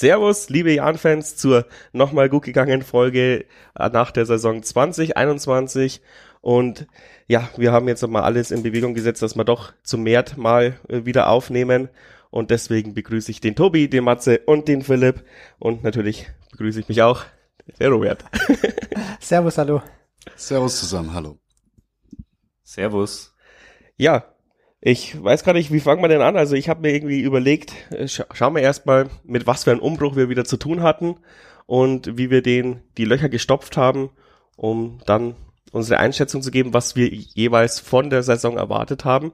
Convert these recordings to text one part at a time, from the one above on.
Servus, liebe Jan-Fans, zur nochmal gut gegangenen Folge äh, nach der Saison 2021. Und ja, wir haben jetzt nochmal alles in Bewegung gesetzt, dass wir doch zum März mal äh, wieder aufnehmen. Und deswegen begrüße ich den Tobi, den Matze und den Philipp. Und natürlich begrüße ich mich auch, der Robert. Servus, hallo. Servus zusammen, hallo. Servus. Ja, ich weiß gar nicht, wie fangen wir denn an? Also ich habe mir irgendwie überlegt, äh, scha schauen wir erstmal, mit was für einem Umbruch wir wieder zu tun hatten und wie wir den die Löcher gestopft haben, um dann unsere Einschätzung zu geben, was wir jeweils von der Saison erwartet haben.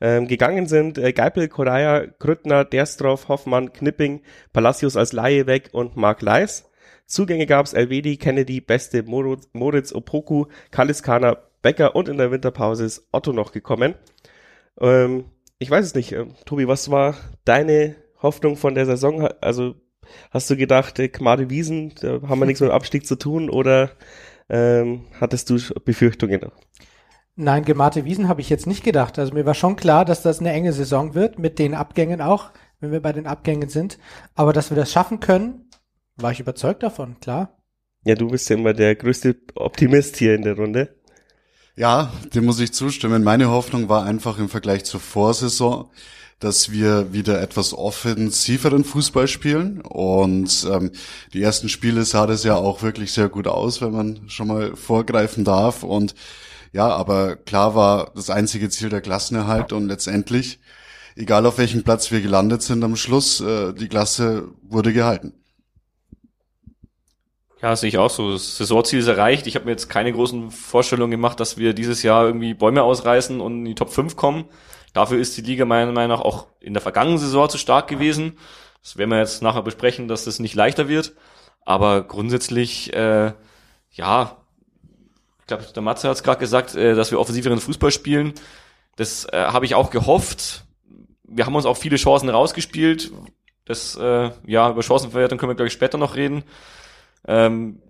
Ähm, gegangen sind äh, Geipel, Koraya, Grüttner, Derstroff, Hoffmann, Knipping, Palacios als Laie weg und Mark Leis. Zugänge gab's Elvedi, Kennedy, Beste, Moritz, Moritz Opoku, Kaliskana, Becker und in der Winterpause ist Otto noch gekommen. Ähm, ich weiß es nicht. Ähm, Tobi, was war deine Hoffnung von der Saison? Also hast du gedacht, äh, Gmade Wiesen, da haben wir nichts mit dem Abstieg zu tun oder ähm, hattest du Befürchtungen? Nein, Gemate Wiesen habe ich jetzt nicht gedacht. Also mir war schon klar, dass das eine enge Saison wird, mit den Abgängen auch, wenn wir bei den Abgängen sind. Aber dass wir das schaffen können, war ich überzeugt davon, klar. Ja, du bist ja immer der größte Optimist hier in der Runde. Ja, dem muss ich zustimmen. Meine Hoffnung war einfach im Vergleich zur Vorsaison, dass wir wieder etwas offensiveren Fußball spielen. Und ähm, die ersten Spiele sah das ja auch wirklich sehr gut aus, wenn man schon mal vorgreifen darf. Und ja, aber klar war das einzige Ziel der Klassenerhalt und letztendlich, egal auf welchem Platz wir gelandet sind am Schluss, äh, die Klasse wurde gehalten. Ja, sehe ich auch so. Das Saisonziel ist erreicht. Ich habe mir jetzt keine großen Vorstellungen gemacht, dass wir dieses Jahr irgendwie Bäume ausreißen und in die Top 5 kommen. Dafür ist die Liga meiner Meinung nach auch in der vergangenen Saison zu stark gewesen. Das werden wir jetzt nachher besprechen, dass das nicht leichter wird. Aber grundsätzlich, äh, ja, ich glaube, der Matze hat es gerade gesagt, äh, dass wir offensiveren Fußball spielen. Das äh, habe ich auch gehofft. Wir haben uns auch viele Chancen rausgespielt. Das, äh, ja, über Chancenverwertung können wir, glaube ich, später noch reden. Ähm,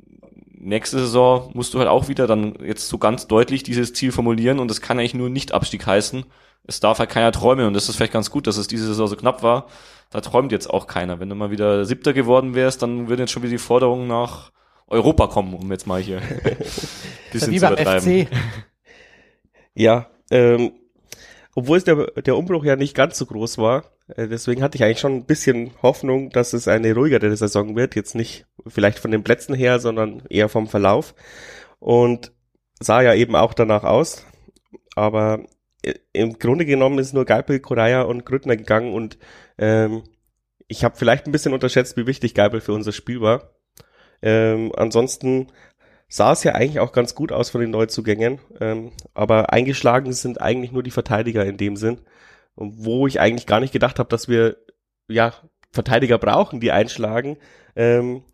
nächste Saison musst du halt auch wieder dann jetzt so ganz deutlich dieses Ziel formulieren und das kann eigentlich nur nicht Abstieg heißen. Es darf halt keiner träumen und das ist vielleicht ganz gut, dass es diese Saison so knapp war. Da träumt jetzt auch keiner. Wenn du mal wieder Siebter geworden wärst, dann würde jetzt schon wieder die Forderung nach Europa kommen, um jetzt mal hier ein bisschen zu übertreiben. FC. Ja, ähm, obwohl es der, der Umbruch ja nicht ganz so groß war, äh, deswegen hatte ich eigentlich schon ein bisschen Hoffnung, dass es eine ruhigere Saison wird. Jetzt nicht vielleicht von den Plätzen her, sondern eher vom Verlauf. Und sah ja eben auch danach aus. Aber äh, im Grunde genommen ist nur Geipel, Koraya und Grüttner gegangen und ähm, ich habe vielleicht ein bisschen unterschätzt, wie wichtig Geipel für unser Spiel war. Ähm, ansonsten sah es ja eigentlich auch ganz gut aus von den Neuzugängen, ähm, aber eingeschlagen sind eigentlich nur die Verteidiger in dem Sinn wo ich eigentlich gar nicht gedacht habe, dass wir ja Verteidiger brauchen, die einschlagen. Ähm,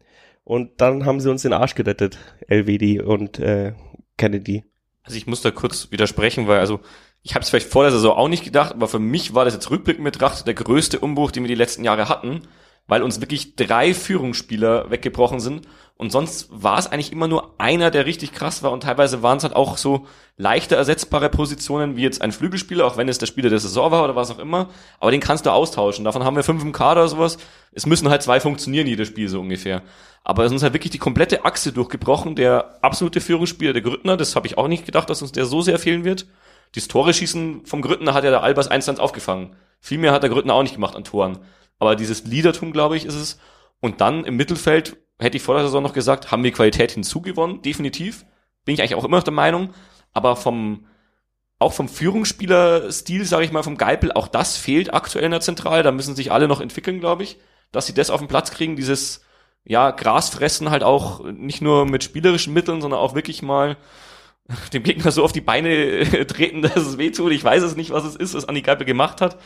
und dann haben sie uns den Arsch gerettet, LWD und äh, Kennedy. Also ich muss da kurz widersprechen, weil also ich habe es vielleicht vor der Saison auch nicht gedacht, aber für mich war das jetzt rückblickend betrachtet der größte Umbruch, den wir die letzten Jahre hatten, weil uns wirklich drei Führungsspieler weggebrochen sind und sonst war es eigentlich immer nur einer, der richtig krass war und teilweise waren es halt auch so leichter ersetzbare Positionen wie jetzt ein Flügelspieler, auch wenn es der Spieler der Saison war oder was auch immer. Aber den kannst du austauschen. Davon haben wir fünf im Kader oder sowas. Es müssen halt zwei funktionieren, jedes Spiel so ungefähr. Aber es ist uns halt wirklich die komplette Achse durchgebrochen. Der absolute Führungsspieler, der Grüttner, das habe ich auch nicht gedacht, dass uns der so sehr fehlen wird. Das Tore schießen vom Grüttner hat ja der Albers 1 aufgefangen. Viel mehr hat der Grüttner auch nicht gemacht an Toren. Aber dieses Liedertum, glaube ich, ist es. Und dann im Mittelfeld hätte ich vor der Saison noch gesagt, haben wir Qualität hinzugewonnen, definitiv. Bin ich eigentlich auch immer noch der Meinung. Aber vom, auch vom Führungsspielerstil, sage ich mal, vom Geipel, auch das fehlt aktuell in der Zentrale. Da müssen sich alle noch entwickeln, glaube ich, dass sie das auf den Platz kriegen, dieses, ja, Grasfressen halt auch nicht nur mit spielerischen Mitteln, sondern auch wirklich mal dem Gegner so auf die Beine treten, dass es wehtut. Ich weiß es nicht, was es ist, was Andi Geipel gemacht hat.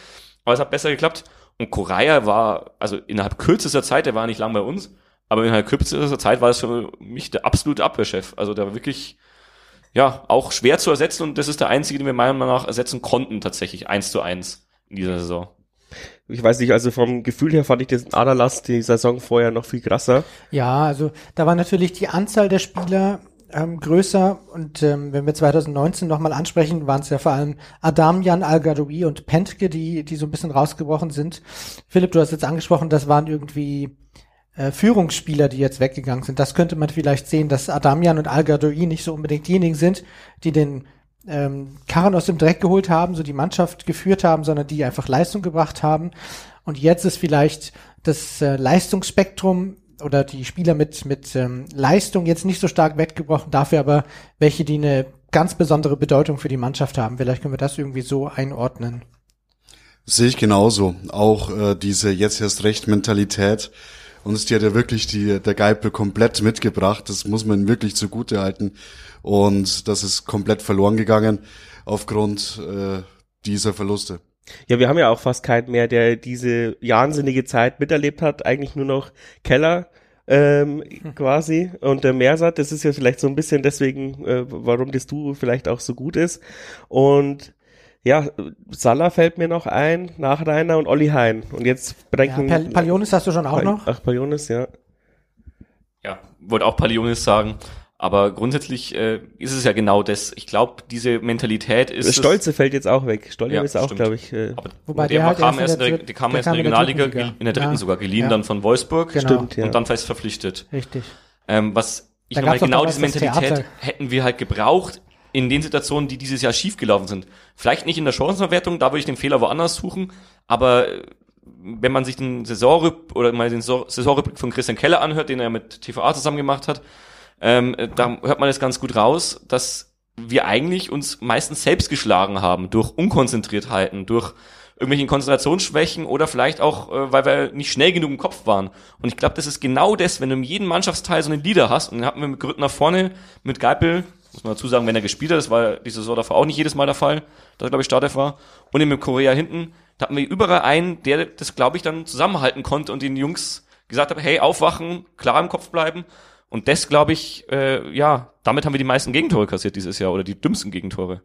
Aber es hat besser geklappt. Und Koraya war, also innerhalb kürzester Zeit, der war nicht lang bei uns, aber innerhalb kürzester Zeit war es für mich der absolute Abwehrchef. Also der war wirklich, ja, auch schwer zu ersetzen und das ist der einzige, den wir meiner Meinung nach ersetzen konnten, tatsächlich, eins zu eins in dieser Saison. Ich weiß nicht, also vom Gefühl her fand ich den Aderlass die Saison vorher noch viel krasser. Ja, also da war natürlich die Anzahl der Spieler ähm, größer und ähm, wenn wir 2019 nochmal ansprechen, waren es ja vor allem Adamian, al und Pentke, die, die so ein bisschen rausgebrochen sind. Philipp, du hast jetzt angesprochen, das waren irgendwie äh, Führungsspieler, die jetzt weggegangen sind. Das könnte man vielleicht sehen, dass Adamian und al nicht so unbedingt diejenigen sind, die den ähm, Karren aus dem Dreck geholt haben, so die Mannschaft geführt haben, sondern die einfach Leistung gebracht haben. Und jetzt ist vielleicht das äh, Leistungsspektrum oder die Spieler mit, mit ähm, Leistung jetzt nicht so stark weggebrochen, dafür aber welche, die eine ganz besondere Bedeutung für die Mannschaft haben. Vielleicht können wir das irgendwie so einordnen. Sehe ich genauso. Auch äh, diese jetzt erst recht Mentalität uns die hat ja wirklich die, der Geipel komplett mitgebracht. Das muss man wirklich zugute halten. Und das ist komplett verloren gegangen aufgrund äh, dieser Verluste. Ja, wir haben ja auch fast keinen mehr, der diese wahnsinnige Zeit miterlebt hat. Eigentlich nur noch Keller ähm, hm. quasi und der Mersat. Das ist ja vielleicht so ein bisschen deswegen, äh, warum das Duo vielleicht auch so gut ist. Und ja, Salah fällt mir noch ein, nach Rainer und Olli Hein. Und jetzt bedenken. Ja, Palionis hast du schon auch noch? Ach, Palionis, ja. Ja, wollte auch Palionis sagen. Aber grundsätzlich äh, ist es ja genau das. Ich glaube, diese Mentalität ist. Stolze fällt jetzt auch weg. Stolze ja, ist auch, glaube ich. Äh, aber Wobei der, der halt kam erst in der, der, kam der erst in der Regionalliga, in der, in der dritten ja. sogar, geliehen ja. dann von Wolfsburg. Genau. Stimmt, ja. Und dann fest verpflichtet. Richtig. Ähm, was ich meine, genau diese Mentalität hätten wir halt gebraucht in den Situationen, die dieses Jahr schiefgelaufen sind. Vielleicht nicht in der Chancenverwertung, da würde ich den Fehler woanders suchen, aber äh, wenn man sich den Saisonrück oder mal den Saisonrückblick von Christian Keller anhört, den er mit TVA zusammen gemacht hat, ähm, da hört man das ganz gut raus, dass wir eigentlich uns meistens selbst geschlagen haben durch Unkonzentriertheiten, durch irgendwelchen Konzentrationsschwächen oder vielleicht auch, äh, weil wir nicht schnell genug im Kopf waren. Und ich glaube, das ist genau das, wenn du in jedem Mannschaftsteil so einen Leader hast, und den hatten wir mit Grütten nach vorne, mit Geipel, muss man dazu sagen, wenn er gespielt hat, das war die Saison davor auch nicht jedes Mal der Fall, dass er, glaube ich, Startelf war. Und eben mit Korea hinten, da hatten wir überall einen, der das, glaube ich, dann zusammenhalten konnte und den Jungs gesagt hat, hey, aufwachen, klar im Kopf bleiben. Und das, glaube ich, äh, ja, damit haben wir die meisten Gegentore kassiert dieses Jahr oder die dümmsten Gegentore.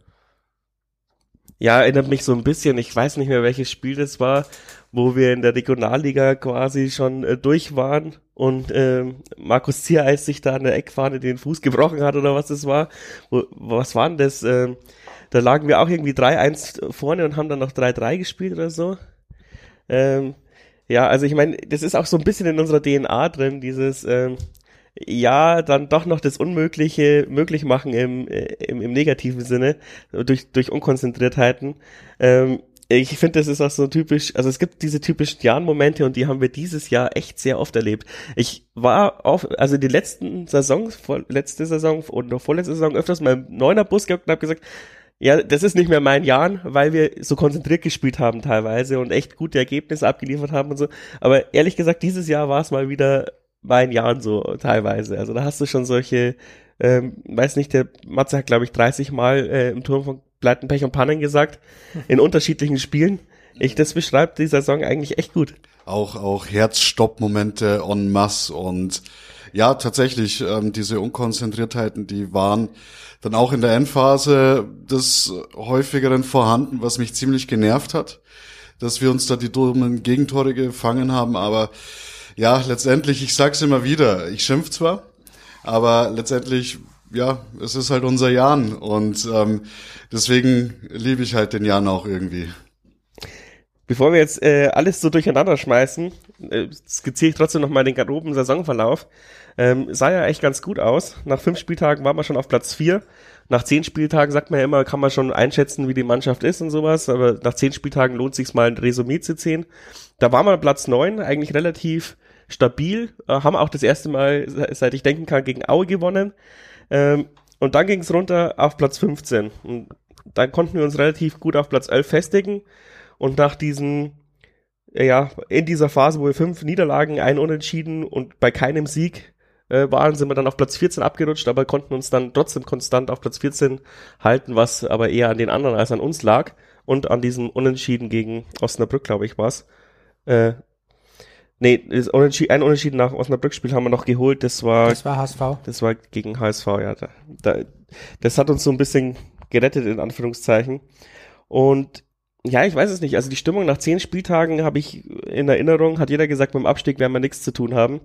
Ja, erinnert mich so ein bisschen, ich weiß nicht mehr, welches Spiel das war, wo wir in der Regionalliga quasi schon äh, durch waren und äh, Markus Ziereis sich da an der Eckfahne den Fuß gebrochen hat oder was das war. Wo, was war denn das? Äh, da lagen wir auch irgendwie 3-1 vorne und haben dann noch 3-3 gespielt oder so. Ähm, ja, also ich meine, das ist auch so ein bisschen in unserer DNA drin, dieses ähm, ja, dann doch noch das Unmögliche möglich machen im, äh, im, im negativen Sinne, durch, durch Unkonzentriertheiten. Ähm, ich finde, das ist auch so typisch, also es gibt diese typischen Jan-Momente und die haben wir dieses Jahr echt sehr oft erlebt. Ich war auf, also die letzten Saisons, vor, letzte Saison und noch vorletzte Saison öfters mal im neuner Bus gehabt und habe gesagt, ja, das ist nicht mehr mein Jan, weil wir so konzentriert gespielt haben teilweise und echt gute Ergebnisse abgeliefert haben und so. Aber ehrlich gesagt, dieses Jahr war es mal wieder mein Jan so teilweise. Also da hast du schon solche, ähm, weiß nicht, der Matze hat glaube ich 30 Mal äh, im Turm von Pleiten, Pech und Pannen gesagt, in unterschiedlichen Spielen. Ich, das beschreibt die Saison eigentlich echt gut. Auch, auch Herzstopp-Momente en masse und ja, tatsächlich, ähm, diese Unkonzentriertheiten, die waren dann auch in der Endphase des häufigeren vorhanden, was mich ziemlich genervt hat, dass wir uns da die dummen Gegentore gefangen haben, aber ja, letztendlich, ich sag's immer wieder, ich schimpf zwar, aber letztendlich ja, es ist halt unser Jan und ähm, deswegen liebe ich halt den Jan auch irgendwie. Bevor wir jetzt äh, alles so durcheinander schmeißen, äh, skizziere ich trotzdem nochmal den groben Saisonverlauf. Ähm, sah ja echt ganz gut aus. Nach fünf Spieltagen war man schon auf Platz vier. Nach zehn Spieltagen sagt man ja immer, kann man schon einschätzen, wie die Mannschaft ist und sowas. Aber nach zehn Spieltagen lohnt sich mal ein Resümee zu ziehen. Da war man Platz neun, eigentlich relativ stabil. Äh, haben auch das erste Mal, seit ich denken kann, gegen Aue gewonnen. Ähm, und dann ging es runter auf Platz 15. Und dann konnten wir uns relativ gut auf Platz 11 festigen. Und nach diesen, äh, ja, in dieser Phase, wo wir fünf Niederlagen, ein Unentschieden und bei keinem Sieg äh, waren, sind wir dann auf Platz 14 abgerutscht, aber konnten uns dann trotzdem konstant auf Platz 14 halten, was aber eher an den anderen als an uns lag. Und an diesem Unentschieden gegen Osnabrück, glaube ich, war's. Äh, Nee, Unentschieden, ein Unentschieden nach Osnabrück-Spiel haben wir noch geholt. Das war. Das war HSV. Das war gegen HSV, ja. Da, da, das hat uns so ein bisschen gerettet, in Anführungszeichen. Und ja, ich weiß es nicht. Also die Stimmung nach zehn Spieltagen habe ich in Erinnerung, hat jeder gesagt, mit dem Abstieg werden wir nichts zu tun haben.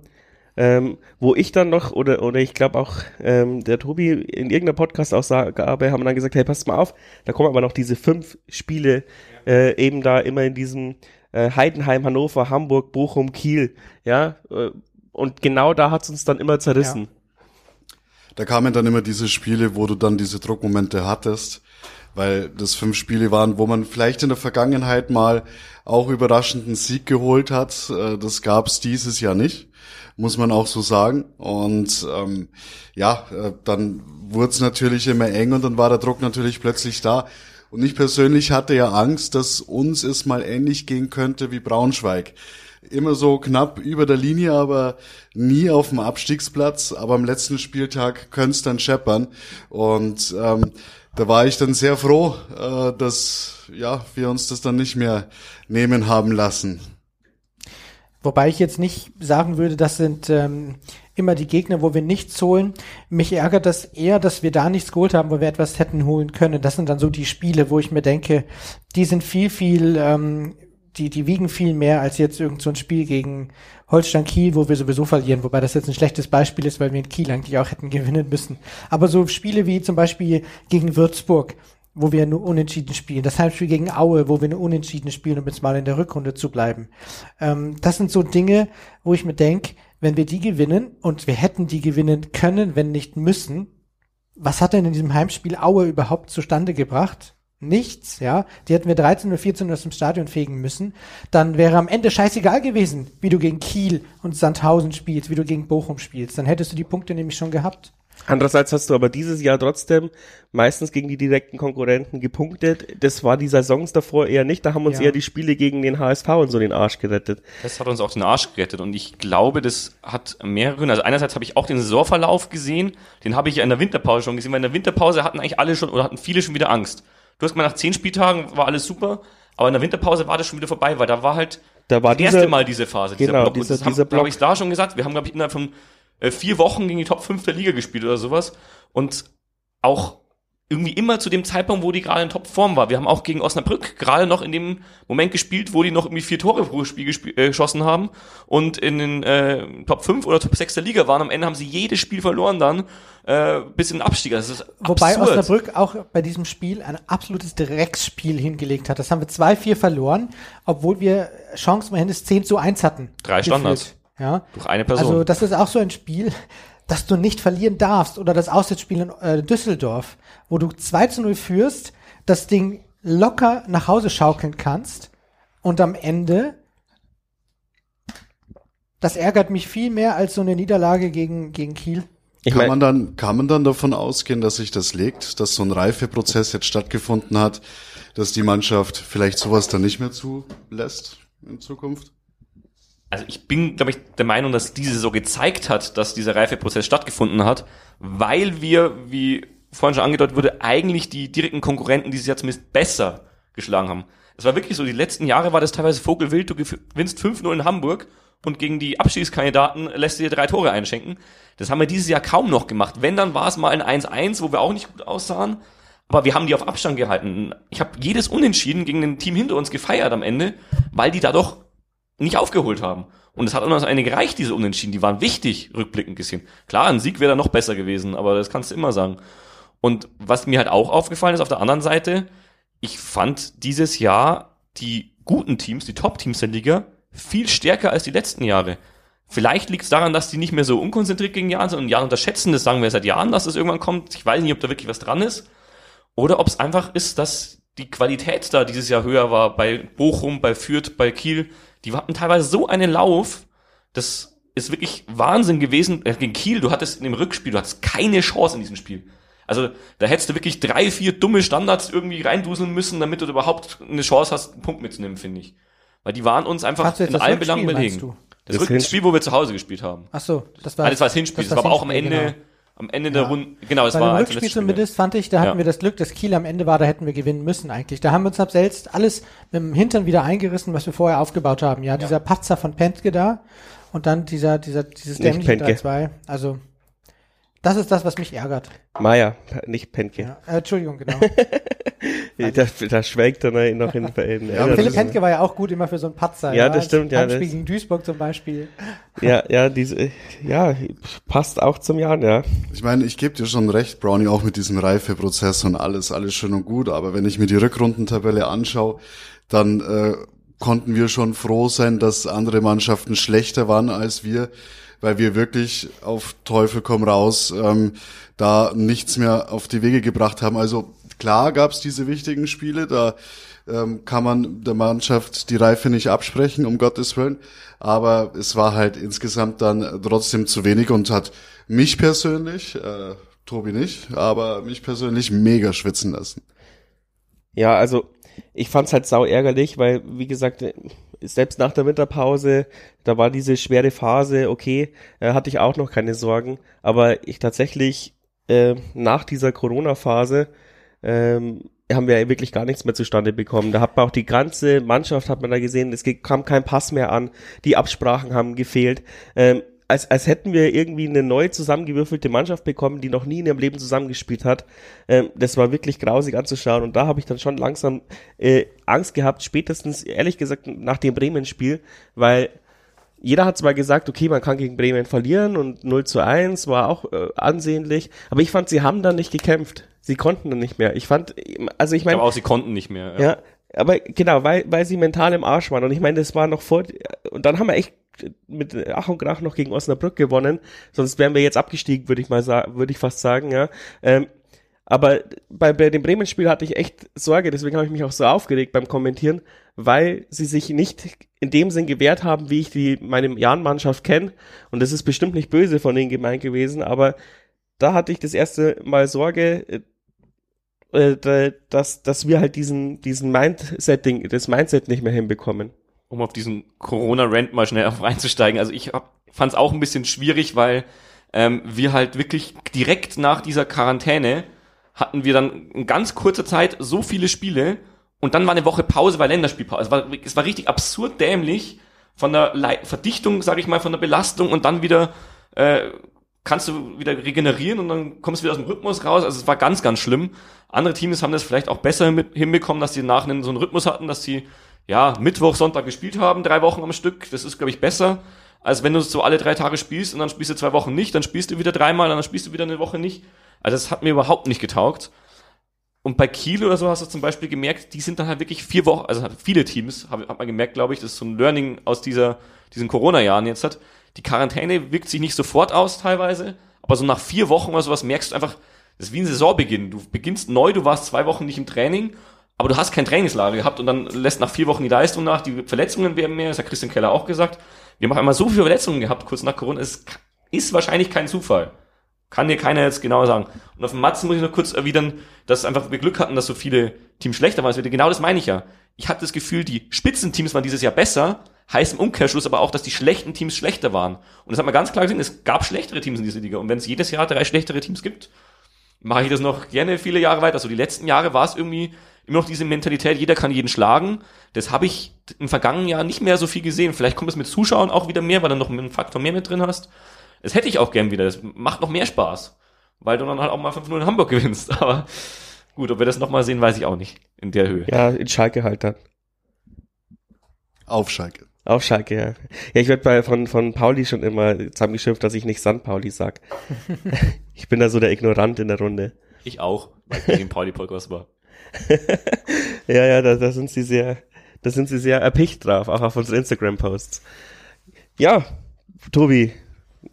Ähm, wo ich dann noch, oder, oder ich glaube auch ähm, der Tobi in irgendeiner Podcast-Aussage haben dann gesagt, hey, passt mal auf, da kommen aber noch diese fünf Spiele äh, eben da immer in diesem äh, Heidenheim, Hannover, Hamburg, Bochum, Kiel, ja, äh, und genau da hat's uns dann immer zerrissen. Ja. Da kamen dann immer diese Spiele, wo du dann diese Druckmomente hattest, weil das fünf Spiele waren, wo man vielleicht in der Vergangenheit mal auch überraschenden Sieg geholt hat. Äh, das gab's dieses Jahr nicht, muss man auch so sagen. Und ähm, ja, äh, dann wurde es natürlich immer eng und dann war der Druck natürlich plötzlich da. Und ich persönlich hatte ja Angst, dass uns es mal ähnlich gehen könnte wie Braunschweig immer so knapp über der Linie, aber nie auf dem Abstiegsplatz. Aber am letzten Spieltag könnte es dann scheppern. Und ähm, da war ich dann sehr froh, äh, dass ja wir uns das dann nicht mehr nehmen haben lassen. Wobei ich jetzt nicht sagen würde, das sind ähm, immer die Gegner, wo wir nichts holen. Mich ärgert das eher, dass wir da nichts geholt haben, wo wir etwas hätten holen können. Das sind dann so die Spiele, wo ich mir denke, die sind viel, viel ähm, die, die wiegen viel mehr als jetzt irgend so ein Spiel gegen Holstein Kiel, wo wir sowieso verlieren, wobei das jetzt ein schlechtes Beispiel ist, weil wir in Kiel eigentlich auch hätten gewinnen müssen. Aber so Spiele wie zum Beispiel gegen Würzburg, wo wir nur unentschieden spielen, das Heimspiel gegen Aue, wo wir nur unentschieden spielen, um jetzt mal in der Rückrunde zu bleiben. Ähm, das sind so Dinge, wo ich mir denke, wenn wir die gewinnen und wir hätten die gewinnen können, wenn nicht müssen, was hat denn in diesem Heimspiel Aue überhaupt zustande gebracht? nichts, ja, die hätten wir 13 oder 14 aus dem Stadion fegen müssen, dann wäre am Ende scheißegal gewesen, wie du gegen Kiel und Sandhausen spielst, wie du gegen Bochum spielst. Dann hättest du die Punkte nämlich schon gehabt. Andererseits hast du aber dieses Jahr trotzdem meistens gegen die direkten Konkurrenten gepunktet. Das war die Saisons davor eher nicht. Da haben uns ja. eher die Spiele gegen den HSV und so den Arsch gerettet. Das hat uns auch den Arsch gerettet. Und ich glaube, das hat mehrere Gründe. Also einerseits habe ich auch den Saisonverlauf gesehen. Den habe ich ja in der Winterpause schon gesehen. Weil in der Winterpause hatten eigentlich alle schon oder hatten viele schon wieder Angst. Du hast mal nach zehn Spieltagen war alles super, aber in der Winterpause war das schon wieder vorbei, weil da war halt da war das diese, erste Mal diese Phase, dieser genau, Block. Dieser, und das dieser habe ich da schon gesagt. Wir haben, glaube ich, innerhalb von äh, vier Wochen gegen die Top 5 der Liga gespielt oder sowas. Und auch irgendwie immer zu dem Zeitpunkt, wo die gerade in Topform war. Wir haben auch gegen Osnabrück gerade noch in dem Moment gespielt, wo die noch irgendwie vier Tore pro Spiel äh, geschossen haben und in den äh, Top 5 oder Top 6 der Liga waren. Am Ende haben sie jedes Spiel verloren dann, äh, bis in den Abstieg. Das ist Wobei absurd. Osnabrück auch bei diesem Spiel ein absolutes Drecksspiel hingelegt hat. Das haben wir 2-4 verloren, obwohl wir Chancen mindestens 10 zu 1 hatten. Drei Standards. Ja. Durch eine Person. Also das ist auch so ein Spiel, dass du nicht verlieren darfst oder das Auswärtsspiel in äh, Düsseldorf, wo du 2 zu 0 führst, das Ding locker nach Hause schaukeln kannst und am Ende das ärgert mich viel mehr als so eine Niederlage gegen, gegen Kiel. Ich kann man dann, kann man dann davon ausgehen, dass sich das legt, dass so ein Reifeprozess jetzt stattgefunden hat, dass die Mannschaft vielleicht sowas dann nicht mehr zulässt in Zukunft? Also ich bin, glaube ich, der Meinung, dass diese so gezeigt hat, dass dieser Reifeprozess stattgefunden hat, weil wir, wie vorhin schon angedeutet wurde, eigentlich die direkten Konkurrenten dieses Jahr zumindest besser geschlagen haben. Es war wirklich so, die letzten Jahre war das teilweise Vogelwild, du gewinnst 5-0 in Hamburg und gegen die Abschiedskandidaten lässt du dir drei Tore einschenken. Das haben wir dieses Jahr kaum noch gemacht. Wenn, dann war es mal ein 1-1, wo wir auch nicht gut aussahen. Aber wir haben die auf Abstand gehalten. Ich habe jedes Unentschieden gegen ein Team hinter uns gefeiert am Ende, weil die da doch nicht aufgeholt haben. Und es hat noch eine gereicht, diese Unentschieden. Die waren wichtig, rückblickend gesehen. Klar, ein Sieg wäre da noch besser gewesen, aber das kannst du immer sagen. Und was mir halt auch aufgefallen ist auf der anderen Seite, ich fand dieses Jahr die guten Teams, die Top-Teams der Liga, viel stärker als die letzten Jahre. Vielleicht liegt es daran, dass die nicht mehr so unkonzentriert gegen Jahren sind und Jahren unterschätzen, das sagen wir seit Jahren, dass es das irgendwann kommt. Ich weiß nicht, ob da wirklich was dran ist. Oder ob es einfach ist, dass die Qualität da dieses Jahr höher war bei Bochum, bei Fürth, bei Kiel die hatten teilweise so einen Lauf, das ist wirklich Wahnsinn gewesen. Äh, gegen Kiel, du hattest in dem Rückspiel, du hattest keine Chance in diesem Spiel. Also da hättest du wirklich drei, vier dumme Standards irgendwie reinduseln müssen, damit du überhaupt eine Chance hast, einen Punkt mitzunehmen, finde ich. Weil die waren uns einfach in allen Belangen belegen. Das, das Rückspiel, wo wir zu Hause gespielt haben. Ach so, das war, Nein, das war das Hinspiel. Das, das war aber auch am Ende, genau. Am Ende der Runde, genau, das Bei war dem Rückspiel zumindest fand ich, da hatten ja. wir das Glück, dass Kiel am Ende war, da hätten wir gewinnen müssen eigentlich. Da haben wir uns ab selbst alles mit dem Hintern wieder eingerissen, was wir vorher aufgebaut haben. Ja, dieser Patzer von Pentke da und dann dieser, dieser, dieses dämliche 3-2. Also, das ist das, was mich ärgert. Maya, nicht Penke. Ja, äh, Entschuldigung, genau. da, da schwelgt er noch in, in ja, Philipp Penke war ja auch gut immer für so einen Patzer. Ja, ja das stimmt. Ja, das gegen Duisburg zum Beispiel. Ja, ja, diese, ja, passt auch zum Jahr, ja. Ich meine, ich gebe dir schon recht, Brownie, auch mit diesem Reifeprozess und alles, alles schön und gut. Aber wenn ich mir die Rückrundentabelle anschaue, dann äh, konnten wir schon froh sein, dass andere Mannschaften schlechter waren als wir weil wir wirklich auf Teufel komm raus ähm, da nichts mehr auf die Wege gebracht haben. Also klar gab's diese wichtigen Spiele, da ähm, kann man der Mannschaft die Reife nicht absprechen, um Gottes Willen. Aber es war halt insgesamt dann trotzdem zu wenig und hat mich persönlich, äh, Tobi nicht, aber mich persönlich mega schwitzen lassen. Ja, also ich fand's halt sau ärgerlich, weil, wie gesagt, selbst nach der Winterpause, da war diese schwere Phase, okay, äh, hatte ich auch noch keine Sorgen, aber ich tatsächlich äh, nach dieser Corona-Phase ähm, haben wir wirklich gar nichts mehr zustande bekommen. Da hat man auch die ganze Mannschaft, hat man da gesehen, es kam kein Pass mehr an, die Absprachen haben gefehlt. Ähm, als, als hätten wir irgendwie eine neu zusammengewürfelte Mannschaft bekommen, die noch nie in ihrem Leben zusammengespielt hat. Ähm, das war wirklich grausig anzuschauen und da habe ich dann schon langsam äh, Angst gehabt, spätestens, ehrlich gesagt, nach dem Bremen-Spiel, weil jeder hat zwar gesagt, okay, man kann gegen Bremen verlieren und 0 zu 1 war auch äh, ansehnlich, aber ich fand, sie haben dann nicht gekämpft. Sie konnten dann nicht mehr. Ich fand, also ich meine. Aber auch sie konnten nicht mehr. Ja. ja, aber genau, weil, weil sie mental im Arsch waren. Und ich meine, das war noch vor, und dann haben wir echt mit Ach und Krach noch gegen Osnabrück gewonnen. Sonst wären wir jetzt abgestiegen, würde ich mal sagen, würde ich fast sagen, ja. Ähm, aber bei, bei dem Bremen-Spiel hatte ich echt Sorge, deswegen habe ich mich auch so aufgeregt beim Kommentieren, weil sie sich nicht in dem Sinn gewehrt haben, wie ich die meine Jan-Mannschaft kenne. Und das ist bestimmt nicht böse von denen gemeint gewesen, aber da hatte ich das erste Mal Sorge, äh, dass, dass wir halt diesen, diesen Mindsetting, das Mindset nicht mehr hinbekommen um auf diesen Corona-Rant mal schnell auf reinzusteigen. Also ich fand es auch ein bisschen schwierig, weil ähm, wir halt wirklich direkt nach dieser Quarantäne hatten wir dann in ganz kurzer Zeit so viele Spiele und dann war eine Woche Pause, weil Länderspielpause. Es war, es war richtig absurd dämlich von der Le Verdichtung, sage ich mal, von der Belastung und dann wieder äh, kannst du wieder regenerieren und dann kommst du wieder aus dem Rhythmus raus. Also es war ganz, ganz schlimm. Andere Teams haben das vielleicht auch besser mit, hinbekommen, dass sie nach so einen Rhythmus hatten, dass sie ja, Mittwoch, Sonntag gespielt haben, drei Wochen am Stück. Das ist, glaube ich, besser, als wenn du so alle drei Tage spielst und dann spielst du zwei Wochen nicht, dann spielst du wieder dreimal, dann spielst du wieder eine Woche nicht. Also das hat mir überhaupt nicht getaugt. Und bei Kiel oder so hast du zum Beispiel gemerkt, die sind dann halt wirklich vier Wochen, also viele Teams, hat, hat man gemerkt, glaube ich, das ist so ein Learning aus dieser, diesen Corona-Jahren jetzt hat. Die Quarantäne wirkt sich nicht sofort aus teilweise, aber so nach vier Wochen oder sowas merkst du einfach, das ist wie ein Saisonbeginn. Du beginnst neu, du warst zwei Wochen nicht im Training aber du hast kein Trainingslager gehabt und dann lässt nach vier Wochen die Leistung nach, die Verletzungen werden mehr, das hat Christian Keller auch gesagt. Wir haben einmal so viele Verletzungen gehabt, kurz nach Corona, es ist wahrscheinlich kein Zufall. Kann dir keiner jetzt genau sagen. Und auf dem Matzen muss ich noch kurz erwidern, dass einfach wir Glück hatten, dass so viele Teams schlechter waren. Genau das meine ich ja. Ich hatte das Gefühl, die Spitzenteams waren dieses Jahr besser, heißt im Umkehrschluss aber auch, dass die schlechten Teams schlechter waren. Und das hat man ganz klar gesehen, es gab schlechtere Teams in dieser Liga. Und wenn es jedes Jahr drei schlechtere Teams gibt, mache ich das noch gerne viele Jahre weiter. Also die letzten Jahre war es irgendwie immer noch diese Mentalität, jeder kann jeden schlagen. Das habe ich im vergangenen Jahr nicht mehr so viel gesehen. Vielleicht kommt es mit Zuschauern auch wieder mehr, weil du noch einen Faktor mehr mit drin hast. Das hätte ich auch gern wieder. Das macht noch mehr Spaß. Weil du dann halt auch mal 5-0 in Hamburg gewinnst. Aber gut, ob wir das nochmal sehen, weiß ich auch nicht. In der Höhe. Ja, in Schalke halt dann. Auf Schalke. Auf Schalke, ja. Ja, ich werde bei von, von Pauli schon immer zusammengeschimpft, dass ich nicht San Pauli sag. ich bin da so der Ignorant in der Runde. Ich auch, weil ich im Pauli-Podcast war. ja, ja, da, da sind sie sehr, da sind sie sehr erpicht drauf, auch auf unsere Instagram-Posts. Ja, Tobi,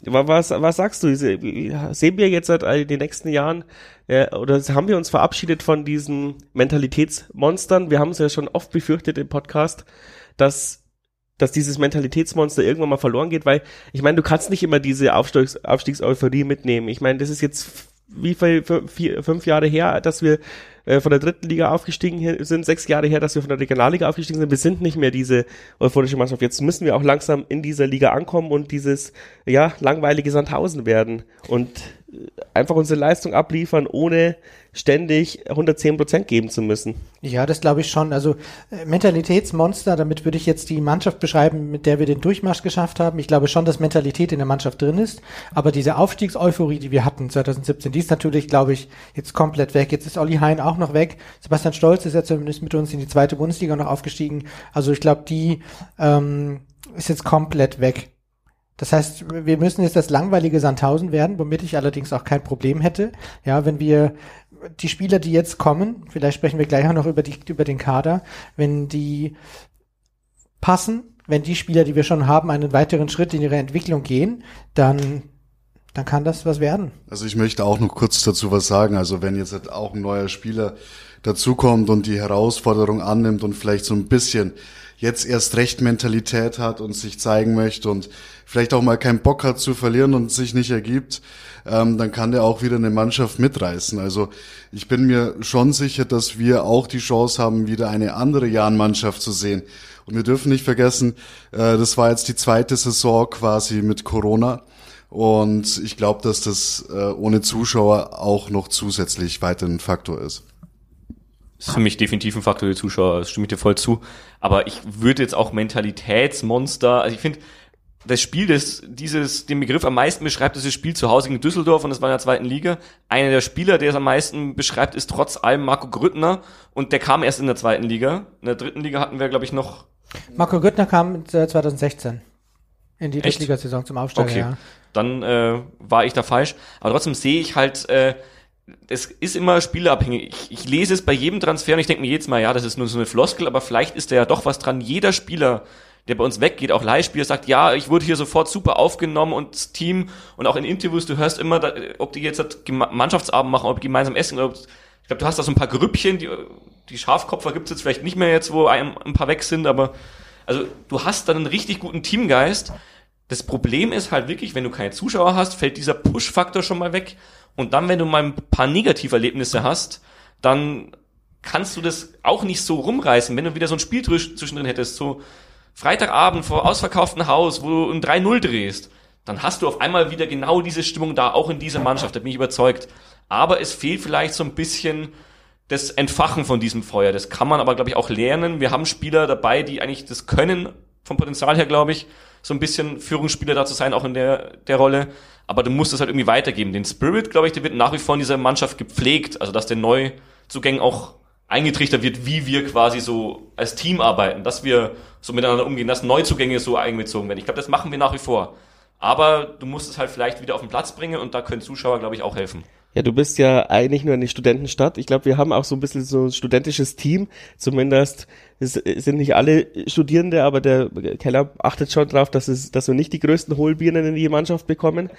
was, was sagst du? Sehen wir jetzt seit in den nächsten Jahren äh, oder haben wir uns verabschiedet von diesen Mentalitätsmonstern? Wir haben es ja schon oft befürchtet im Podcast, dass dass dieses Mentalitätsmonster irgendwann mal verloren geht, weil ich meine, du kannst nicht immer diese Aufstiegs Aufstiegseuphorie mitnehmen. Ich meine, das ist jetzt wie viel, vier, fünf Jahre her, dass wir äh, von der dritten Liga aufgestiegen sind, sechs Jahre her, dass wir von der Regionalliga aufgestiegen sind. Wir sind nicht mehr diese euphorische Mannschaft. Jetzt müssen wir auch langsam in dieser Liga ankommen und dieses, ja, langweilige Sandhausen werden und einfach unsere Leistung abliefern, ohne ständig 110 Prozent geben zu müssen. Ja, das glaube ich schon. Also äh, Mentalitätsmonster, damit würde ich jetzt die Mannschaft beschreiben, mit der wir den Durchmarsch geschafft haben. Ich glaube schon, dass Mentalität in der Mannschaft drin ist. Aber diese Aufstiegseuphorie, die wir hatten 2017, die ist natürlich, glaube ich, jetzt komplett weg. Jetzt ist Olli Hein auch noch weg. Sebastian Stolz ist ja zumindest mit uns in die zweite Bundesliga noch aufgestiegen. Also ich glaube, die ähm, ist jetzt komplett weg. Das heißt, wir müssen jetzt das langweilige Sandhausen werden, womit ich allerdings auch kein Problem hätte. Ja, wenn wir die Spieler, die jetzt kommen, vielleicht sprechen wir gleich auch noch über die, über den Kader, wenn die passen, wenn die Spieler, die wir schon haben, einen weiteren Schritt in ihre Entwicklung gehen, dann dann kann das was werden. Also ich möchte auch noch kurz dazu was sagen. Also wenn jetzt halt auch ein neuer Spieler dazukommt und die Herausforderung annimmt und vielleicht so ein bisschen jetzt erst recht Mentalität hat und sich zeigen möchte und vielleicht auch mal keinen Bock hat zu verlieren und sich nicht ergibt, ähm, dann kann der auch wieder eine Mannschaft mitreißen. Also ich bin mir schon sicher, dass wir auch die Chance haben, wieder eine andere Jahn-Mannschaft zu sehen. Und wir dürfen nicht vergessen, äh, das war jetzt die zweite Saison quasi mit Corona. Und ich glaube, dass das äh, ohne Zuschauer auch noch zusätzlich weiter ein Faktor ist. Das ist für mich definitiv ein Faktor, die Zuschauer, das stimme ich dir voll zu. Aber ich würde jetzt auch Mentalitätsmonster, also ich finde, das Spiel, das dieses, den Begriff am meisten beschreibt, ist das Spiel zu Hause gegen Düsseldorf und das war in der zweiten Liga. Einer der Spieler, der es am meisten beschreibt, ist trotz allem Marco Grüttner und der kam erst in der zweiten Liga. In der dritten Liga hatten wir, glaube ich, noch. Marco Grüttner kam 2016 in die Drittligasaison zum Aufsteiger, okay. ja dann äh, war ich da falsch. Aber trotzdem sehe ich halt, äh, es ist immer spielabhängig. Ich, ich lese es bei jedem Transfer und ich denke mir jedes Mal, ja, das ist nur so eine Floskel, aber vielleicht ist da ja doch was dran. Jeder Spieler, der bei uns weggeht, auch Leihspieler, sagt, ja, ich wurde hier sofort super aufgenommen und das Team und auch in Interviews, du hörst immer, ob die jetzt Mannschaftsabend machen, ob die gemeinsam essen ob, ich glaube, du hast da so ein paar Grüppchen, die, die Schafkopfer gibt's jetzt vielleicht nicht mehr jetzt, wo ein, ein paar weg sind, aber also du hast dann einen richtig guten Teamgeist, das Problem ist halt wirklich, wenn du keine Zuschauer hast, fällt dieser Push-Faktor schon mal weg. Und dann, wenn du mal ein paar Negativerlebnisse hast, dann kannst du das auch nicht so rumreißen. Wenn du wieder so ein Spiel zwischendrin hättest, so Freitagabend vor ausverkauftem Haus, wo du ein 3-0 drehst, dann hast du auf einmal wieder genau diese Stimmung da, auch in dieser Mannschaft, da bin ich überzeugt. Aber es fehlt vielleicht so ein bisschen das Entfachen von diesem Feuer. Das kann man aber, glaube ich, auch lernen. Wir haben Spieler dabei, die eigentlich das können, vom Potenzial her, glaube ich so ein bisschen Führungsspieler da zu sein, auch in der, der Rolle. Aber du musst es halt irgendwie weitergeben. Den Spirit, glaube ich, der wird nach wie vor in dieser Mannschaft gepflegt. Also, dass der Neuzugängen auch eingetrichtert wird, wie wir quasi so als Team arbeiten, dass wir so miteinander umgehen, dass Neuzugänge so eingezogen werden. Ich glaube, das machen wir nach wie vor. Aber du musst es halt vielleicht wieder auf den Platz bringen und da können Zuschauer, glaube ich, auch helfen. Ja, du bist ja eigentlich nur eine Studentenstadt. Ich glaube, wir haben auch so ein bisschen so ein studentisches Team. Zumindest es sind nicht alle Studierende, aber der Keller achtet schon drauf, dass es, dass wir nicht die größten Hohlbirnen in die Mannschaft bekommen.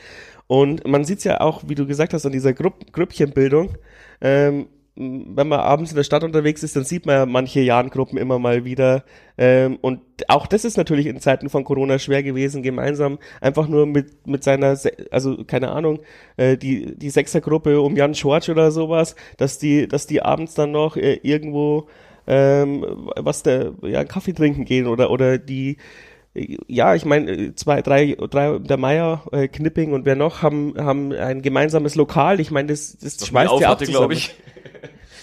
Und man sieht's ja auch, wie du gesagt hast, an dieser Grupp Grüppchenbildung. Ähm, wenn man abends in der Stadt unterwegs ist, dann sieht man ja manche Jahrengruppen immer mal wieder. Ähm, und auch das ist natürlich in Zeiten von Corona schwer gewesen, gemeinsam einfach nur mit, mit seiner, also keine Ahnung, äh, die, die Sechsergruppe um Jan Schwarz oder sowas, dass die, dass die abends dann noch äh, irgendwo ähm, was der, ja, Kaffee trinken gehen oder, oder die, ja, ich meine, zwei, drei, drei, der Meier, äh, Knipping und wer noch haben, haben ein gemeinsames Lokal. Ich meine, das, das, das schmeißt ja auch glaube ich.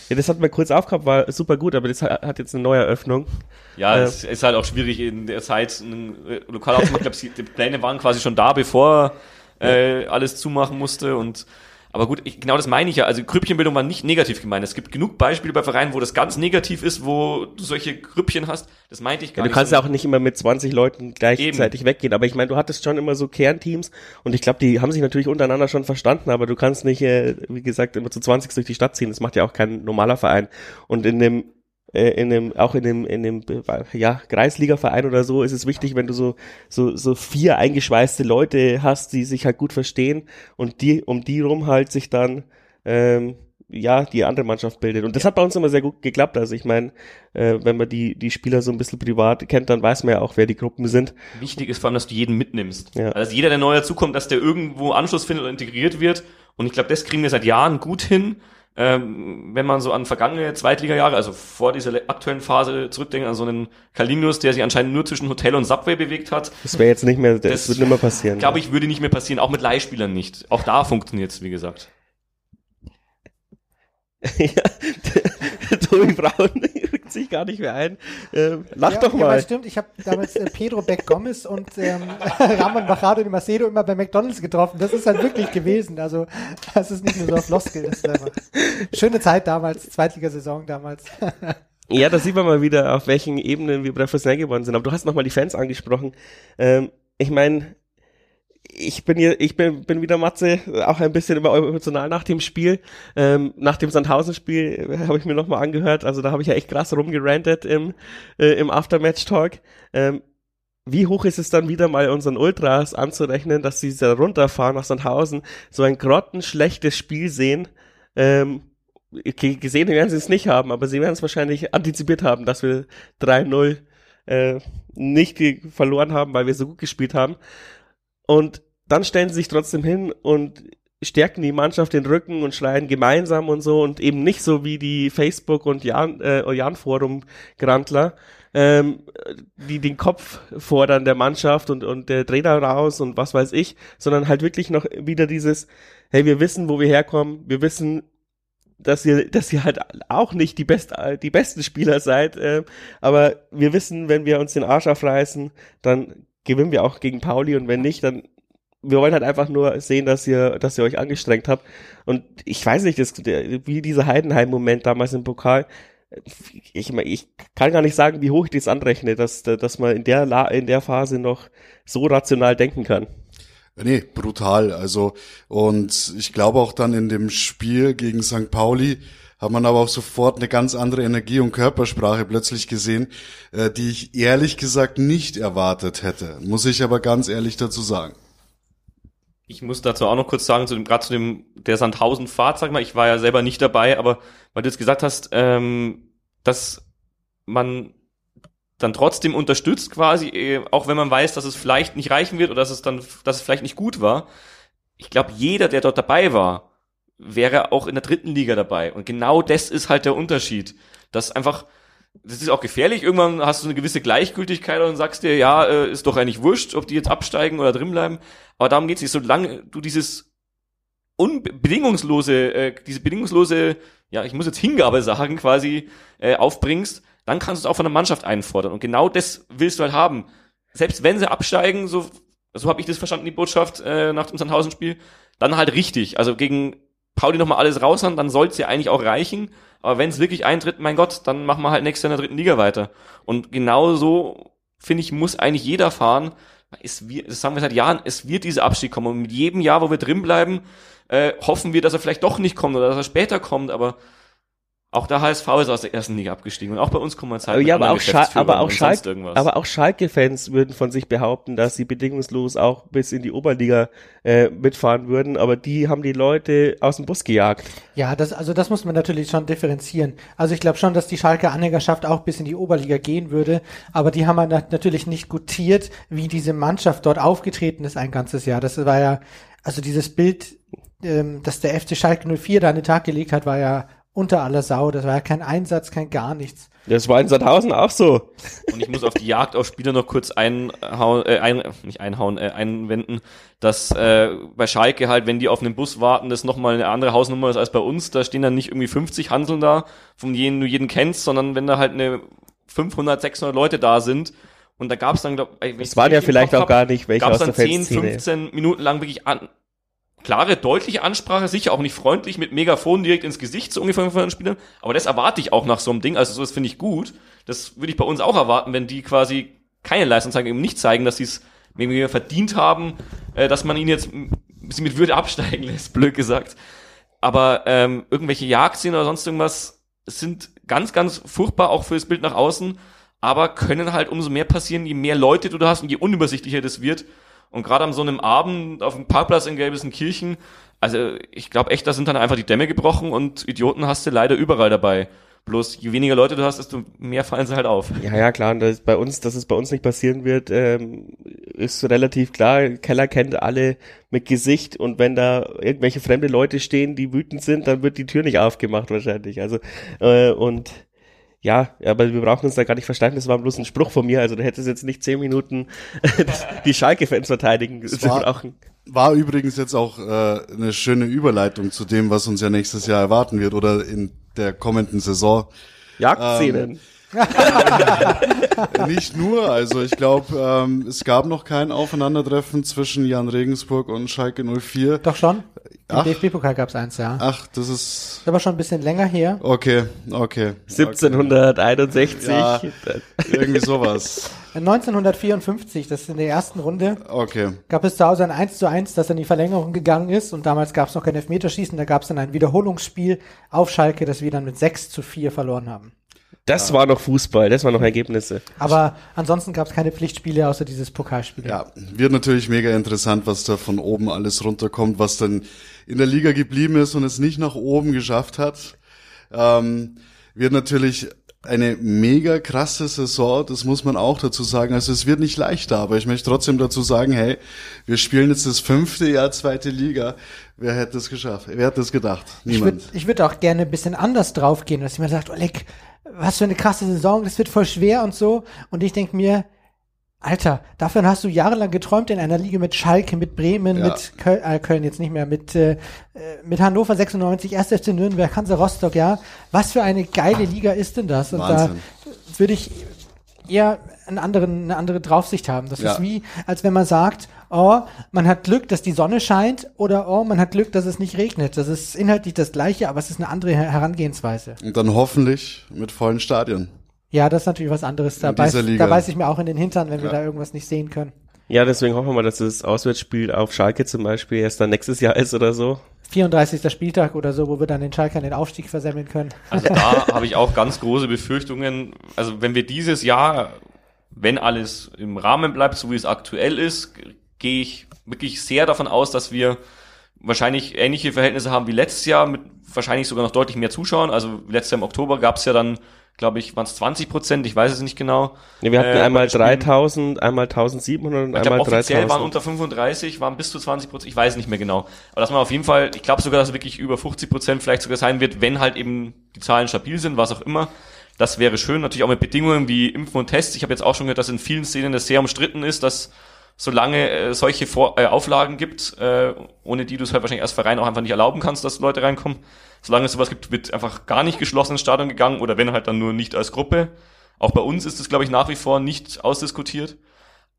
Ja, das hat man kurz aufgehabt, war super gut, aber das hat jetzt eine neue Eröffnung. Ja, äh, es ist halt auch schwierig in der Zeit ein Lokal aufzumachen. Ich glaube, die Pläne waren quasi schon da, bevor äh, alles zumachen musste und aber gut, ich, genau das meine ich ja. Also Grüppchenbildung war nicht negativ gemeint. Es gibt genug Beispiele bei Vereinen, wo das ganz negativ ist, wo du solche Grüppchen hast. Das meinte ich gar ja, nicht. Du kannst so ja auch nicht immer mit 20 Leuten gleichzeitig Eben. weggehen. Aber ich meine, du hattest schon immer so Kernteams und ich glaube, die haben sich natürlich untereinander schon verstanden, aber du kannst nicht, äh, wie gesagt, immer zu 20 durch die Stadt ziehen. Das macht ja auch kein normaler Verein. Und in dem äh, in dem, auch in dem, in dem, ja, Kreisliga-Verein oder so ist es wichtig, wenn du so, so, so vier eingeschweißte Leute hast, die sich halt gut verstehen und die, um die rum halt sich dann, ähm, ja, die andere Mannschaft bildet. Und das hat bei uns immer sehr gut geklappt. Also ich meine, äh, wenn man die, die Spieler so ein bisschen privat kennt, dann weiß man ja auch, wer die Gruppen sind. Wichtig ist vor allem, dass du jeden mitnimmst. Ja. Also jeder, der neu dazukommt, dass der irgendwo Anschluss findet und integriert wird. Und ich glaube, das kriegen wir seit Jahren gut hin ähm, wenn man so an vergangene Zweitliga-Jahre, also vor dieser aktuellen Phase zurückdenkt, an so einen Kalinius, der sich anscheinend nur zwischen Hotel und Subway bewegt hat. Das wäre jetzt nicht mehr, das, das wird nicht mehr passieren. Glaube ich, würde nicht mehr passieren, auch mit Leihspielern nicht. Auch da funktioniert es, wie gesagt. Ja, Tobi Braun rückt sich gar nicht mehr ein. Ähm, lach ja, doch mal. Ja, stimmt, ich habe damals äh, Pedro Beck Gomez und ähm, Ramon Bajado de Macedo immer bei McDonalds getroffen. Das ist halt wirklich gewesen. Also das ist nicht nur so auf Floskel. Das ist einfach schöne Zeit damals, Zweitligasaison damals. ja, da sieht man mal wieder, auf welchen Ebenen wir professionell geworden sind. Aber du hast nochmal die Fans angesprochen. Ähm, ich meine, ich bin hier, ich bin, bin wieder Matze, auch ein bisschen emotional nach dem Spiel. Ähm, nach dem Sandhausen-Spiel äh, habe ich mir nochmal angehört. Also da habe ich ja echt krass rumgerantet im, äh, im Aftermatch-Talk. Ähm, wie hoch ist es dann wieder mal unseren Ultras anzurechnen, dass sie da runterfahren nach Sandhausen, so ein grottenschlechtes Spiel sehen, ähm, gesehen werden sie es nicht haben, aber sie werden es wahrscheinlich antizipiert haben, dass wir 3-0 äh, nicht verloren haben, weil wir so gut gespielt haben. Und dann stellen sie sich trotzdem hin und stärken die Mannschaft den Rücken und schreien gemeinsam und so und eben nicht so wie die Facebook und Jan, äh, Jan Forum Grantler, ähm, die den Kopf fordern der Mannschaft und, und der Trainer raus und was weiß ich, sondern halt wirklich noch wieder dieses, hey, wir wissen, wo wir herkommen, wir wissen, dass ihr, dass ihr halt auch nicht die, best, die besten Spieler seid, äh, aber wir wissen, wenn wir uns den Arsch aufreißen, dann gewinnen wir auch gegen Pauli und wenn nicht, dann wir wollen halt einfach nur sehen, dass ihr, dass ihr euch angestrengt habt. Und ich weiß nicht, das, wie dieser Heidenheim-Moment damals im Pokal. Ich, ich kann gar nicht sagen, wie hoch ich das anrechne, dass, dass man in der, in der Phase noch so rational denken kann. Nee, brutal. Also, und ich glaube auch dann in dem Spiel gegen St. Pauli hat man aber auch sofort eine ganz andere Energie und Körpersprache plötzlich gesehen, äh, die ich ehrlich gesagt nicht erwartet hätte. Muss ich aber ganz ehrlich dazu sagen. Ich muss dazu auch noch kurz sagen, zu dem, gerade zu dem, der Sandhausen-Fahrt, sag mal, ich war ja selber nicht dabei, aber weil du jetzt gesagt hast, ähm, dass man dann trotzdem unterstützt quasi, äh, auch wenn man weiß, dass es vielleicht nicht reichen wird oder dass es dann, dass es vielleicht nicht gut war. Ich glaube, jeder, der dort dabei war, wäre auch in der dritten Liga dabei. Und genau das ist halt der Unterschied. Dass einfach, das ist auch gefährlich. Irgendwann hast du eine gewisse Gleichgültigkeit und sagst dir, ja, äh, ist doch eigentlich wurscht, ob die jetzt absteigen oder drin bleiben. Aber darum geht's nicht. Solange du dieses unbedingungslose, äh, diese bedingungslose, ja, ich muss jetzt Hingabe sagen, quasi äh, aufbringst, dann kannst du es auch von der Mannschaft einfordern. Und genau das willst du halt haben. Selbst wenn sie absteigen, so, so habe ich das verstanden, die Botschaft äh, nach dem Sandhausen-Spiel, dann halt richtig. Also gegen Pauli nochmal alles raushauen, dann soll es ja eigentlich auch reichen. Aber wenn es wirklich eintritt, mein Gott, dann machen wir halt nächstes Jahr in der dritten Liga weiter. Und genau so, finde ich, muss eigentlich jeder fahren. Es wird, das sagen wir seit Jahren, es wird dieser Abstieg kommen. Und mit jedem Jahr, wo wir drin bleiben, äh, hoffen wir, dass er vielleicht doch nicht kommt oder dass er später kommt. Aber auch der HSV ist aus der ersten Liga abgestiegen und auch bei uns kommen wir Zeit. Ja, aber auch, aber, auch Schalke, aber auch Schalke-Fans würden von sich behaupten, dass sie bedingungslos auch bis in die Oberliga äh, mitfahren würden, aber die haben die Leute aus dem Bus gejagt. Ja, das, also das muss man natürlich schon differenzieren. Also ich glaube schon, dass die Schalke-Anhängerschaft auch bis in die Oberliga gehen würde, aber die haben natürlich nicht gutiert, wie diese Mannschaft dort aufgetreten ist ein ganzes Jahr. Das war ja, also dieses Bild, ähm, dass der FC Schalke 04 da an den Tag gelegt hat, war ja unter aller Sau. Das war ja kein Einsatz, kein gar nichts. Das war in Sandhausen auch so. Und ich muss auf die Jagd auf Spieler noch kurz einhauen, äh, ein, nicht einhauen, äh, einwenden, dass äh, bei Schalke halt, wenn die auf einen Bus warten, das nochmal eine andere Hausnummer ist als bei uns. Da stehen dann nicht irgendwie 50 Hanseln da, von denen du jeden kennst, sondern wenn da halt eine 500, 600 Leute da sind, und da gab es dann, glaube ich, es waren ja vielleicht auch hab, gar nicht welche aus der 10, 15 Minuten lang wirklich an, klare, deutliche Ansprache, sicher auch nicht freundlich mit Megafon direkt ins Gesicht so ungefähr von den Spielern, aber das erwarte ich auch nach so einem Ding, also das finde ich gut. Das würde ich bei uns auch erwarten, wenn die quasi keine Leistung zeigen, eben nicht zeigen, dass sie es verdient haben, äh, dass man ihn jetzt sie mit Würde absteigen lässt, blöd gesagt. Aber ähm, irgendwelche Jagdszenen oder sonst irgendwas sind ganz, ganz furchtbar auch für das Bild nach außen, aber können halt umso mehr passieren, je mehr Leute du da hast und je unübersichtlicher das wird. Und gerade am so einem Abend auf dem Parkplatz in Gelbesenkirchen, also ich glaube echt, da sind dann einfach die Dämme gebrochen und Idioten hast du leider überall dabei. Bloß je weniger Leute du hast, desto mehr fallen sie halt auf. Ja, ja, klar. Und das bei uns, dass es bei uns nicht passieren wird, ähm, ist relativ klar. Keller kennt alle mit Gesicht und wenn da irgendwelche fremde Leute stehen, die wütend sind, dann wird die Tür nicht aufgemacht wahrscheinlich. Also äh, und ja, aber wir brauchen uns da gar nicht versteifen, das war bloß ein Spruch von mir, also du hättest jetzt nicht zehn Minuten die Schalke-Fans verteidigen zu war, brauchen. War übrigens jetzt auch äh, eine schöne Überleitung zu dem, was uns ja nächstes Jahr erwarten wird oder in der kommenden Saison. Jagdszenen. Ähm, nicht nur, also ich glaube, ähm, es gab noch kein Aufeinandertreffen zwischen Jan Regensburg und Schalke 04. Doch schon. Im DFB-Pokal gab es eins, ja. Ach, das ist. Das war schon ein bisschen länger her. Okay, okay. 1761. Ja, irgendwie sowas. 1954, das ist in der ersten Runde. Okay. Gab es zu Hause ein 1 zu 1, das in die Verlängerung gegangen ist und damals gab es noch kein Elfmeterschießen, da gab es dann ein Wiederholungsspiel auf Schalke, das wir dann mit 6 zu 4 verloren haben. Das war noch Fußball, das waren noch Ergebnisse. Aber ansonsten gab es keine Pflichtspiele außer dieses Pokalspiel. Ja, wird natürlich mega interessant, was da von oben alles runterkommt, was dann in der Liga geblieben ist und es nicht nach oben geschafft hat. Ähm, wird natürlich eine mega krasse Saison, das muss man auch dazu sagen. Also es wird nicht leichter, aber ich möchte trotzdem dazu sagen, hey, wir spielen jetzt das fünfte Jahr zweite Liga. Wer hätte es geschafft? Wer hätte es gedacht? Niemand. Ich würde ich würd auch gerne ein bisschen anders draufgehen, dass jemand sagt, Oleg, was für eine krasse Saison, das wird voll schwer und so. Und ich denke mir, Alter, davon hast du jahrelang geträumt in einer Liga mit Schalke, mit Bremen, Ja. mit Köln, äh, Köln jetzt nicht mehr, mit, äh, mit Hannover 96, 1. FC Nürnberg, Hansa Rostock, ja. Was für eine geile Liga ist denn das? Und Wahnsinn. da würde ich eher einen anderen, eine andere Draufsicht haben. Das Ja. ist wie, als wenn man sagt, oh, man hat Glück, dass die Sonne scheint oder oh, man hat Glück, dass es nicht regnet. Das ist inhaltlich das Gleiche, aber es ist eine andere Her- Herangehensweise. Und dann hoffentlich mit vollen Stadien. Ja, das ist natürlich was anderes. Da, beiß, da beiß ich mir auch in den Hintern, wenn wir Ja. da irgendwas nicht sehen können. Ja, deswegen hoffen wir mal, dass das Auswärtsspiel auf Schalke zum Beispiel erst dann nächstes Jahr ist oder so. 34. Spieltag oder so, wo wir dann den Schalkern den Aufstieg versemmeln können. Also da habe ich auch ganz große Befürchtungen. Also wenn wir dieses Jahr, wenn alles im Rahmen bleibt, so wie es aktuell ist, gehe ich wirklich sehr davon aus, dass wir wahrscheinlich ähnliche Verhältnisse haben wie letztes Jahr, mit wahrscheinlich sogar noch deutlich mehr Zuschauern. Also letztes Jahr im Oktober gab es ja dann, glaube ich, waren es 20 Prozent, ich weiß es nicht genau. Ja, wir hatten Äh, einmal bei Spielen- 3000, einmal 1700 und Ich einmal offiziell waren 3000. unter 35, waren bis zu 20 Prozent, ich weiß nicht mehr genau. Aber dass man auf jeden Fall, ich glaube sogar, dass es wirklich über 50 Prozent vielleicht sogar sein wird, wenn halt eben die Zahlen stabil sind, was auch immer. Das wäre schön, natürlich auch mit Bedingungen wie Impfen und Tests. Ich habe jetzt auch schon gehört, dass in vielen Szenen das sehr umstritten ist, dass solange äh, solche Vor äh, Auflagen gibt, äh, ohne die du es halt wahrscheinlich als Verein auch einfach nicht erlauben kannst, dass Leute reinkommen, solange es sowas gibt, wird einfach gar nicht geschlossen ins Stadion gegangen oder wenn halt dann nur nicht als Gruppe. Auch bei uns ist es, glaube ich, nach wie vor nicht ausdiskutiert.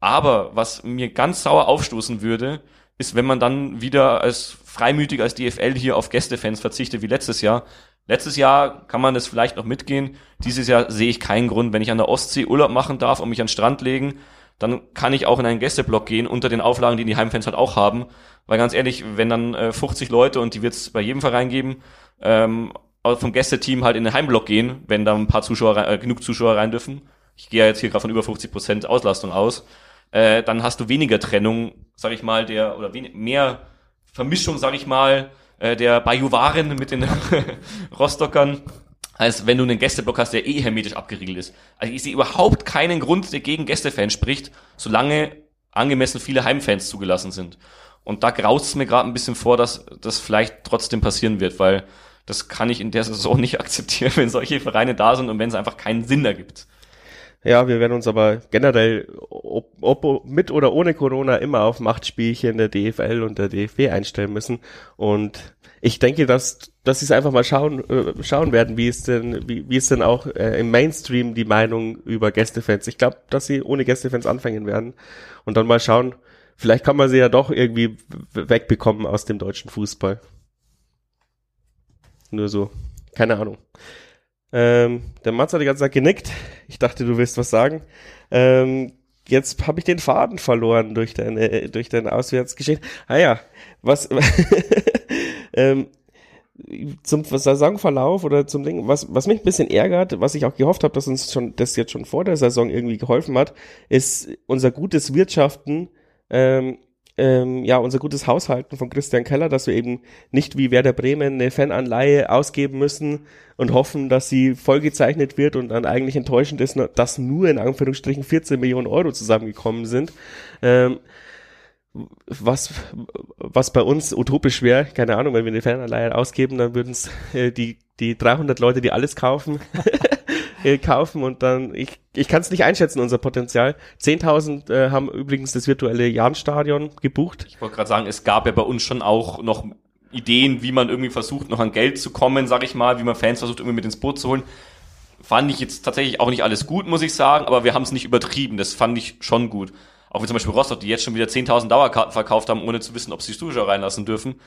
Aber was mir ganz sauer aufstoßen würde, ist, wenn man dann wieder als freimütig als DFL hier auf Gästefans verzichtet wie letztes Jahr. Letztes Jahr kann man das vielleicht noch mitgehen. Dieses Jahr sehe ich keinen Grund, wenn ich an der Ostsee Urlaub machen darf und mich an den Strand legen, dann kann ich auch in einen Gästeblock gehen unter den Auflagen, die die Heimfans halt auch haben. Weil ganz ehrlich, wenn dann äh, 50 Leute und die wird es bei jedem Verein geben, ähm, vom Gästeteam halt in den Heimblock gehen, wenn da ein paar Zuschauer, rein- äh, genug Zuschauer rein dürfen. Ich gehe ja jetzt hier gerade von über 50 Prozent Auslastung aus. Äh, dann hast du weniger Trennung, sag ich mal, der oder mehr Vermischung, sag ich mal, äh, der Bajuwaren mit den Rostockern, als wenn du einen Gästeblock hast, der eh hermetisch abgeriegelt ist. Also ich sehe überhaupt keinen Grund, der gegen Gästefans spricht, solange angemessen viele Heimfans zugelassen sind. Und da graust es mir gerade ein bisschen vor, dass das vielleicht trotzdem passieren wird, weil das kann ich in der Saison nicht akzeptieren, wenn solche Vereine da sind und wenn es einfach keinen Sinn ergibt. Ja, wir werden uns aber generell, ob, ob mit oder ohne Corona, immer auf Machtspielchen der DFL und der DFB einstellen müssen. Und ich denke, dass, dass sie es einfach mal schauen, äh, schauen werden, wie es denn, wie, wie es denn auch äh, im Mainstream die Meinung über Gästefans. Ich glaube, dass sie ohne Gästefans anfangen werden und dann mal schauen, vielleicht kann man sie ja doch irgendwie wegbekommen aus dem deutschen Fußball. Nur so. Keine Ahnung. Ähm, der Mats hat die ganze Zeit genickt. Ich dachte, du willst was sagen. Ähm, jetzt habe ich den Faden verloren durch deine, durch deine Auswärtsgeschichte. Ah ja, was ähm, zum Saisonverlauf oder zum Ding, was, was mich ein bisschen ärgert, was ich auch gehofft habe, dass uns schon das jetzt schon vor der Saison irgendwie geholfen hat, ist unser gutes Wirtschaften ähm, ähm, ja, unser gutes Haushalten von Christian Keller, dass wir eben nicht wie Werder Bremen eine Fananleihe ausgeben müssen und hoffen, dass sie vollgezeichnet wird und dann eigentlich enttäuschend ist, dass nur in Anführungsstrichen 14 Millionen Euro zusammengekommen sind. Ähm, was, was bei uns utopisch wäre, keine Ahnung, wenn wir eine Fananleihe ausgeben, dann würden es äh, die, die 300 Leute, die alles kaufen, äh, kaufen und dann, ich, ich kann es nicht einschätzen, unser Potenzial. 10.000 äh, haben übrigens das virtuelle Jahnstadion gebucht. Ich wollte gerade sagen, es gab ja bei uns schon auch noch Ideen, wie man irgendwie versucht, noch an Geld zu kommen, sag ich mal, wie man Fans versucht, irgendwie mit ins Boot zu holen. Fand ich jetzt tatsächlich auch nicht alles gut, muss ich sagen, aber wir haben es nicht übertrieben. Das fand ich schon gut. Auch wie zum Beispiel Rostock, die jetzt schon wieder 10.000 Dauerkarten verkauft haben, ohne zu wissen, ob sie Zuschauer reinlassen dürfen.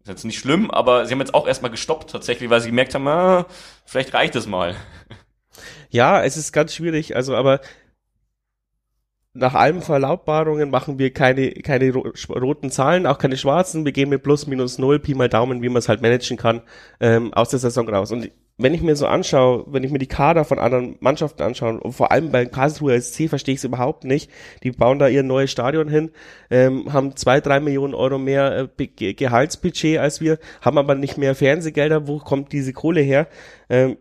Ist jetzt nicht schlimm, aber sie haben jetzt auch erstmal gestoppt tatsächlich, weil sie gemerkt haben, ah, vielleicht reicht es mal. Ja, es ist ganz schwierig, also aber nach allen Verlautbarungen machen wir keine, keine ro roten Zahlen, auch keine schwarzen. Wir gehen mit plus minus null, Pi mal Daumen, wie man es halt managen kann, ähm, aus der Saison raus. Und wenn ich mir so anschaue, wenn ich mir die Kader von anderen Mannschaften anschaue, und vor allem beim Karlsruher SC verstehe ich es überhaupt nicht. Die bauen da ihr neues Stadion hin, ähm, haben zwei, drei Millionen Euro mehr äh, Ge Gehaltsbudget als wir, haben aber nicht mehr Fernsehgelder. Wo kommt diese Kohle her? Ähm,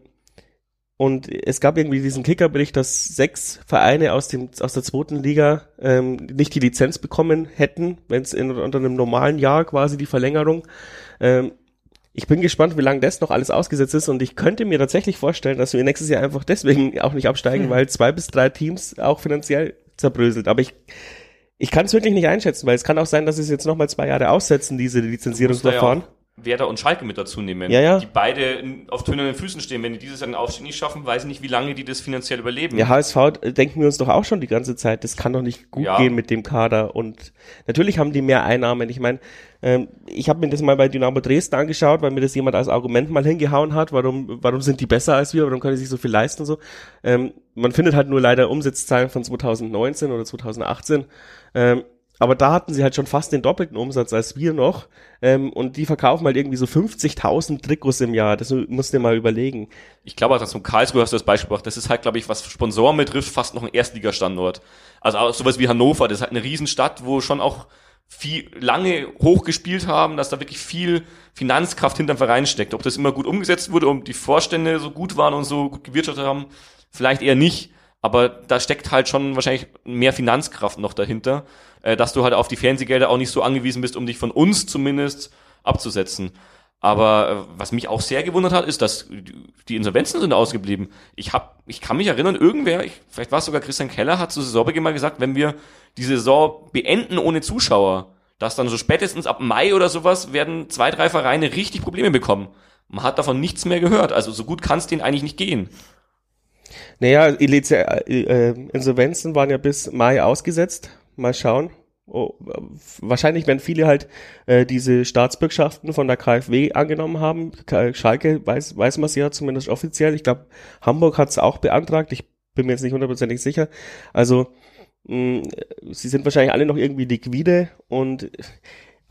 und es gab irgendwie diesen Kickerbericht, dass sechs Vereine aus dem aus der zweiten Liga ähm, nicht die Lizenz bekommen hätten, wenn es unter einem normalen Jahr quasi die Verlängerung. Ähm, ich bin gespannt, wie lange das noch alles ausgesetzt ist und ich könnte mir tatsächlich vorstellen, dass wir nächstes Jahr einfach deswegen auch nicht absteigen, hm. weil zwei bis drei Teams auch finanziell zerbröselt. Aber ich ich kann es wirklich nicht einschätzen, weil es kann auch sein, dass es jetzt noch mal zwei Jahre aussetzen, diese Lizenzierungsverfahren. Werder und Schalke mit dazu nehmen, ja, ja. die beide auf tönernen Füßen stehen. Wenn die dieses Jahr den Aufstieg nicht schaffen, weiß ich nicht, wie lange die das finanziell überleben. Ja, HSV denken wir uns doch auch schon die ganze Zeit, das kann doch nicht gut ja. gehen mit dem Kader. Und natürlich haben die mehr Einnahmen. Ich meine, ähm, ich habe mir das mal bei Dynamo Dresden angeschaut, weil mir das jemand als Argument mal hingehauen hat, warum, warum sind die besser als wir, warum können die sich so viel leisten und so. Ähm, man findet halt nur leider Umsatzzahlen von 2019 oder 2018. Ähm, aber da hatten sie halt schon fast den doppelten Umsatz als wir noch. Ähm, und die verkaufen halt irgendwie so 50.000 Trikots im Jahr. Das musst du dir mal überlegen. Ich glaube auch, dass zum Karlsruhe hast du das Beispiel gebracht. Das ist halt, glaube ich, was Sponsoren betrifft, fast noch ein Erstligastandort. Also auch sowas wie Hannover, das ist halt eine Riesenstadt, wo schon auch viel lange hochgespielt haben, dass da wirklich viel Finanzkraft hinterm Verein steckt. Ob das immer gut umgesetzt wurde, ob die Vorstände so gut waren und so gut gewirtschaftet haben, vielleicht eher nicht. Aber da steckt halt schon wahrscheinlich mehr Finanzkraft noch dahinter äh, dass du halt auf die Fernsehgelder auch nicht so angewiesen bist, um dich von uns zumindest abzusetzen. Aber äh, was mich auch sehr gewundert hat, ist, dass die Insolvenzen sind ausgeblieben. Ich hab, ich kann mich erinnern, irgendwer, ich, vielleicht war es sogar Christian Keller, hat zu Saisonbeginn mal gesagt, wenn wir die Saison beenden ohne Zuschauer, dass dann so spätestens ab Mai oder sowas werden zwei, drei Vereine richtig Probleme bekommen. Man hat davon nichts mehr gehört. Also so gut kann es denen eigentlich nicht gehen. Naja, äh, Insolvenzen waren ja bis Mai ausgesetzt. Mal schauen. Oh, wahrscheinlich werden viele halt äh, diese Staatsbürgschaften von der KfW angenommen haben. Schalke weiß, weiß man es ja zumindest offiziell. Ich glaube, Hamburg hat es auch beantragt. Ich bin mir jetzt nicht hundertprozentig sicher. Also mh, sie sind wahrscheinlich alle noch irgendwie liquide und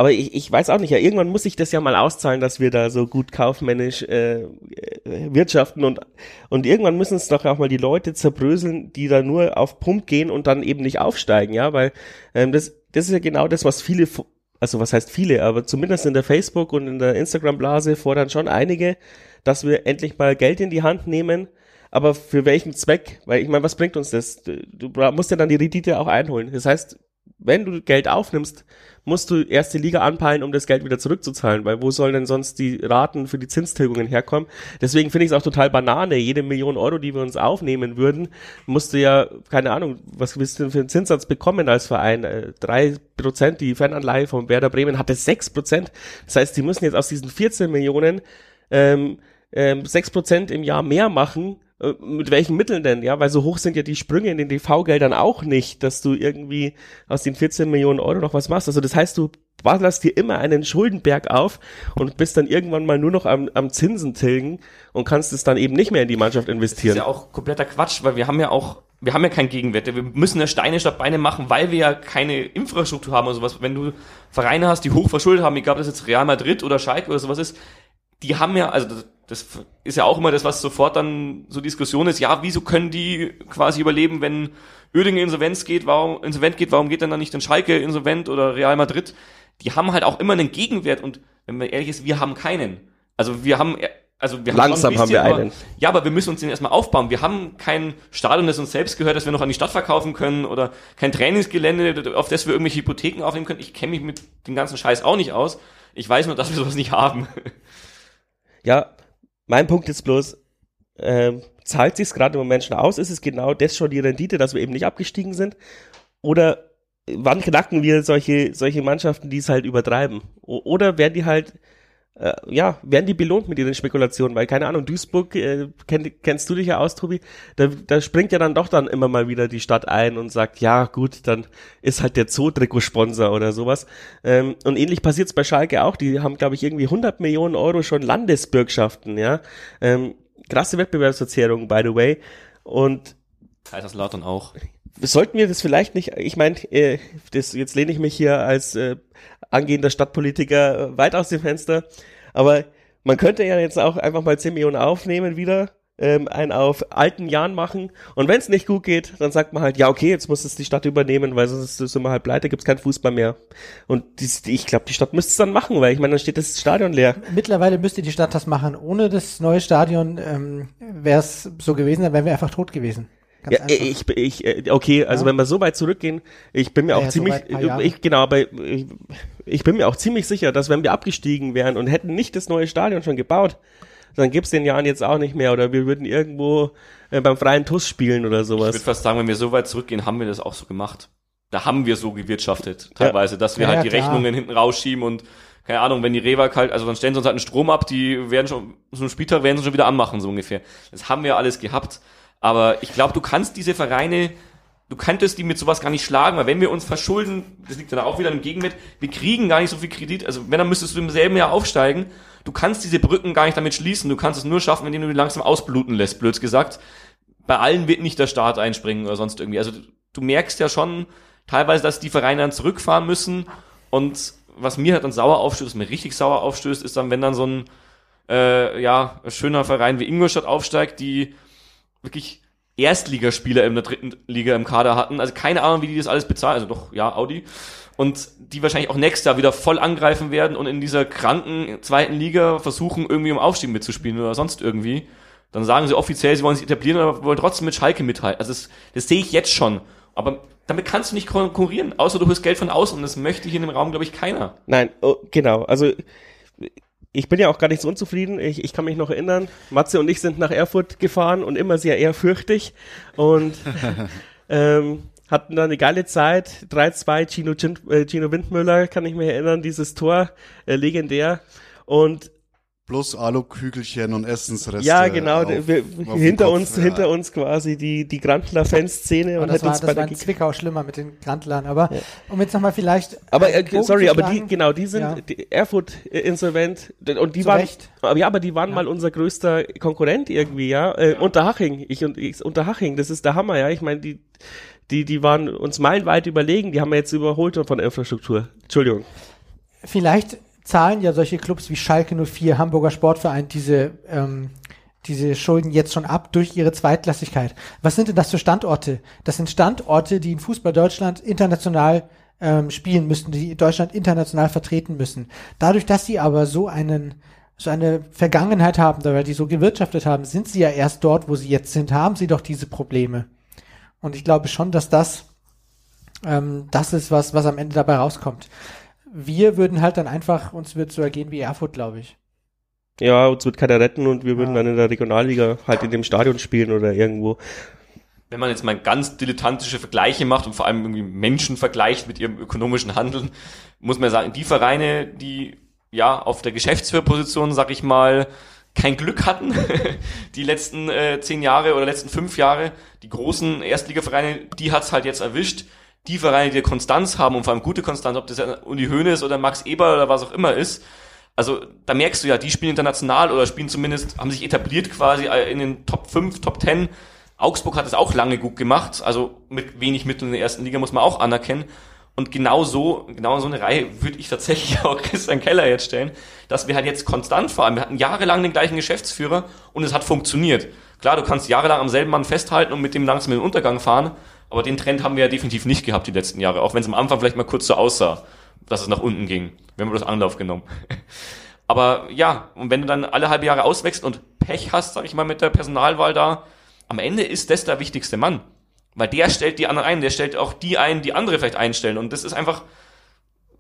aber ich, ich weiß auch nicht, ja, irgendwann muss sich das ja mal auszahlen, dass wir da so gut kaufmännisch äh, wirtschaften und, und irgendwann müssen es doch auch mal die Leute zerbröseln, die da nur auf Pump gehen und dann eben nicht aufsteigen, ja, weil ähm, das, das ist ja genau das, was viele, also was heißt viele, aber zumindest in der Facebook- und in der Instagram-Blase fordern schon einige, dass wir endlich mal Geld in die Hand nehmen, aber für welchen Zweck? Weil ich meine, was bringt uns das? Du, du musst ja dann die Rendite auch einholen. Das heißt, wenn du Geld aufnimmst, musst du erst die Liga anpeilen, um das Geld wieder zurückzuzahlen, weil wo sollen denn sonst die Raten für die Zinstilgungen herkommen? Deswegen finde ich es auch total banane. Jede Million Euro, die wir uns aufnehmen würden, musst du ja, keine Ahnung, was willst du denn für einen Zinssatz bekommen als Verein? Äh, drei Prozent, die Fananleihe von Werder Bremen hatte sechs Prozent. Das heißt, die müssen jetzt aus diesen 14 Millionen ähm, ähm, sechs Prozent im Jahr mehr machen, äh, mit welchen Mitteln denn, ja, weil so hoch sind ja die Sprünge in den TV-Geldern auch nicht, dass du irgendwie aus den 14 Millionen Euro noch was machst. Also das heißt, du ballerst dir immer einen Schuldenberg auf und bist dann irgendwann mal nur noch am, am Zinsen tilgen und kannst es dann eben nicht mehr in die Mannschaft investieren. Das ist ja auch kompletter Quatsch, weil wir haben ja auch wir haben ja keinen Gegenwert. Wir müssen ja Steine statt Beine machen, weil wir ja keine Infrastruktur haben oder sowas. Wenn du Vereine hast, die hoch verschuldet haben, egal ob das jetzt Real Madrid oder Schalke oder sowas ist, die haben ja, also das, ist ja auch immer das, was sofort dann so Diskussion ist, ja, wieso können die quasi überleben, wenn Oerdingen insolvenz geht, warum, insolvent geht, warum geht dann dann nicht in Schalke insolvent oder Real Madrid? Die haben halt auch immer einen Gegenwert und wenn man ehrlich ist, wir haben keinen. Also wir haben, also wir haben Langsam haben wir einen. ja, aber wir müssen uns den erstmal aufbauen. Wir haben kein Stadion, das uns selbst gehört, das wir noch an die Stadt verkaufen können oder kein Trainingsgelände, auf das wir irgendwelche Hypotheken aufnehmen können. Ich kenne mich mit dem ganzen Scheiß auch nicht aus. Ich weiß nur, dass wir sowas nicht haben. Ja, mein Punkt ist bloß, äh, zahlt sich's gerade im Moment schon aus? Ist es genau das schon die Rendite, dass wir eben nicht abgestiegen sind? Oder wann knacken wir solche, solche Mannschaften, die es halt übertreiben? O oder werden die halt äh, ja, werden die belohnt mit ihren Spekulationen, weil keine Ahnung, Duisburg, äh, kenn, kennst du dich ja aus, Tobi, da, da springt ja dann doch dann immer mal wieder die Stadt ein und sagt, ja gut, dann ist halt der Zoo-Trikot-Sponsor oder sowas. Ähm, und ähnlich passiert's bei Schalke auch, die haben, glaube ich, irgendwie 100 Millionen Euro schon Landesbürgschaften, ja. Ähm, krasse Wettbewerbsverzerrung, by the way. Und Kaiserslautern auch. Sollten wir das vielleicht nicht, ich meine, äh, das, jetzt lehne ich mich hier als äh, angehender Stadtpolitiker weit aus dem Fenster. Aber man könnte ja jetzt auch einfach mal 10 Millionen aufnehmen wieder, ähm, einen auf alten Jahren machen und wenn es nicht gut geht, dann sagt man halt, ja okay, jetzt muss es die Stadt übernehmen, weil sonst sind wir halt pleite, gibt's keinen Fußball mehr. Und die, ich glaube, die Stadt müsste es dann machen, weil ich meine, dann steht das Stadion leer. Mittlerweile müsste die Stadt das machen. Ohne das neue Stadion ähm, wäre es so gewesen, dann wären wir einfach tot gewesen. Ganz ja, einfach. ich, ich, äh, okay, also ja. wenn wir so weit zurückgehen, ich bin mir auch ja, ziemlich, so ich, genau, aber ich, ich bin mir auch ziemlich sicher, dass wenn wir abgestiegen wären und hätten nicht das neue Stadion schon gebaut, dann gibt's den Jahren jetzt auch nicht mehr oder wir würden irgendwo äh, beim freien TUS spielen oder sowas. Ich würde fast sagen, wenn wir so weit zurückgehen, haben wir das auch so gemacht. Da haben wir so gewirtschaftet, teilweise, dass wir halt die klar. Rechnungen hinten rausschieben und keine Ahnung, wenn die Rewag halt, also dann stellen sie uns halt einen Strom ab, die werden schon, so einen Spieltag werden sie schon wieder anmachen, so ungefähr. Das haben wir alles gehabt. Aber ich glaube, du kannst diese Vereine, du könntest die mit sowas gar nicht schlagen, weil wenn wir uns verschulden, das liegt dann auch wieder im Gegenwert, wir kriegen gar nicht so viel Kredit, also wenn, dann müsstest du im selben Jahr aufsteigen. Du kannst diese Brücken gar nicht damit schließen, du kannst es nur schaffen, indem du die langsam ausbluten lässt, blöd gesagt. Bei allen wird nicht der Staat einspringen oder sonst irgendwie. Also du merkst ja schon teilweise, dass die Vereine dann zurückfahren müssen und was mir halt dann sauer aufstößt, was mir richtig sauer aufstößt, ist dann, wenn dann so ein äh, ja, schöner Verein wie Ingolstadt aufsteigt, die wirklich Erstligaspieler in der dritten Liga im Kader hatten. Also keine Ahnung, wie die das alles bezahlen. Also doch, ja, Audi. Und die wahrscheinlich auch nächstes Jahr wieder voll angreifen werden und in dieser kranken zweiten Liga versuchen, irgendwie um Aufstieg mitzuspielen oder sonst irgendwie. Dann sagen sie offiziell, sie wollen sich etablieren, aber wollen trotzdem mit Schalke mithalten. Also das, das sehe ich jetzt schon. Aber damit kannst du nicht konkurrieren, außer du holst Geld von außen und das möchte hier in dem Raum, glaube ich, keiner. Nein, oh, genau. Also ich bin ja auch gar nicht so unzufrieden. Ich, ich kann mich noch erinnern, Matze und ich sind nach Erfurt gefahren und immer sehr ehrfürchtig und ähm, hatten da eine geile Zeit. 3-2, Gino, äh, Gino Windmüller, kann ich mich erinnern, dieses Tor, äh, legendär. Und Plus Alukügelchen und Essensreste. Ja, genau. Auf, wir, auf hinter Kopf, uns, ja. hinter uns quasi die, die Grantler-Fanszene. Und das war, das war in Zwickau schlimmer mit den Grantlern. Aber ja. um jetzt nochmal vielleicht. Aber, äh, sorry, aber die, genau, die sind ja. die Erfurt äh, insolvent. Und die Zu waren, Recht. aber ja, aber die waren mal unser größter Konkurrent irgendwie, ja. Äh, Unterhaching. Ich und ich, Unterhaching, das ist der Hammer, ja. Ich meine, die, die, die waren uns meilenweit überlegen. Die haben wir jetzt überholt von der Infrastruktur. Entschuldigung. Vielleicht zahlen ja solche Clubs wie Schalke 04, Hamburger Sportverein diese, ähm, diese Schulden jetzt schon ab durch ihre Zweitklassigkeit. Was sind denn das für Standorte? Das sind Standorte, die in Fußball Deutschland international ähm, spielen müssen, die Deutschland international vertreten müssen. Dadurch, dass sie aber so einen so eine Vergangenheit haben, weil die so gewirtschaftet haben, sind sie ja erst dort, wo sie jetzt sind, haben sie doch diese Probleme. Und ich glaube schon, dass das ähm, das ist, was, was am Ende dabei rauskommt wir würden halt dann einfach, uns wird so ergehen wie Erfurt, glaube ich. Ja, uns wird keiner retten und wir würden ja. dann in der Regionalliga halt in dem Stadion spielen oder irgendwo. Wenn man jetzt mal ganz dilettantische Vergleiche macht und vor allem irgendwie Menschen vergleicht mit ihrem ökonomischen Handeln, muss man sagen, die Vereine, die ja auf der Geschäftsführerposition, sag ich mal, kein Glück hatten, die letzten äh, zehn Jahre oder letzten fünf Jahre, die großen Erstligavereine, die hat's halt jetzt erwischt die Vereine, die Konstanz haben und vor allem gute Konstanz, ob das ja Uli Hoeneß oder Max Eber oder was auch immer ist, also da merkst du ja, die spielen international oder spielen zumindest, haben sich etabliert quasi in den Top 5, Top 10. Augsburg hat es auch lange gut gemacht, also mit wenig Mitteln in der ersten Liga muss man auch anerkennen. Und genau so, genau in so eine Reihe würde ich tatsächlich auch Christian Keller jetzt stellen, dass wir halt jetzt konstant allem, wir hatten jahrelang den gleichen Geschäftsführer und es hat funktioniert. Klar, du kannst jahrelang am selben Mann festhalten und mit dem langsam in den Untergang fahren, aber den Trend haben wir ja definitiv nicht gehabt die letzten Jahre, auch wenn es am Anfang vielleicht mal kurz so aussah, dass es nach unten ging. Wir haben das Anlauf genommen. Aber ja, und wenn du dann alle halbe Jahre auswächst und Pech hast, sag ich mal, mit der Personalwahl da, am Ende ist das der wichtigste Mann. Weil der stellt die anderen ein, der stellt auch die ein, die andere vielleicht einstellen. Und das ist einfach,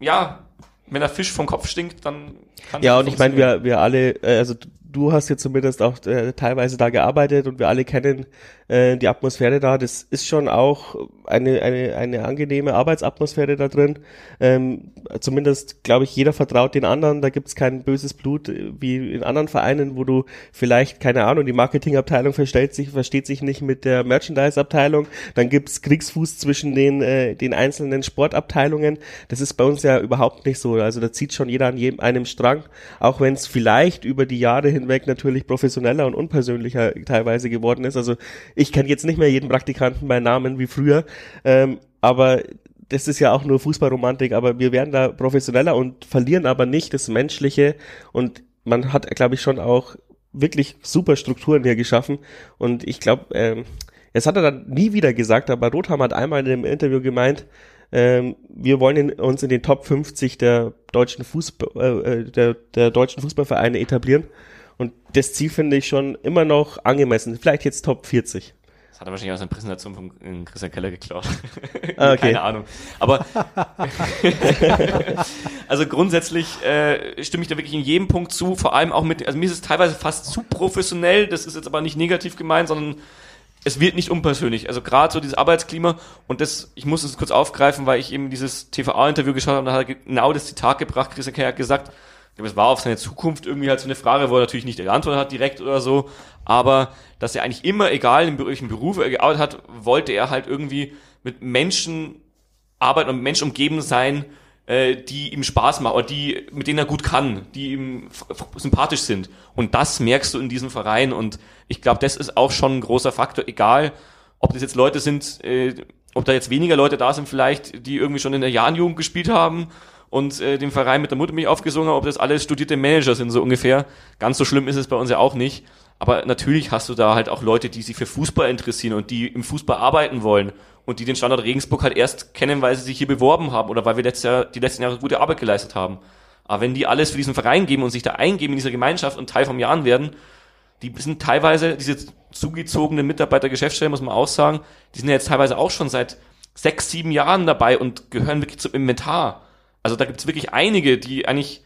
ja, wenn der Fisch vom Kopf stinkt, dann kann Ja, und ich meine, wir, wir alle, äh, also du hast jetzt zumindest auch äh, teilweise da gearbeitet und wir alle kennen äh, die Atmosphäre da. Das ist schon auch eine, eine, eine angenehme Arbeitsatmosphäre da drin. Ähm, zumindest, glaube ich, jeder vertraut den anderen. Da gibt es kein böses Blut äh, wie in anderen Vereinen, wo du vielleicht, keine Ahnung, die Marketingabteilung versteht sich, versteht sich nicht mit der Merchandise-Abteilung. Dann gibt's Kriegsfuß zwischen den, äh, den einzelnen Sportabteilungen. Das ist bei uns ja überhaupt nicht so. Also da zieht schon jeder an jedem einem Strang, auch wenn es vielleicht über die Jahre hinweg natürlich professioneller und unpersönlicher teilweise geworden ist. Also ich kenne jetzt nicht mehr jeden Praktikanten bei Namen wie früher, ähm, aber das ist ja auch nur Fußballromantik, aber wir werden da professioneller und verlieren aber nicht das Menschliche und man hat, glaube ich, schon auch wirklich super Strukturen hier geschaffen. Und ich glaube, ähm, es hat er dann nie wieder gesagt, aber Rotham hat einmal in dem Interview gemeint, ähm, wir wollen in, uns in den Top 50 der deutschen Fußball, äh, äh, der, der deutschen Fußballvereine etablieren. Und das Ziel finde ich schon immer noch angemessen. Vielleicht jetzt Top 40. Das hat er wahrscheinlich aus einer Präsentation von äh, Christian Keller geklaut. Ah, okay. Keine Ahnung. Aber also grundsätzlich äh, stimme ich da wirklich in jedem Punkt zu, vor allem auch mit, also mir ist es teilweise fast zu professionell, das ist jetzt aber nicht negativ gemeint, sondern es wird nicht unpersönlich. Also gerade so dieses Arbeitsklima und das, ich muss es kurz aufgreifen, weil ich eben dieses TVA-Interview geschaut habe und da hat er genau das Zitat gebracht, Christian Keller hat gesagt, es war auf seine Zukunft irgendwie halt so eine Frage, wo er natürlich nicht geantwortet hat direkt oder so, aber dass er eigentlich immer, egal in welchem Beruf er gearbeitet hat, wollte er halt irgendwie mit Menschen arbeiten und Menschen umgeben sein, äh, die ihm Spaß machen oder die, mit denen er gut kann, die ihm sympathisch sind. Und das merkst du in diesem Verein und ich glaube, das ist auch schon ein großer Faktor, egal ob das jetzt Leute sind, äh, ob da jetzt weniger Leute da sind vielleicht, die irgendwie schon in der Jahnjugend gespielt haben und äh, den Verein mit der Mutter mich aufgesungen, ob das alles studierte Manager sind, so ungefähr. Ganz so schlimm ist es bei uns ja auch nicht. Aber natürlich hast du da halt auch Leute, die sich für Fußball interessieren und die im Fußball arbeiten wollen und die den Standort Regensburg halt erst kennen, weil sie sich hier beworben haben oder weil wir letztes Jahr, die letzten Jahre gute Arbeit geleistet haben. Aber wenn die alles für diesen Verein geben und sich da eingeben in dieser Gemeinschaft und Teil vom Jahren werden, die sind teilweise, diese zugezogenen Mitarbeiter, Geschäftsstellen, muss man auch sagen, die sind ja jetzt teilweise auch schon seit sechs, sieben Jahren dabei und gehören wirklich zum Inventar. Also da gibt's wirklich einige, die eigentlich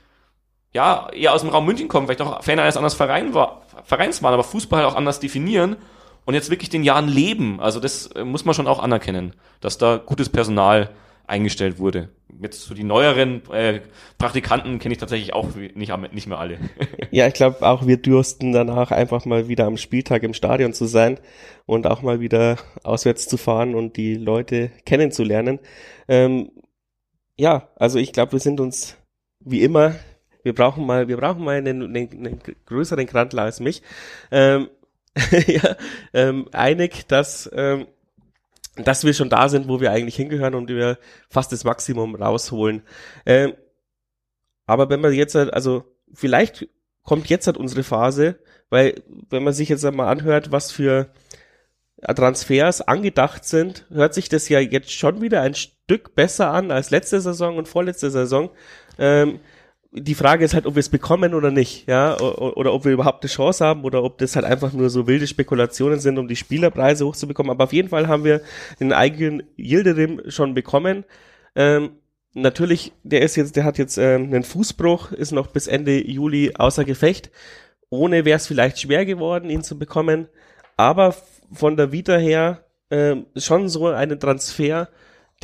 ja eher aus dem Raum München kommen, vielleicht auch Fan eines anderen Verein war, Vereins waren, aber Fußball halt auch anders definieren und jetzt wirklich den Jahren leben. Also das äh, muss man schon auch anerkennen, dass da gutes Personal eingestellt wurde. Jetzt so die neueren äh, Praktikanten kenne ich tatsächlich auch nicht, nicht mehr alle. ja, ich glaube auch wir dürsten danach einfach mal wieder am Spieltag im Stadion zu sein und auch mal wieder auswärts zu fahren und die Leute kennenzulernen. Ähm, ja, also ich glaube, wir sind uns wie immer, wir brauchen mal, wir brauchen mal einen, einen, einen größeren Krantler als mich, ähm, ja, ähm, einig, dass, ähm, dass wir schon da sind, wo wir eigentlich hingehören und wir fast das Maximum rausholen. Ähm, aber wenn man jetzt, halt, also vielleicht kommt jetzt halt unsere Phase, weil wenn man sich jetzt einmal anhört, was für Transfers angedacht sind, hört sich das ja jetzt schon wieder ein Stück besser an als letzte Saison und vorletzte Saison. Ähm, die Frage ist halt, ob wir es bekommen oder nicht, ja, oder, oder ob wir überhaupt eine Chance haben oder ob das halt einfach nur so wilde Spekulationen sind, um die Spielerpreise hochzubekommen. Aber auf jeden Fall haben wir den eigenen Yildirim schon bekommen. Ähm, natürlich, der ist jetzt, der hat jetzt ähm, einen Fußbruch, ist noch bis Ende Juli außer Gefecht. Ohne wäre es vielleicht schwer geworden, ihn zu bekommen. Aber von der Vita her äh, schon so einen Transfer,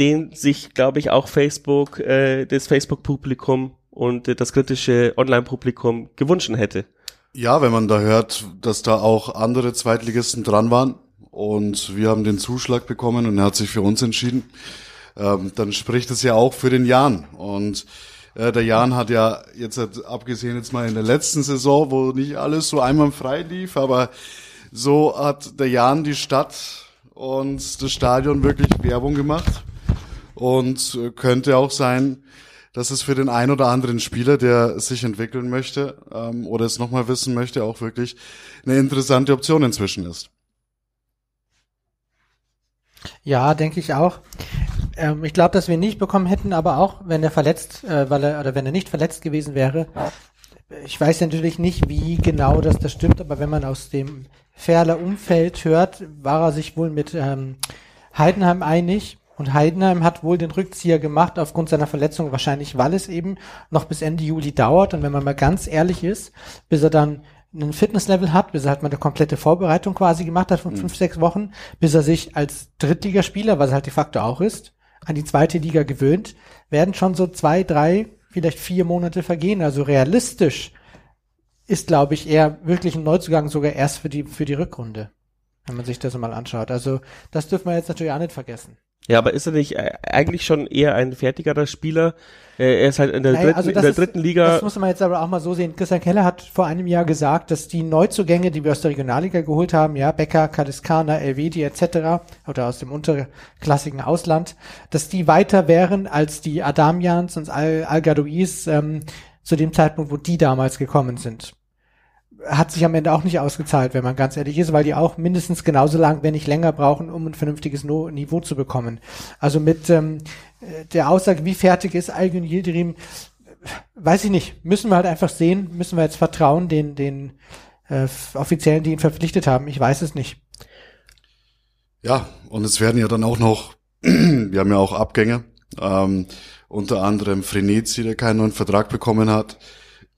den sich, glaube ich, auch Facebook, äh, das Facebook-Publikum und äh, das kritische Online-Publikum gewünscht hätte. Ja, wenn man da hört, dass da auch andere Zweitligisten dran waren und wir haben den Zuschlag bekommen und er hat sich für uns entschieden, ähm, dann spricht es ja auch für den Jan. Und äh, der Jan hat ja jetzt, abgesehen jetzt mal in der letzten Saison, wo nicht alles so einwandfrei lief, aber so hat der Jan die Stadt und das Stadion wirklich Werbung gemacht. Und äh, könnte auch sein, dass es für den ein oder anderen Spieler, der sich entwickeln möchte ähm, oder es nochmal wissen möchte, auch wirklich eine interessante Option inzwischen ist. Ja, denke ich auch. Ähm, ich glaube, dass wir ihn nicht bekommen hätten, aber auch wenn er verletzt, äh, weil er oder wenn er nicht verletzt gewesen wäre, ich weiß natürlich nicht, wie genau das, das stimmt, aber wenn man aus dem Ferler Umfeld hört, war er sich wohl mit ähm, Heidenheim einig. Und Heidenheim hat wohl den Rückzieher gemacht aufgrund seiner Verletzung, wahrscheinlich weil es eben noch bis Ende Juli dauert. Und wenn man mal ganz ehrlich ist, bis er dann einen Fitnesslevel hat, bis er halt mal eine komplette Vorbereitung quasi gemacht hat von mhm. fünf, sechs Wochen, bis er sich als Drittligaspieler, was er halt de facto auch ist, an die zweite Liga gewöhnt, werden schon so zwei, drei, vielleicht vier Monate vergehen. Also realistisch ist, glaube ich, eher wirklich ein Neuzugang sogar erst für die, für die Rückrunde. Wenn man sich das mal anschaut. Also, das dürfen wir jetzt natürlich auch nicht vergessen. Ja, aber ist er nicht äh, eigentlich schon eher ein fertigerer Spieler? Äh, er ist halt in der, naja, dritten, also in der dritten Liga. Das muss man jetzt aber auch mal so sehen. Christian Keller hat vor einem Jahr gesagt, dass die Neuzugänge, die wir aus der Regionalliga geholt haben, ja, Becker, Kaliskana, Elvedi etc., oder aus dem unterklassigen Ausland, dass die weiter wären als die Adamians und Al, Al ähm, zu dem Zeitpunkt, wo die damals gekommen sind. Hat sich am Ende auch nicht ausgezahlt, wenn man ganz ehrlich ist, weil die auch mindestens genauso lang, wenn nicht länger brauchen, um ein vernünftiges no Niveau zu bekommen. Also mit ähm, der Aussage, wie fertig ist Algun Yildirim, weiß ich nicht. Müssen wir halt einfach sehen, müssen wir jetzt vertrauen den, den äh, Offiziellen, die ihn verpflichtet haben. Ich weiß es nicht. Ja, und es werden ja dann auch noch, wir haben ja auch Abgänge, ähm, unter anderem Frenetzi, der keinen neuen Vertrag bekommen hat.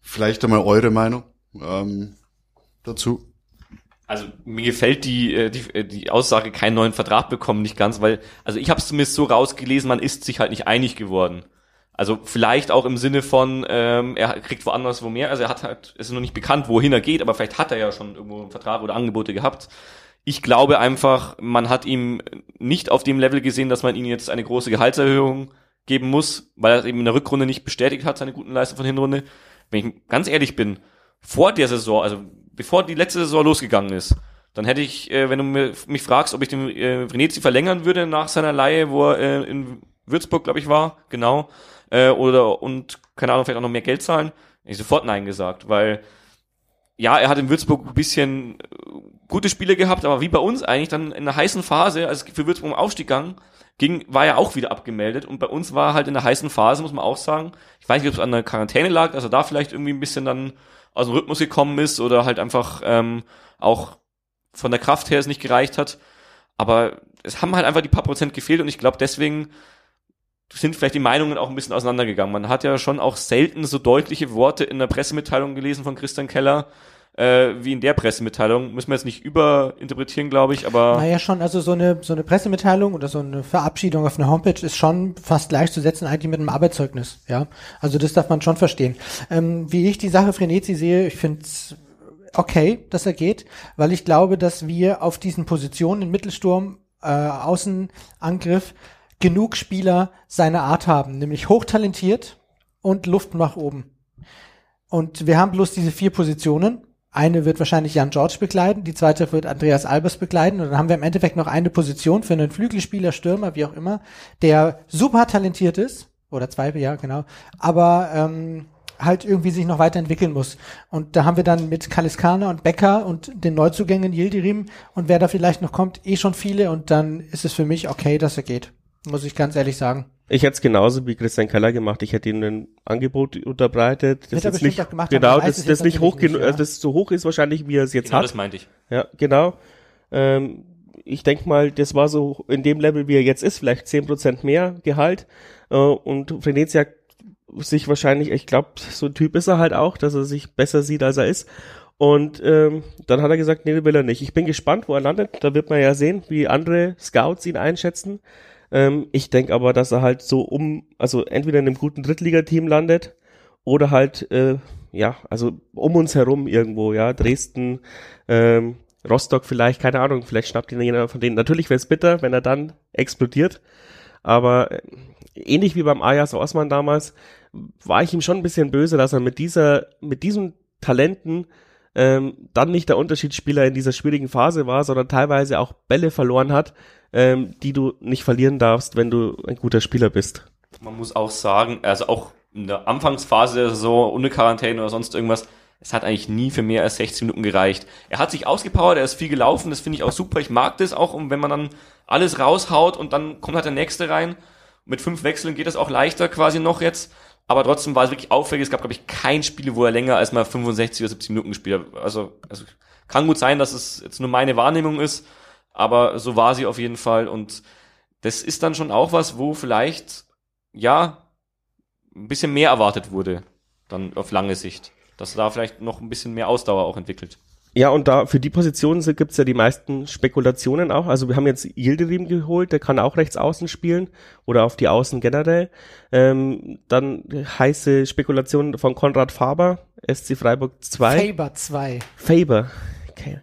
Vielleicht einmal eure Meinung ähm, dazu. Also mir gefällt die, äh, die, äh, die Aussage, keinen neuen Vertrag bekommen, nicht ganz, weil, also ich habe es zumindest so rausgelesen, man ist sich halt nicht einig geworden. Also vielleicht auch im Sinne von, ähm, er kriegt woanders wo mehr, also er hat halt, es ist noch nicht bekannt, wohin er geht, aber vielleicht hat er ja schon irgendwo einen Vertrag oder Angebote gehabt. Ich glaube einfach, man hat ihm nicht auf dem Level gesehen, dass man ihm jetzt eine große Gehaltserhöhung geben muss, weil er eben in der Rückrunde nicht bestätigt hat, seine guten Leistungen von Hinrunde. Wenn ich ganz ehrlich bin, vor der Saison, also bevor die letzte Saison losgegangen ist, dann hätte ich, äh, wenn du mich fragst, ob ich den äh, Venezi verlängern würde nach seiner Leihe, wo er äh, in Würzburg, glaube ich, war, genau, äh, oder und keine Ahnung, vielleicht auch noch mehr Geld zahlen, hätte ich sofort Nein gesagt, weil ja, er hat in Würzburg ein bisschen äh, gute Spiele gehabt, aber wie bei uns eigentlich dann in einer heißen Phase, als für Würzburg im Aufstieg ging, ging, war er auch wieder abgemeldet und bei uns war halt in der heißen Phase, muss man auch sagen, ich weiß nicht, ob es an der Quarantäne lag, er da vielleicht irgendwie ein bisschen dann aus dem Rhythmus gekommen ist oder halt einfach ähm, auch von der Kraft her es nicht gereicht hat. Aber es haben halt einfach die paar Prozent gefehlt und ich glaube, deswegen sind vielleicht die Meinungen auch ein bisschen auseinandergegangen. Man hat ja schon auch selten so deutliche Worte in der Pressemitteilung gelesen von Christian Keller, äh, wie in der Pressemitteilung. Müssen wir jetzt nicht überinterpretieren, glaube ich, aber. Naja, schon, also so eine, so eine Pressemitteilung oder so eine Verabschiedung auf einer Homepage ist schon fast gleichzusetzen eigentlich mit einem Arbeitszeugnis, ja. Also das darf man schon verstehen. Ähm, wie ich die Sache Frenetzi sehe, ich finde okay, dass er geht, weil ich glaube, dass wir auf diesen Positionen in Mittelsturm, äh, Außenangriff genug Spieler seiner Art haben, nämlich hochtalentiert und Luft nach oben. Und wir haben bloß diese vier Positionen eine wird wahrscheinlich Jan George begleiten, die zweite wird Andreas Albers begleiten und dann haben wir im Endeffekt noch eine Position für einen Flügelspieler, Stürmer, wie auch immer, der super talentiert ist, oder zwei, ja genau, aber ähm, halt irgendwie sich noch weiterentwickeln muss. Und da haben wir dann mit Kaliskana und Becker und den Neuzugängen Yildirim und wer da vielleicht noch kommt, eh schon viele und dann ist es für mich okay, dass er geht. Muss ich ganz ehrlich sagen. Ich hätte es genauso wie Christian Keller gemacht. Ich hätte ihm ein Angebot unterbreitet. Das ist nicht, gemacht, genau, das, das nicht hoch genug, ja. das so hoch ist wahrscheinlich, wie er es jetzt genau hat. das meinte ich. Ja, genau. Ähm, ich denke mal, das war so in dem Level, wie er jetzt ist, vielleicht zehn Prozent mehr Gehalt. Äh, und Venezia sich wahrscheinlich, ich glaube, so ein Typ ist er halt auch, dass er sich besser sieht, als er ist. Und ähm, dann hat er gesagt, nee, will er nicht. Ich bin gespannt, wo er landet. Da wird man ja sehen, wie andere Scouts ihn einschätzen. Ähm, ich denke aber, dass er halt so um, also entweder in einem guten Drittligateam landet oder halt, äh, ja, also um uns herum irgendwo, ja, Dresden, ähm, Rostock vielleicht, keine Ahnung, vielleicht schnappt ihn jeder von denen. Natürlich wäre es bitter, wenn er dann explodiert, aber äh, ähnlich wie beim Ajax Osman damals, war ich ihm schon ein bisschen böse, dass er mit dieser, mit diesen Talenten ähm, dann nicht der Unterschiedsspieler in dieser schwierigen Phase war, sondern teilweise auch Bälle verloren hat, ähm, die du nicht verlieren darfst, wenn du ein guter Spieler bist. Man muss auch sagen, also auch in der Anfangsphase der Saison, ohne Quarantäne oder sonst irgendwas, es hat eigentlich nie für mehr als 16 Minuten gereicht. Er hat sich ausgepowert, er ist viel gelaufen, das finde ich auch super. Ich mag das auch, wenn man dann alles raushaut und dann kommt halt der nächste rein. Mit fünf Wechseln geht das auch leichter quasi noch jetzt. Aber trotzdem war es wirklich auffällig. Es gab, glaube ich, kein Spiel, wo er länger als mal 65 oder 70 Minuten gespielt hat. Also, also kann gut sein, dass es jetzt nur meine Wahrnehmung ist aber so war sie auf jeden Fall und das ist dann schon auch was, wo vielleicht, ja, ein bisschen mehr erwartet wurde, dann auf lange Sicht. Dass da vielleicht noch ein bisschen mehr Ausdauer auch entwickelt. Ja, und da für die Positionen gibt's ja die meisten Spekulationen auch. Also wir haben jetzt Yildirim geholt, der kann auch rechts außen spielen oder auf die Außen generell. Ähm, dann heiße Spekulationen von Konrad Faber, SC Freiburg 2. Faber 2. Faber, okay.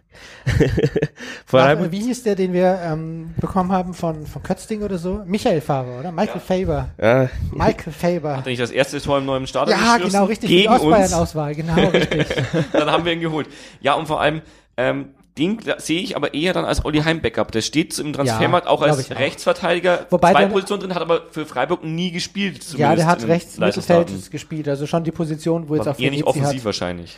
Vor allem, wie hieß der, den wir ähm, bekommen haben von, von Kötzting oder so? Michael Faber, oder? Michael ja. Faber. Ja. Michael Faber. Hat er nicht das erste Tor im neuen Stadion Ja, genau, richtig. Gegen die Ostbayern-Auswahl, genau, richtig. Dann haben wir ihn geholt. Ja, und vor allem, ähm, Den sehe ich aber eher dann als Olli Heim Backup. Der steht im Transfermarkt auch glaub als ich auch. Rechtsverteidiger, Wobei zwei der- Positionen drin, hat aber für Freiburg nie gespielt. Ja, der hat rechts. Mittelfeld gespielt, also schon die Position, wo jetzt Aber auch eher nicht offensiv hat. wahrscheinlich.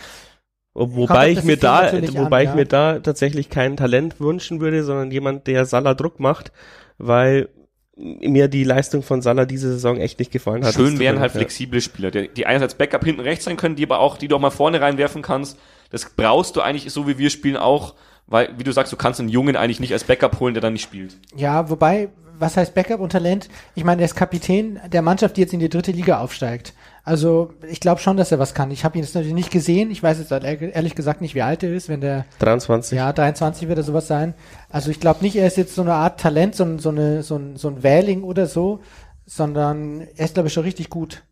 Wobei ich mir da, wobei an, ich ja. mir da tatsächlich kein Talent wünschen würde, sondern jemand, der Salah Druck macht, weil mir die Leistung von Salah diese Saison echt nicht gefallen hat. Schön wären halt ja. flexible Spieler, die, die einerseits Backup hinten rechts sein können, die aber auch, die du auch mal vorne reinwerfen kannst. Das brauchst du eigentlich, so wie wir spielen, auch, weil, wie du sagst, du kannst einen Jungen eigentlich nicht als Backup holen, der dann nicht spielt. Ja, wobei, was heißt Backup und Talent? Ich meine, er ist Kapitän der Mannschaft, die jetzt in die dritte Liga aufsteigt. Also ich glaube schon, dass er was kann. Ich habe ihn jetzt natürlich nicht gesehen. Ich weiß jetzt ehrlich ehrlich gesagt nicht, wie alt er ist, wenn der 23. ja 23 wird er sowas sein. Also ich glaube nicht, er ist jetzt so eine Art Talent, so, ein- so, eine, so, ein, so ein Wähling oder so, sondern er ist glaube ich schon richtig gut.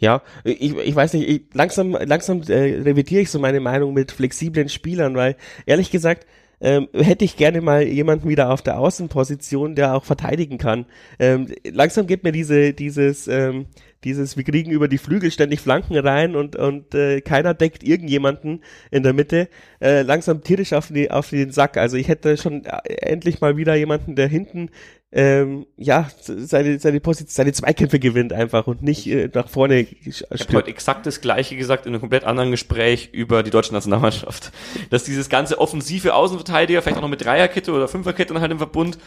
Ja, ich, ich weiß nicht, ich, langsam, langsam äh, revidiere ich so meine Meinung mit flexiblen Spielern, weil ehrlich gesagt, ähm, hätte ich gerne mal jemanden wieder auf der Außenposition, der auch verteidigen kann. Ähm, langsam geht mir diese, dieses, ähm, dieses, wir kriegen über die Flügel ständig Flanken rein und, und äh, keiner deckt irgendjemanden in der Mitte, äh, langsam tierisch auf, die, auf den Sack. Also ich hätte schon äh, endlich mal wieder jemanden, der hinten ähm, ja, seine, seine Position, seine Zweikämpfe gewinnt einfach und nicht äh, nach vorne Ich habe heute exakt das Gleiche gesagt in einem komplett anderen Gespräch über die deutsche Nationalmannschaft. Dass dieses ganze offensive Außenverteidiger, vielleicht auch noch mit Dreierkette oder Fünferkette dann halt im Verbund,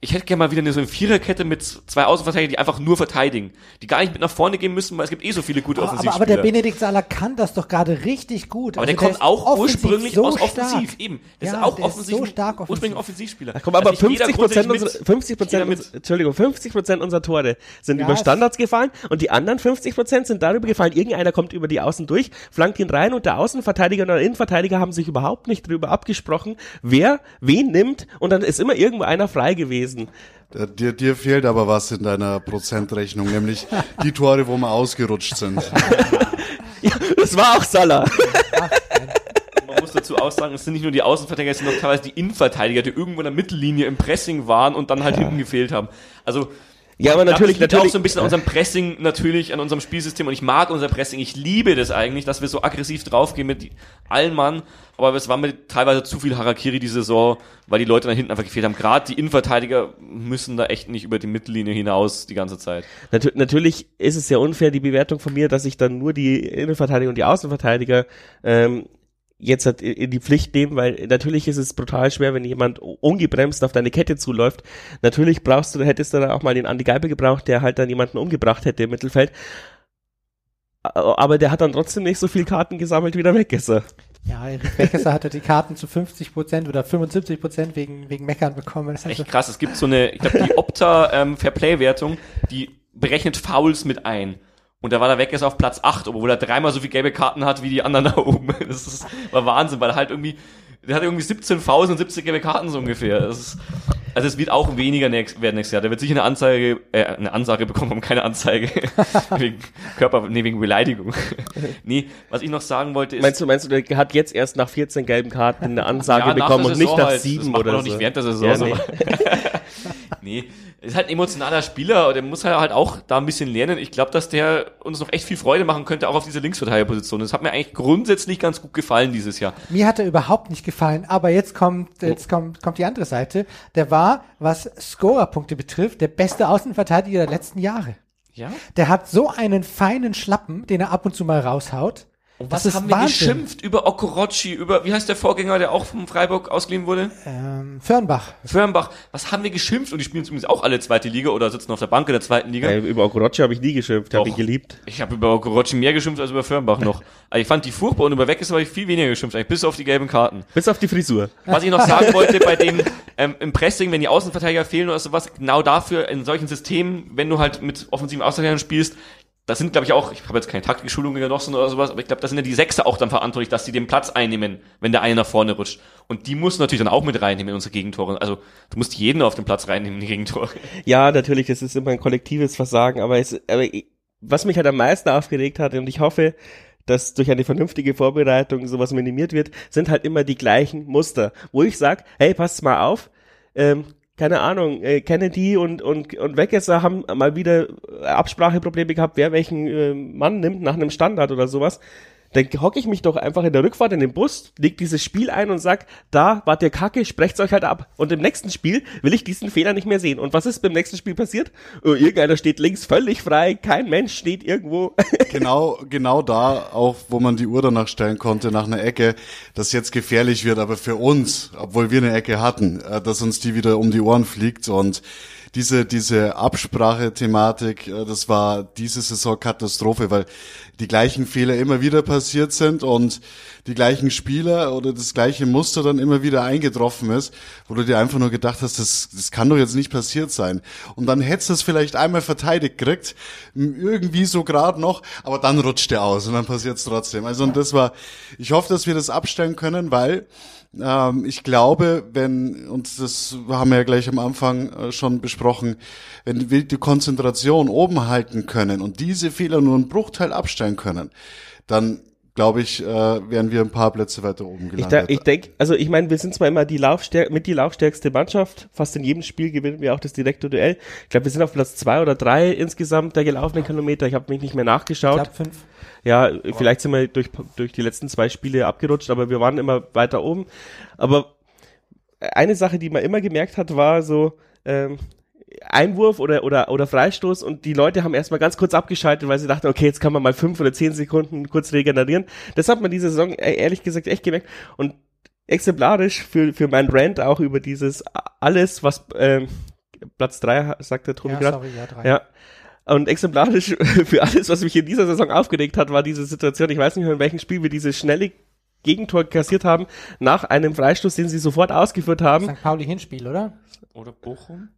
ich hätte gerne mal wieder eine so eine Viererkette mit zwei Außenverteidigern, die einfach nur verteidigen. Die gar nicht mit nach vorne gehen müssen, weil es gibt eh so viele gute Aber, aber, Offensivspieler. aber der Benedikt Salah kann das doch gerade richtig gut. Aber Also der kommt ist auch offensiv ursprünglich so aus stark. Offensiv, eben. Der Ja, ist auch der ist offensiv, so stark offensiv. ursprünglich Offensivspieler. Ach komm, aber Also nicht jeder 50 Prozent unserer, 50 jeder Prozent, Entschuldigung, 50 Prozent unserer Tore sind Ja, über Standards gefallen und die anderen 50 Prozent sind darüber gefallen, irgendeiner kommt über die Außen durch, flankt ihn rein und der Außenverteidiger und der Innenverteidiger haben sich überhaupt nicht drüber abgesprochen, wer wen nimmt und dann ist immer irgendwo einer frei gewesen. Äh, Dir, dir fehlt aber was in deiner Prozentrechnung, nämlich die Tore, wo wir ausgerutscht sind. Ja, das war auch Salah. Man muss dazu auch sagen, es sind nicht nur die Außenverteidiger, es sind auch teilweise die Innenverteidiger, die irgendwo in der Mittellinie im Pressing waren und dann halt hinten gefehlt haben. Also Ja, aber natürlich, das liegt natürlich. auch so ein bisschen an unserem Pressing natürlich, an unserem Spielsystem und ich mag unser Pressing. Ich liebe das eigentlich, dass wir so aggressiv draufgehen mit allen Mann. Aber es war mir teilweise zu viel Harakiri die Saison, weil die Leute da hinten einfach gefehlt haben. Gerade die Innenverteidiger müssen da echt nicht über die Mittellinie hinaus die ganze Zeit. Natu natürlich ist es sehr unfair, die Bewertung von mir, dass ich dann nur die Innenverteidiger und die Außenverteidiger ähm, jetzt halt in in die Pflicht nehmen, weil natürlich ist es brutal schwer, wenn jemand ungebremst auf deine Kette zuläuft. Natürlich brauchst du, hättest du da auch mal den Andi Geibel gebraucht, der halt dann jemanden umgebracht hätte im Mittelfeld. Aber der hat dann trotzdem nicht so viel Karten gesammelt, wie der weg ist. er. Ja, Erik Beckesser hatte die Karten zu 50 Prozent oder 75 Prozent wegen, wegen Meckern bekommen. Das ist Echt also, krass. Es gibt so eine, ich glaube, die Opta ähm, Fairplay-Wertung, die berechnet Fouls mit ein. Und da war der Weggers auf Platz 8, obwohl er dreimal so viele gelbe Karten hat wie die anderen da oben. Das ist, war Wahnsinn, weil er halt irgendwie, der hat irgendwie 17 Fouls und 70 gelbe Karten so ungefähr. Das ist, also es wird auch weniger nächst, werden nächstes Jahr. Der wird sicher eine Anzeige, äh, eine Ansage bekommen, aber keine Anzeige. wegen Körper, nee, wegen Beleidigung. nee, was ich noch sagen wollte ist, Meinst du, meinst du, der hat jetzt erst nach 14 gelben Karten eine Ansage Ja, bekommen und nicht nach halt. Das sieben macht man oder doch so? nicht während der Saison Ja, so. nee. nee, ist halt ein emotionaler Spieler, der muss halt auch da ein bisschen lernen. Ich glaube, dass der uns noch echt viel Freude machen könnte, auch auf dieser Linksverteidigerposition. Das hat mir eigentlich grundsätzlich ganz gut gefallen dieses Jahr. mir hat er überhaupt nicht gefallen, aber jetzt kommt, jetzt kommt, kommt die andere Seite. Der war, was Scorerpunkte betrifft, der beste Außenverteidiger der letzten Jahre. Ja? Der hat so einen feinen Schlappen, den er ab und zu mal raushaut. Und Das was ist haben wir Wahnsinn. geschimpft über Okorochi, über, wie heißt der Vorgänger, der auch vom Freiburg ausgeliehen wurde? Ähm, Fürnbach. Firnbach. Was haben wir geschimpft? Und die spielen übrigens auch alle zweite Liga oder sitzen auf der Bank in der zweiten Liga. Äh, über Okorochi habe ich nie geschimpft, habe ihn geliebt. Ich habe über Okorochi mehr geschimpft als über Firnbach noch. Also ich fand die furchtbar und über Weggis habe ich viel weniger geschimpft, eigentlich bis auf die gelben Karten. Bis auf die Frisur. Was ich noch sagen wollte bei dem ähm, im Pressing, wenn die Außenverteidiger fehlen oder sowas, genau dafür in solchen Systemen, wenn du halt mit offensiven Außenverteidigern spielst, das sind, glaube ich, auch, ich habe jetzt keine Taktikschulung genossen oder sowas, aber ich glaube, da sind ja die Sechser auch dann verantwortlich, dass sie den Platz einnehmen, wenn der eine nach vorne rutscht. Und die muss natürlich dann auch mit reinnehmen in unsere Gegentore. Also du musst jeden auf den Platz reinnehmen in die Gegentore. Ja, natürlich, das ist immer ein kollektives Versagen, aber, es, aber was mich halt am meisten aufgeregt hat, und ich hoffe, dass durch eine vernünftige Vorbereitung sowas minimiert wird, sind halt immer die gleichen Muster, wo ich sag, hey, passt mal auf, ähm, keine Ahnung, äh, Kennedy und, und, und Wegesser haben mal wieder Abspracheprobleme gehabt, wer welchen äh, Mann nimmt nach einem Standard oder sowas. Dann hocke ich mich doch einfach in der Rückfahrt in den Bus, leg dieses Spiel ein und sag, da wart ihr kacke, sprecht's euch halt ab. Und im nächsten Spiel will ich diesen Fehler nicht mehr sehen. Und was ist beim nächsten Spiel passiert? Oh, irgendeiner steht links völlig frei, kein Mensch steht irgendwo. genau, genau da auch, wo man die Uhr danach stellen konnte, nach einer Ecke, dass jetzt gefährlich wird, aber für uns, obwohl wir eine Ecke hatten, äh, dass uns die wieder um die Ohren fliegt und diese, diese Absprache-Thematik, äh, das war diese Saison Katastrophe, weil die gleichen Fehler immer wieder passiert sind und die gleichen Spieler oder das gleiche Muster dann immer wieder eingetroffen ist, wo du dir einfach nur gedacht hast, das, das kann doch jetzt nicht passiert sein. Und dann hättest du es vielleicht einmal verteidigt gekriegt, irgendwie so gerade noch, aber dann rutscht der aus und dann passiert es trotzdem. Also und das war, ich hoffe, dass wir das abstellen können, weil ähm, ich glaube, wenn, und das haben wir ja gleich am Anfang äh, schon besprochen, wenn wir die Konzentration oben halten können und diese Fehler nur einen Bruchteil abstellen können, dann glaube ich, äh, wären wir ein paar Plätze weiter oben gelandet. Ich, ich denke, also ich meine, wir sind zwar immer die Laufstärk mit die laufstärkste Mannschaft, fast in jedem Spiel gewinnen wir auch das direkte Duell. Ich glaube, wir sind auf Platz zwei oder drei insgesamt der gelaufenen Kilometer. Ich habe mich nicht mehr nachgeschaut. Ich fünf. Ja, vielleicht sind wir durch, durch die letzten zwei Spiele abgerutscht, aber wir waren immer weiter oben. Aber eine Sache, die man immer gemerkt hat, war so, ähm, Einwurf oder, oder, oder Freistoß und die Leute haben erstmal ganz kurz abgeschaltet, weil sie dachten, okay, jetzt kann man mal fünf oder zehn Sekunden kurz regenerieren. Das hat man diese Saison äh, ehrlich gesagt echt gemerkt und exemplarisch für, für mein Rant auch über dieses alles, was ähm, Platz drei sagt der Tobi ja, gerade. Ja, drei. ja. Und exemplarisch für alles, was mich in dieser Saison aufgeregt hat, war diese Situation, ich weiß nicht mehr, in welchem Spiel wir diese schnelle Gegentor kassiert haben, nach einem Freistoß, den sie sofort ausgeführt haben. St. Pauli Hinspiel, oder? Oder Bochum?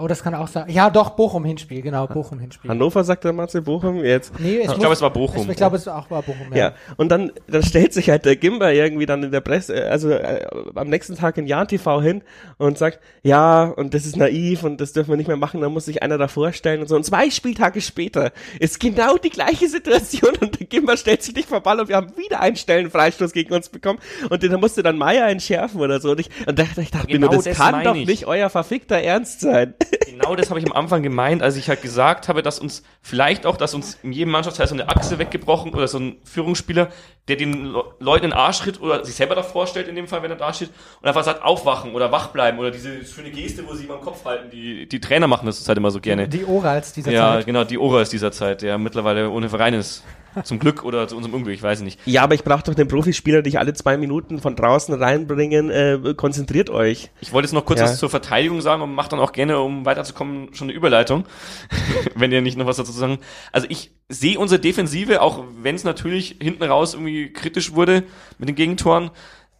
Oh, das kann auch sein. Ja, doch, Bochum Hinspiel, genau, Bochum Hinspiel. Hannover sagt der Marcel Bochum jetzt. Nee, ich glaube, es war Bochum. Ich glaube, es auch war Bochum, ja. ja. Und dann, dann stellt sich halt der Gimber irgendwie dann in der Presse, äh, also äh, am nächsten Tag in Jan TV hin und sagt, ja, und das ist naiv und das dürfen wir nicht mehr machen, da muss sich einer da vorstellen und so. Und zwei Spieltage später ist genau die gleiche Situation und der Gimber stellt sich nicht vor Ball und wir haben wieder einen Stellenfreistoß gegen uns bekommen und den musste dann Meier entschärfen oder so. Und ich, und da, ich dachte genau mir nur, das, das kann doch nicht euer verfickter Ernst sein. Genau das habe ich am Anfang gemeint, als ich halt gesagt habe, dass uns vielleicht auch, dass uns in jedem Mannschaftsteil so eine Achse weggebrochen oder so ein Führungsspieler, der den Le Leuten in den Arsch tritt oder sich selber davor stellt in dem Fall, wenn er da steht und einfach sagt, aufwachen oder wach bleiben oder diese schöne Geste, wo sie immer im Kopf halten, die, die Trainer machen das halt immer so gerne. Die Orals dieser ja, Zeit. Ja, genau, die Orals dieser Zeit, der mittlerweile ohne Verein ist. Zum Glück oder zu unserem Unglück, ich weiß nicht. Ja, aber ich brauche doch den Profispieler nicht alle zwei Minuten von draußen reinbringen. Äh, konzentriert euch. Ich wollte jetzt noch kurz ja. was zur Verteidigung sagen und macht dann auch gerne, um weiterzukommen, schon eine Überleitung, wenn ihr nicht noch was dazu sagen. Also ich sehe unsere Defensive, auch wenn es natürlich hinten raus irgendwie kritisch wurde mit den Gegentoren,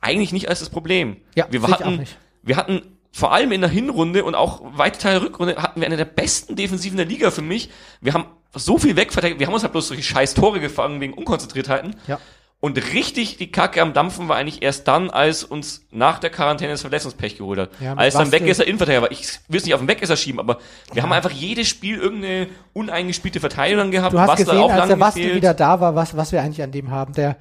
eigentlich nicht als das Problem. Ja, wir hatten, wir hatten vor allem in der Hinrunde und auch weite Teile der Rückrunde hatten wir eine der besten Defensiven der Liga für mich. Wir haben so viel wegverteidigt. Wir haben uns halt bloß solche scheiß Tore gefangen wegen Unkonzentriertheiten. Ja. Und richtig die Kacke am Dampfen war eigentlich erst dann, als uns nach der Quarantäne das Verletzungspech geholt hat. Ja, als dann Weggesser Innenverteidiger war. Ich will es nicht auf den Weggesser schieben, aber wir ja. haben einfach jedes Spiel irgendeine uneingespielte Verteidigung gehabt. Du hast was gesehen, als der Basti wieder da war, was, was wir eigentlich an dem haben. Der,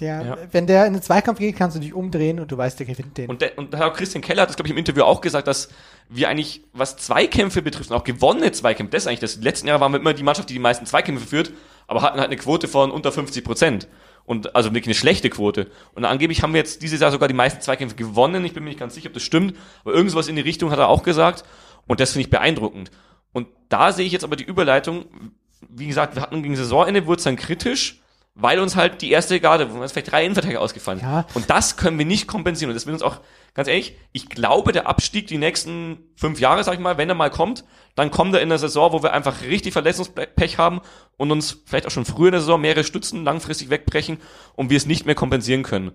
der, ja. wenn der in den Zweikampf geht, kannst du dich umdrehen und du weißt, der gewinnt den. Und, der, und Herr Christian Keller hat das, glaube ich, im Interview auch gesagt, dass wir eigentlich, was Zweikämpfe betrifft, und auch gewonnene Zweikämpfe, das ist eigentlich das. Die letzten Jahre waren wir immer die Mannschaft, die die meisten Zweikämpfe führt, aber hatten halt eine Quote von unter 50 Prozent. Und also wirklich eine schlechte Quote. Und angeblich haben wir jetzt dieses Jahr sogar die meisten Zweikämpfe gewonnen. Ich bin mir nicht ganz sicher, ob das stimmt, aber irgendwas in die Richtung hat er auch gesagt. Und das finde ich beeindruckend. Und da sehe ich jetzt aber die Überleitung. Wie gesagt, wir hatten gegen Saisonende, wurde es dann kritisch weil uns halt die erste Garde, wo uns vielleicht drei Innenverteidiger ausgefallen ja. Und das können wir nicht kompensieren. Und das wird uns auch, ganz ehrlich, ich glaube, der Abstieg die nächsten fünf Jahre, sag ich mal, wenn er mal kommt, dann kommt er in der Saison, wo wir einfach richtig Verletzungspech haben und uns vielleicht auch schon früher in der Saison mehrere Stützen langfristig wegbrechen und wir es nicht mehr kompensieren können.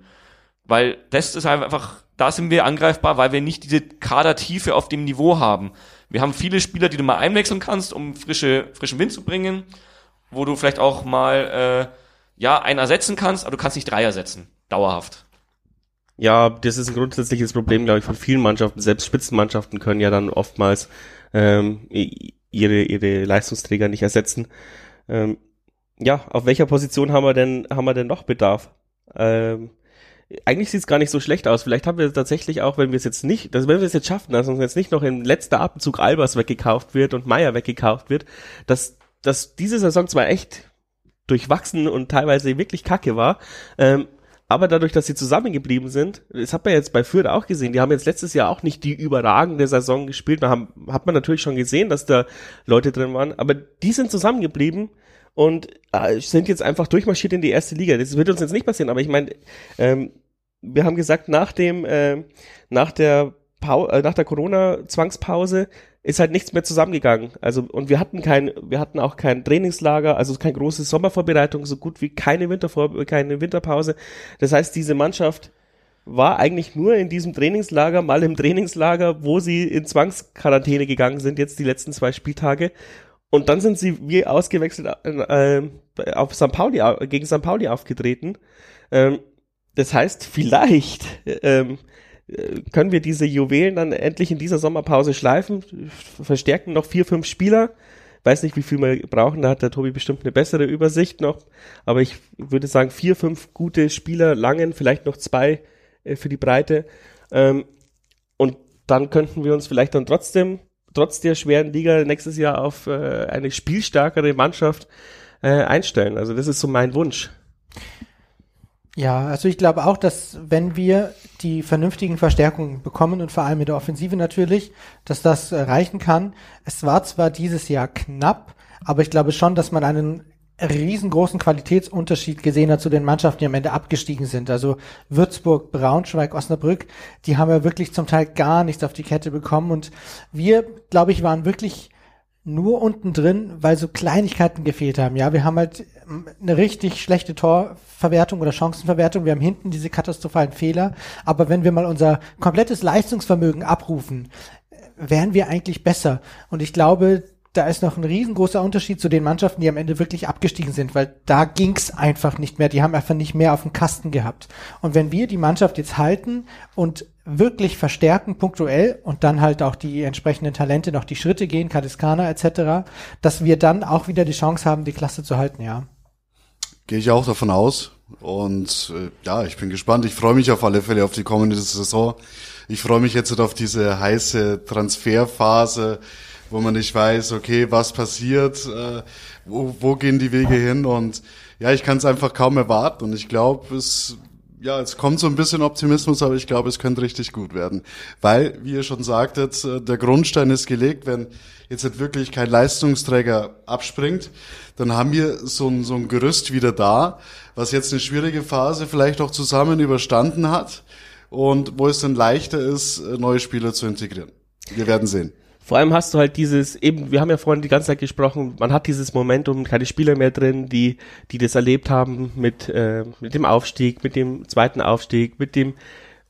Weil das ist einfach, da sind wir angreifbar, weil wir nicht diese Kadertiefe auf dem Niveau haben. Wir haben viele Spieler, die du mal einwechseln kannst, um frische, frischen Wind zu bringen, wo du vielleicht auch mal äh, ja, einen ersetzen kannst, aber du kannst nicht drei ersetzen. Dauerhaft. Ja, das ist ein grundsätzliches Problem, glaube ich, von vielen Mannschaften. Selbst Spitzenmannschaften können ja dann oftmals ähm, ihre, ihre Leistungsträger nicht ersetzen. Ähm, ja, auf welcher Position haben wir denn, haben wir denn noch Bedarf? Ähm, eigentlich sieht es gar nicht so schlecht aus. Vielleicht haben wir tatsächlich auch, wenn wir es jetzt nicht, dass wenn wir es jetzt schaffen, dass uns jetzt nicht noch im letzten Atemzug Albers weggekauft wird und Meier weggekauft wird, dass, dass diese Saison zwar echt durchwachsen und teilweise wirklich kacke war. Ähm, aber dadurch, dass sie zusammengeblieben sind, das hat man jetzt bei Fürth auch gesehen, die haben jetzt letztes Jahr auch nicht die überragende Saison gespielt. Da haben, hat man natürlich schon gesehen, dass da Leute drin waren, aber die sind zusammengeblieben und äh, sind jetzt einfach durchmarschiert in die erste Liga. Das wird uns jetzt nicht passieren, aber ich meine, ähm, wir haben gesagt, nach dem, äh, nach der Pau äh, nach der Corona-Zwangspause ist halt nichts mehr zusammengegangen. Also und wir hatten kein, wir hatten auch kein Trainingslager, also keine große Sommervorbereitung, so gut wie keine Wintervor keine Winterpause. Das heißt, diese Mannschaft war eigentlich nur in diesem Trainingslager, mal im Trainingslager, wo sie in Zwangsquarantäne gegangen sind, jetzt die letzten zwei Spieltage. Und dann sind sie wie ausgewechselt äh, auf St. Pauli, gegen St. Pauli aufgetreten. Ähm, das heißt, vielleicht ähm, können wir diese Juwelen dann endlich in dieser Sommerpause schleifen, verstärken noch vier, fünf Spieler. Weiß nicht, wie viel wir brauchen, da hat der Tobi bestimmt eine bessere Übersicht noch. Aber ich würde sagen, vier, fünf gute Spieler langen, vielleicht noch zwei äh, für die Breite. Ähm, und dann könnten wir uns vielleicht dann trotzdem, trotz der schweren Liga, nächstes Jahr auf äh, eine spielstärkere Mannschaft äh, einstellen. Also das ist so mein Wunsch. Ja, also ich glaube auch, dass wenn wir die vernünftigen Verstärkungen bekommen und vor allem mit der Offensive natürlich, dass das reichen kann. Es war zwar dieses Jahr knapp, aber ich glaube schon, dass man einen riesengroßen Qualitätsunterschied gesehen hat zu den Mannschaften, die am Ende abgestiegen sind. Also Würzburg, Braunschweig, Osnabrück, die haben ja wirklich zum Teil gar nichts auf die Kette bekommen und wir, glaube ich, waren wirklich nur unten drin, weil so Kleinigkeiten gefehlt haben. Ja, wir haben halt eine richtig schlechte Torverwertung oder Chancenverwertung. Wir haben hinten diese katastrophalen Fehler. Aber wenn wir mal unser komplettes Leistungsvermögen abrufen, wären wir eigentlich besser. Und ich glaube, da ist noch ein riesengroßer Unterschied zu den Mannschaften, die am Ende wirklich abgestiegen sind, weil da ging's einfach nicht mehr. Die haben einfach nicht mehr auf dem Kasten gehabt. Und wenn wir die Mannschaft jetzt halten und wirklich verstärken, punktuell, und dann halt auch die entsprechenden Talente noch die Schritte gehen, Kadiskana etc., dass wir dann auch wieder die Chance haben, die Klasse zu halten, ja. Gehe ich auch davon aus. Und äh, ja, ich bin gespannt. Ich freue mich auf alle Fälle auf die kommende Saison. Ich freue mich jetzt auf diese heiße Transferphase, wo man nicht weiß, okay, was passiert, äh, wo, wo gehen die Wege hin und ja, ich kann es einfach kaum erwarten und ich glaube, es ja, es kommt so ein bisschen Optimismus, aber ich glaube, es könnte richtig gut werden. Weil, wie ihr schon sagtet, äh, der Grundstein ist gelegt, wenn jetzt nicht wirklich kein Leistungsträger abspringt, dann haben wir so ein, so ein Gerüst wieder da, was jetzt eine schwierige Phase vielleicht auch zusammen überstanden hat und wo es dann leichter ist, äh, neue Spieler zu integrieren. Wir werden sehen. Vor allem hast du halt dieses, eben, wir haben ja vorhin die ganze Zeit gesprochen, man hat dieses Momentum, keine Spieler mehr drin, die, die das erlebt haben mit, äh, mit dem Aufstieg, mit dem zweiten Aufstieg, mit dem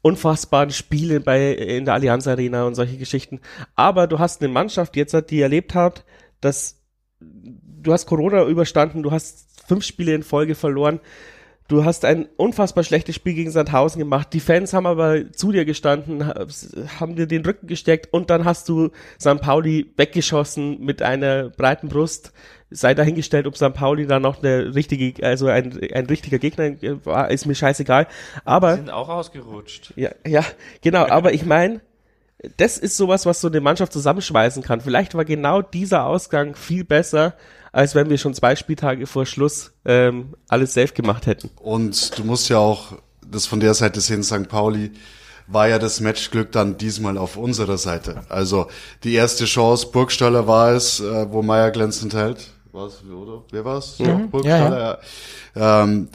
unfassbaren Spielen bei, in der Allianz Arena und solche Geschichten. Aber du hast eine Mannschaft jetzt, die erlebt hat, dass du hast Corona überstanden, du hast fünf Spiele in Folge verloren, Du hast ein unfassbar schlechtes Spiel gegen Sandhausen gemacht. Die Fans haben aber zu dir gestanden, haben dir den Rücken gesteckt und dann hast du St. Pauli weggeschossen mit einer breiten Brust. Sei dahingestellt, ob St. Pauli da noch eine richtige, also ein, ein richtiger Gegner war, ist mir scheißegal. Aber. Die sind auch ausgerutscht. Ja, ja, genau. Aber ich meine, das ist sowas, was so eine Mannschaft zusammenschweißen kann. Vielleicht war genau dieser Ausgang viel besser, als wenn wir schon zwei Spieltage vor Schluss ähm, alles selbst gemacht hätten. Und du musst ja auch das von der Seite sehen, St. Pauli war ja das Matchglück dann diesmal auf unserer Seite. Also die erste Chance, Burgstaller war es, äh, wo Meier glänzend hält. Was, oder? Wer war's? Mhm. Ja, Burgstaller, ja. ja. Ähm,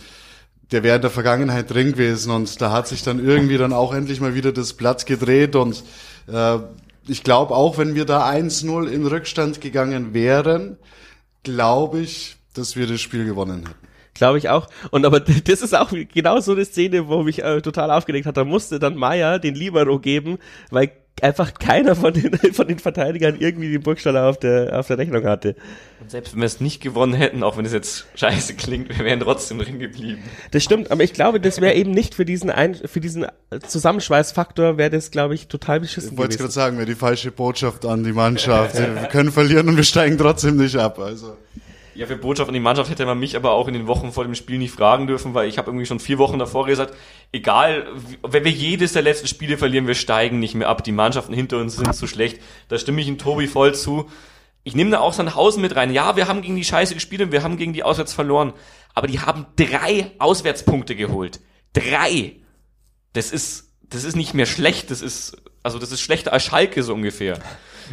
der wäre in der Vergangenheit drin gewesen und da hat sich dann irgendwie dann auch endlich mal wieder das Blatt gedreht und äh, ich glaube auch, wenn wir da 1-0 in Rückstand gegangen wären, glaube ich, dass wir das Spiel gewonnen hätten. Glaube ich auch. Und aber das ist auch genau so eine Szene, wo mich äh, total aufgeregt hat. Da musste dann Meier den Libero geben, weil einfach keiner von den, von den Verteidigern irgendwie die Burgstaller auf der, auf der Rechnung hatte. Und selbst wenn wir es nicht gewonnen hätten, auch wenn es jetzt scheiße klingt, wir wären trotzdem drin geblieben. Das stimmt, aber ich glaube, das wäre eben nicht für diesen ein, für diesen Zusammenschweißfaktor wäre das, glaube ich, total beschissen Ich wollte gerade sagen, wäre die falsche Botschaft an die Mannschaft. wir können verlieren und wir steigen trotzdem nicht ab, also. Ja, für Botschaft an die Mannschaft hätte man mich aber auch in den Wochen vor dem Spiel nicht fragen dürfen, weil ich habe irgendwie schon vier Wochen davor gesagt, egal, wenn wir jedes der letzten Spiele verlieren, wir steigen nicht mehr ab. Die Mannschaften hinter uns sind zu schlecht. Da stimme ich in Tobi voll zu. ich nehme da auch Sandhausen mit rein. Ja, wir haben gegen die Scheiße gespielt und wir haben gegen die auswärts verloren. Aber die haben drei Auswärtspunkte geholt. Drei. Das ist, das ist nicht mehr schlecht. Das ist, also das ist schlechter als Schalke so ungefähr.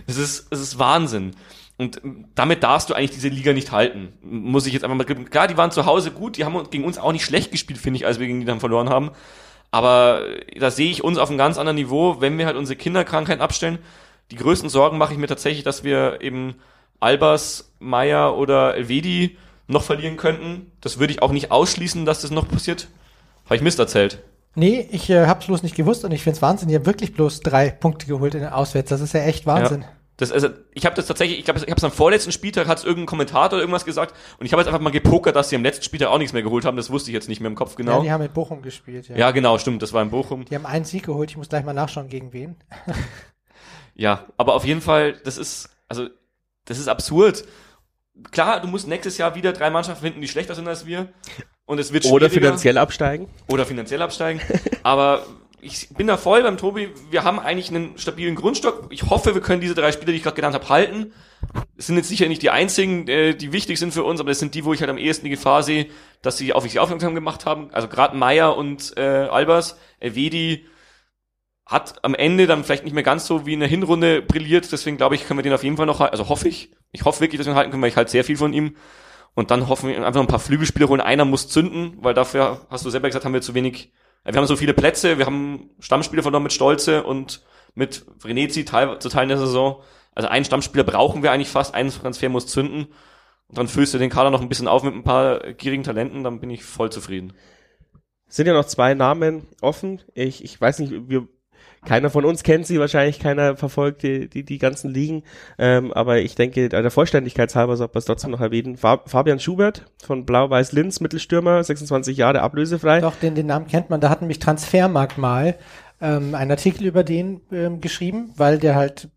Das ist, das ist Wahnsinn. Und damit darfst du eigentlich diese Liga nicht halten. Muss ich jetzt einfach mal, klar, die waren zu Hause gut, die haben gegen uns auch nicht schlecht gespielt, finde ich, als wir gegen die dann verloren haben. Aber da sehe ich uns auf einem ganz anderen Niveau, wenn wir halt unsere Kinderkrankheit abstellen. Die größten Sorgen mache ich mir tatsächlich, dass wir eben Albers, Meier oder Elvedi noch verlieren könnten. Das würde ich auch nicht ausschließen, dass das noch passiert. Habe ich Mist erzählt. Nee, ich äh, habe bloß nicht gewusst und ich finde es Wahnsinn. Die haben wirklich bloß drei Punkte geholt in den Auswärts. Das ist ja echt Wahnsinn. Ja. Das, also, ich habe das tatsächlich, ich glaube, ich habe es am vorletzten Spieltag, hat es irgendein Kommentator irgendwas gesagt und ich habe jetzt einfach mal gepokert, dass sie am letzten Spieltag auch nichts mehr geholt haben. Das wusste ich jetzt nicht mehr im Kopf genau. Ja, die haben in Bochum gespielt. Ja, ja genau, stimmt. Das war in Bochum. Die haben einen Sieg geholt. Ich muss gleich mal nachschauen, gegen wen. ja, aber auf jeden Fall, das ist, also, das ist absurd. Klar, du musst nächstes Jahr wieder drei Mannschaften finden, die schlechter sind als wir. Und es wird Oder finanziell absteigen. Oder finanziell absteigen. aber ich bin da voll beim Tobi. Wir haben eigentlich einen stabilen Grundstock. Ich hoffe, wir können diese drei Spieler, die ich gerade genannt habe, halten. Es sind jetzt sicher nicht die einzigen, äh, die wichtig sind für uns, aber das sind die, wo ich halt am ehesten die Gefahr sehe, dass sie auf sich aufmerksam gemacht haben. Also gerade Meier und äh, Albers, Elvedi hat am Ende dann vielleicht nicht mehr ganz so wie in der Hinrunde brilliert. Deswegen glaube ich, können wir den auf jeden Fall noch halten. Also hoffe ich. Ich hoffe wirklich, dass wir ihn halten können, weil ich halt sehr viel von ihm. Und dann hoffen wir einfach ein paar Flügelspieler holen. Einer muss zünden, weil dafür, hast du selber gesagt, haben wir zu wenig wir haben so viele Plätze, wir haben Stammspieler verloren mit Stolze und mit Vrenetzi teil, zu Teilen der Saison. Also einen Stammspieler brauchen wir eigentlich fast, einen Transfer muss zünden. Und dann füllst du den Kader noch ein bisschen auf mit ein paar gierigen Talenten, dann bin ich voll zufrieden. Sind ja noch zwei Namen offen. Ich, ich weiß nicht, wir keiner von uns kennt sie, wahrscheinlich keiner verfolgt die, die, die ganzen Ligen. Ähm, aber ich denke, der Vollständigkeit halber sollte man es trotzdem noch erwähnen. Fabian Schubert von Blau-Weiß-Linz, Mittelstürmer, 26 Jahre, ablösefrei. Doch, den, den Namen kennt man. Da hat nämlich Transfermarkt mal ähm, einen Artikel über den ähm, geschrieben, weil der halt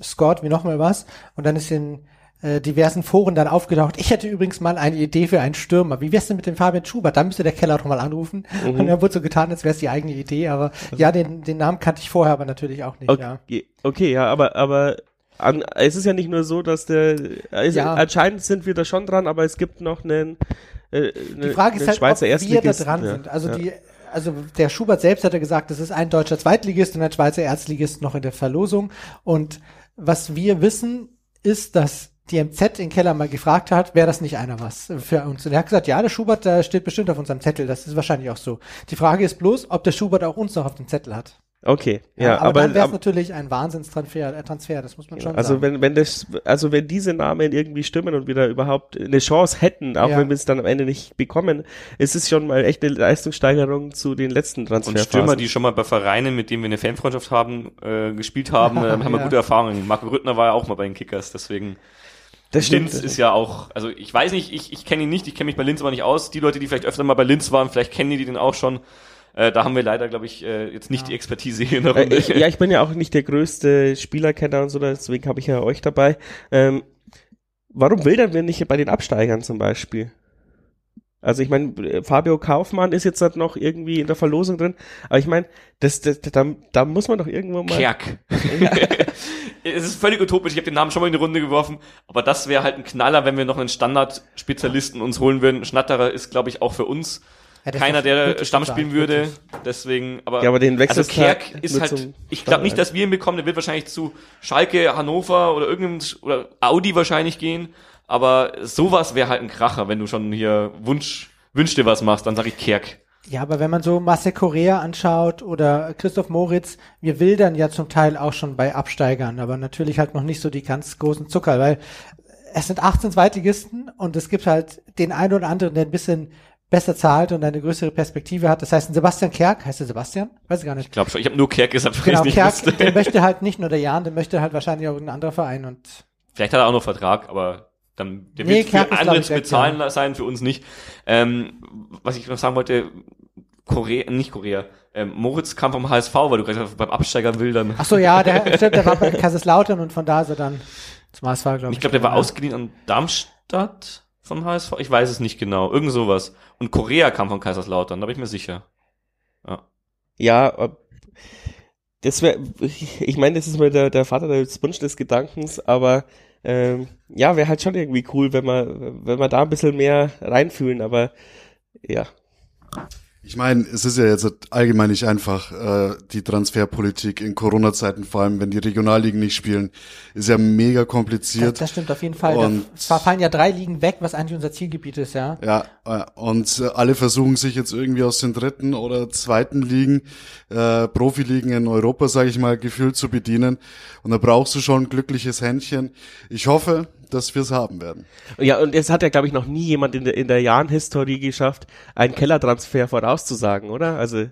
scored wie nochmal was. Und dann ist in äh, diversen Foren dann aufgetaucht. Ich hätte übrigens mal eine Idee für einen Stürmer. Wie wär's denn mit dem Fabian Schubert? Da müsste der Keller doch mal anrufen. Mhm. Und er wurde so getan, als wäre es die eigene Idee. Aber also ja, den, den Namen kannte ich vorher aber natürlich auch nicht. Okay, ja, okay, ja aber, aber an, es ist ja nicht nur so, dass der, also ja. anscheinend sind wir da schon dran, aber es gibt noch einen, äh, die Frage ist halt, Schweizer ob wir da dran ja. sind. Also ja. die, also der Schubert selbst hat ja gesagt, das ist ein deutscher Zweitligist und ein Schweizer Erstligist noch in der Verlosung. Und was wir wissen, ist, dass die MZ in Keller mal gefragt hat, wäre das nicht einer was für uns? Und er hat gesagt, ja, der Schubert, der steht bestimmt auf unserem Zettel. Das ist wahrscheinlich auch so. Die Frage ist bloß, ob der Schubert auch uns noch auf dem Zettel hat. Okay, ja, ja aber, aber dann wäre es natürlich ein Wahnsinnstransfer, äh, Transfer, das muss man schon also sagen. Also wenn wenn das, also wenn diese Namen irgendwie stimmen und wir da überhaupt eine Chance hätten, auch ja. wenn wir es dann am Ende nicht bekommen, ist es schon mal echt eine Leistungssteigerung zu den letzten Transfers. Und Stürmer, die schon mal bei Vereinen, mit denen wir eine Fanfreundschaft haben, äh, gespielt haben, äh, haben wir gute Erfahrungen. Marco Rüttner war ja auch mal bei den Kickers, deswegen. Das Linz stimmt. ist ja auch, also ich weiß nicht, ich, ich kenne ihn nicht, ich kenne mich bei Linz aber nicht aus. Die Leute, die vielleicht öfter mal bei Linz waren, vielleicht kennen die den auch schon. Äh, da haben wir leider, glaube ich, äh, jetzt nicht ja. die Expertise hier in der Runde. Äh, ich, ja, ich bin ja auch nicht der größte Spielerkenner und so, deswegen habe ich ja euch dabei. Ähm, warum wildern wir nicht bei den Absteigern zum Beispiel? Also ich meine, Fabio Kaufmann ist jetzt halt noch irgendwie in der Verlosung drin, aber ich meine, das, das, da, da muss man doch irgendwo mal. Kerk. es ist völlig utopisch, ich habe den Namen schon mal in die Runde geworfen, aber das wäre halt ein Knaller, wenn wir noch einen Standardspezialisten uns holen würden. Schnatterer ist, glaube ich, auch für uns ja, keiner, der Stamm spielen würde. Wirklich. Deswegen, aber, ja, aber den also Kerk ist halt, ich glaube nicht, dass wir ihn bekommen, der wird wahrscheinlich zu Schalke, Hannover oder irgendeinem, oder Audi wahrscheinlich gehen. Aber sowas wäre halt ein Kracher, wenn du schon hier Wunsch, wünsch dir was machst, dann sag ich Kerk. Ja, aber wenn man so Marcel Correa anschaut oder Christoph Moritz, wir wildern ja zum Teil auch schon bei Absteigern, aber natürlich halt noch nicht so die ganz großen Zucker, weil es sind 18 Zweitligisten und es gibt halt den einen oder anderen, der ein bisschen besser zahlt und eine größere Perspektive hat. Das heißt, ein Sebastian Kerk, heißt der Sebastian? Weiß ich gar nicht. Ich glaube schon, ich habe nur Kerk gesagt, genau, ich nicht Kerk, wusste. der möchte halt nicht nur der Jan, der möchte halt wahrscheinlich auch irgendein anderer Verein und Vielleicht hat er auch noch Vertrag, aber dann der nee, wird für andere zu bezahlen ja. sein, für uns nicht. Ähm, was ich noch sagen wollte, Korea, nicht Korea, ähm, Moritz kam vom HSV, weil du gerade beim Absteiger wildern. Ach so, ja, der, der war bei Kaiserslautern und von da ist er dann zum HSV, glaube ich. Ich glaube, der war ausgeliehen an Darmstadt vom HSV. Ich weiß es nicht genau. Irgend sowas. Und Korea kam von Kaiserslautern, da bin ich mir sicher. Ja. Ja, das wäre, ich meine, das ist mal der, der Vater des Wunsch des Gedankens, aber ähm, ja, wäre halt schon irgendwie cool, wenn wir, wenn wir da ein bisschen mehr reinfühlen, aber ja. Ich meine, es ist ja jetzt allgemein nicht einfach, äh, die Transferpolitik in Corona-Zeiten, vor allem wenn die Regionalligen nicht spielen, ist ja mega kompliziert. Das, das stimmt auf jeden Fall. Und- da fallen ja drei Ligen weg, was eigentlich unser Zielgebiet ist, ja. Ja, äh, und äh, alle versuchen sich jetzt irgendwie aus den dritten oder zweiten Ligen, äh, Profiligen in Europa, sage ich mal, gefühlt zu bedienen. Und da brauchst du schon ein glückliches Händchen. Ich hoffe, dass wir es haben werden. Ja, und es hat ja, glaube ich, noch nie jemand in der, in der Jahrenhistorie geschafft, einen Kellertransfer vorauszusagen, oder? Also,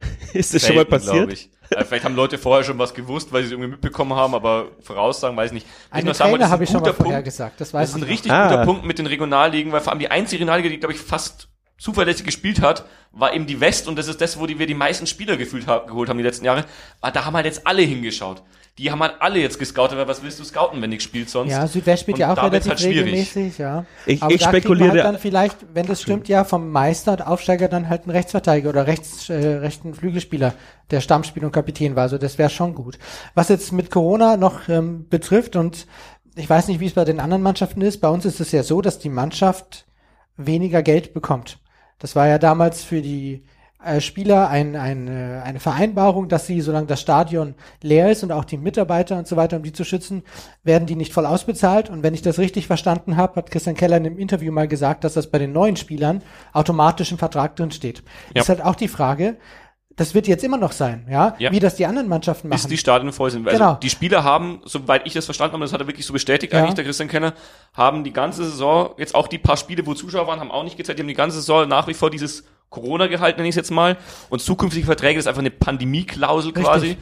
ist das schon mal Selten, passiert? Ich. Äh, Vielleicht haben Leute vorher schon was gewusst, weil sie es irgendwie mitbekommen haben, aber voraussagen, weiß ich nicht. Was Eine Trainer das habe ist ich ein schon mal guter Punkt. vorhergesagt, das Das weiß ist ein ich richtig Ah. guter Punkt mit den Regionalligen, weil vor allem die einzige Regionalliga, die, glaube ich, fast zuverlässig gespielt hat, war eben die West und das ist das, wo die, wir die meisten Spieler gefühlt haben, geholt haben die letzten Jahre. Aber da haben halt jetzt alle hingeschaut. Die haben halt alle jetzt gescoutet, weil was willst du scouten, wenn nichts spielt sonst? Ja, Südwest spielt Und ja auch relativ halt schwierig. regelmäßig, ja. Ich- Aber ich da spekuliere- Halt dann vielleicht, wenn das stimmt, ja, vom Meister und Aufsteiger dann halt einen Rechtsverteidiger oder rechts, äh, rechten Flügelspieler, der Stammspieler und Kapitän war. Also das wäre schon gut. Was jetzt mit Corona noch ähm, betrifft und ich weiß nicht, wie es bei den anderen Mannschaften ist. Bei uns ist es ja so, dass die Mannschaft weniger Geld bekommt. Das war ja damals für die äh, Spieler ein, ein, äh, eine Vereinbarung, dass sie, solange das Stadion leer ist und auch die Mitarbeiter und so weiter, um die zu schützen, werden die nicht voll ausbezahlt. Und wenn ich das richtig verstanden habe, hat Christian Keller in einem Interview mal gesagt, dass das bei den neuen Spielern automatisch im Vertrag drin steht. Ja. Ist halt auch die Frage, das wird jetzt immer noch sein, ja, Ja. wie das die anderen Mannschaften machen. bis die Stadien voll sind. Also Genau. die Spieler haben, soweit ich das verstanden habe, das hat er wirklich so bestätigt Ja. eigentlich, der Christian Kenner, haben die ganze Saison, jetzt auch die paar Spiele, wo Zuschauer waren, haben auch nicht gezeigt, die haben die ganze Saison nach wie vor dieses Corona-Gehalt, nenne ich es jetzt mal, und zukünftige Verträge, das ist einfach eine Pandemie-Klausel quasi.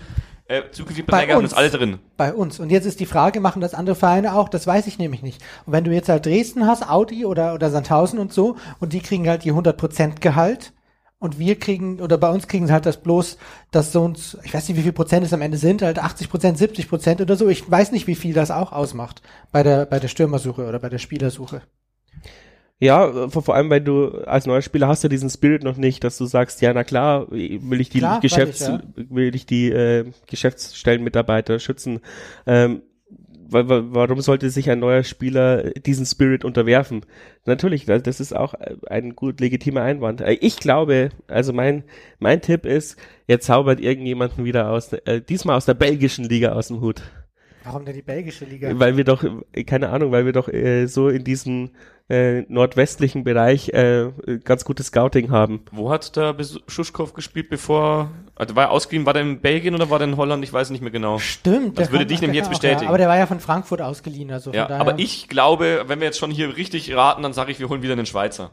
Äh, zukünftige Bei Verträge haben uns. das alle drin. bei uns. Und jetzt ist die Frage, machen das andere Vereine auch? Das weiß ich nämlich nicht. Und wenn du jetzt halt Dresden hast, Audi oder, oder Sandhausen und so, und die kriegen halt die 100% Gehalt, und wir kriegen, oder bei uns kriegen sie halt das bloß, dass so uns, ich weiß nicht, wie viel Prozent es am Ende sind, halt 80 Prozent, 70 Prozent oder so. Ich weiß nicht, wie viel das auch ausmacht bei der, bei der Stürmersuche oder bei der Spielersuche. Ja, vor, vor allem, weil du als neuer Spieler hast du diesen Spirit noch nicht, dass du sagst, ja, na klar, will ich die Klar, Geschäfts, freilich, will ich die äh, Geschäftsstellenmitarbeiter schützen. Ähm, wa- wa- warum sollte sich ein neuer Spieler diesen Spirit unterwerfen? Natürlich, das, das ist auch ein gut legitimer Einwand. Äh, Ich glaube, also mein mein Tipp ist, jetzt zaubert irgendjemanden wieder aus, äh, diesmal aus der belgischen Liga aus dem Hut. Warum denn die belgische Liga? Weil wir doch, äh, keine Ahnung, weil wir doch äh, so in diesem äh, nordwestlichen Bereich äh, ganz gutes Scouting haben. Wo hat der Bes- Schuschkow gespielt, bevor, also war er ausgeliehen, war der in Belgien oder war der in Holland? Ich weiß nicht mehr genau. Stimmt. Das würde dich nämlich jetzt auch, bestätigen. Ja, aber der war ja von Frankfurt ausgeliehen, also von Ja, daher. aber ich glaube, wenn wir jetzt schon hier richtig raten, dann sage ich, wir holen wieder einen Schweizer.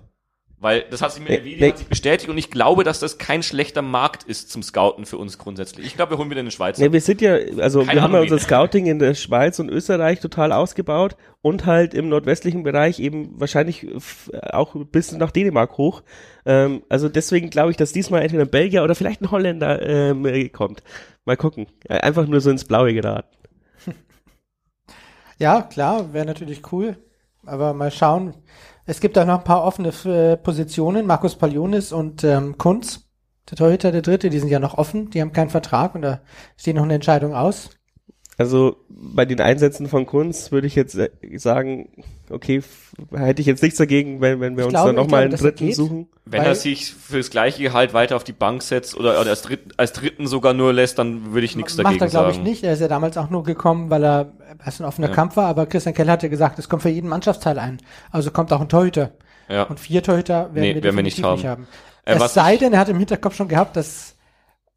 Weil das hat sich mit der Nee, Video nee. hat sich bestätigt und ich glaube, dass das kein schlechter Markt ist zum Scouten für uns grundsätzlich. Ich glaube, wir holen wieder einen Schweizer. Ne, wir sind ja, also Keine wir haben ja unser. Scouting in der Schweiz und Österreich total ausgebaut und halt im nordwestlichen Bereich eben wahrscheinlich f- auch bis nach Dänemark hoch. Ähm, also deswegen glaube ich, dass diesmal entweder ein Belgier oder vielleicht ein Holländer ähm, äh, kommt. Mal gucken. Äh, Einfach nur so ins Blaue geraten. Ja, klar, wäre natürlich cool. Aber mal schauen. Es gibt auch noch ein paar offene äh, Positionen. Markus Palionis und ähm, Kunz, der Torhüter, der Dritte, die sind ja noch offen. Die haben keinen Vertrag und da steht noch eine Entscheidung aus. Also bei den Einsätzen von Kunz würde ich jetzt äh, sagen, okay, hätte ich jetzt nichts dagegen, wenn, wenn wir Ich uns glaube- dann nochmal einen dritten geht. suchen. Wenn er sich fürs gleiche Gehalt weiter auf die Bank setzt oder, oder als, dritten, als dritten sogar nur lässt, dann würde ich nichts Macht dagegen er, glaube ich, sagen. nicht. Er ist ja damals auch nur gekommen, weil er erst ein offener Ja. Kampf war. Aber Christian Keller hat ja gesagt, es kommt für jeden Mannschaftsteil ein. Also kommt auch ein Torhüter. Ja. Und vier Torhüter werden Nee, wir werden wir nicht definitiv haben. nicht haben. Äh, es was sei denn, er hat im Hinterkopf schon gehabt, dass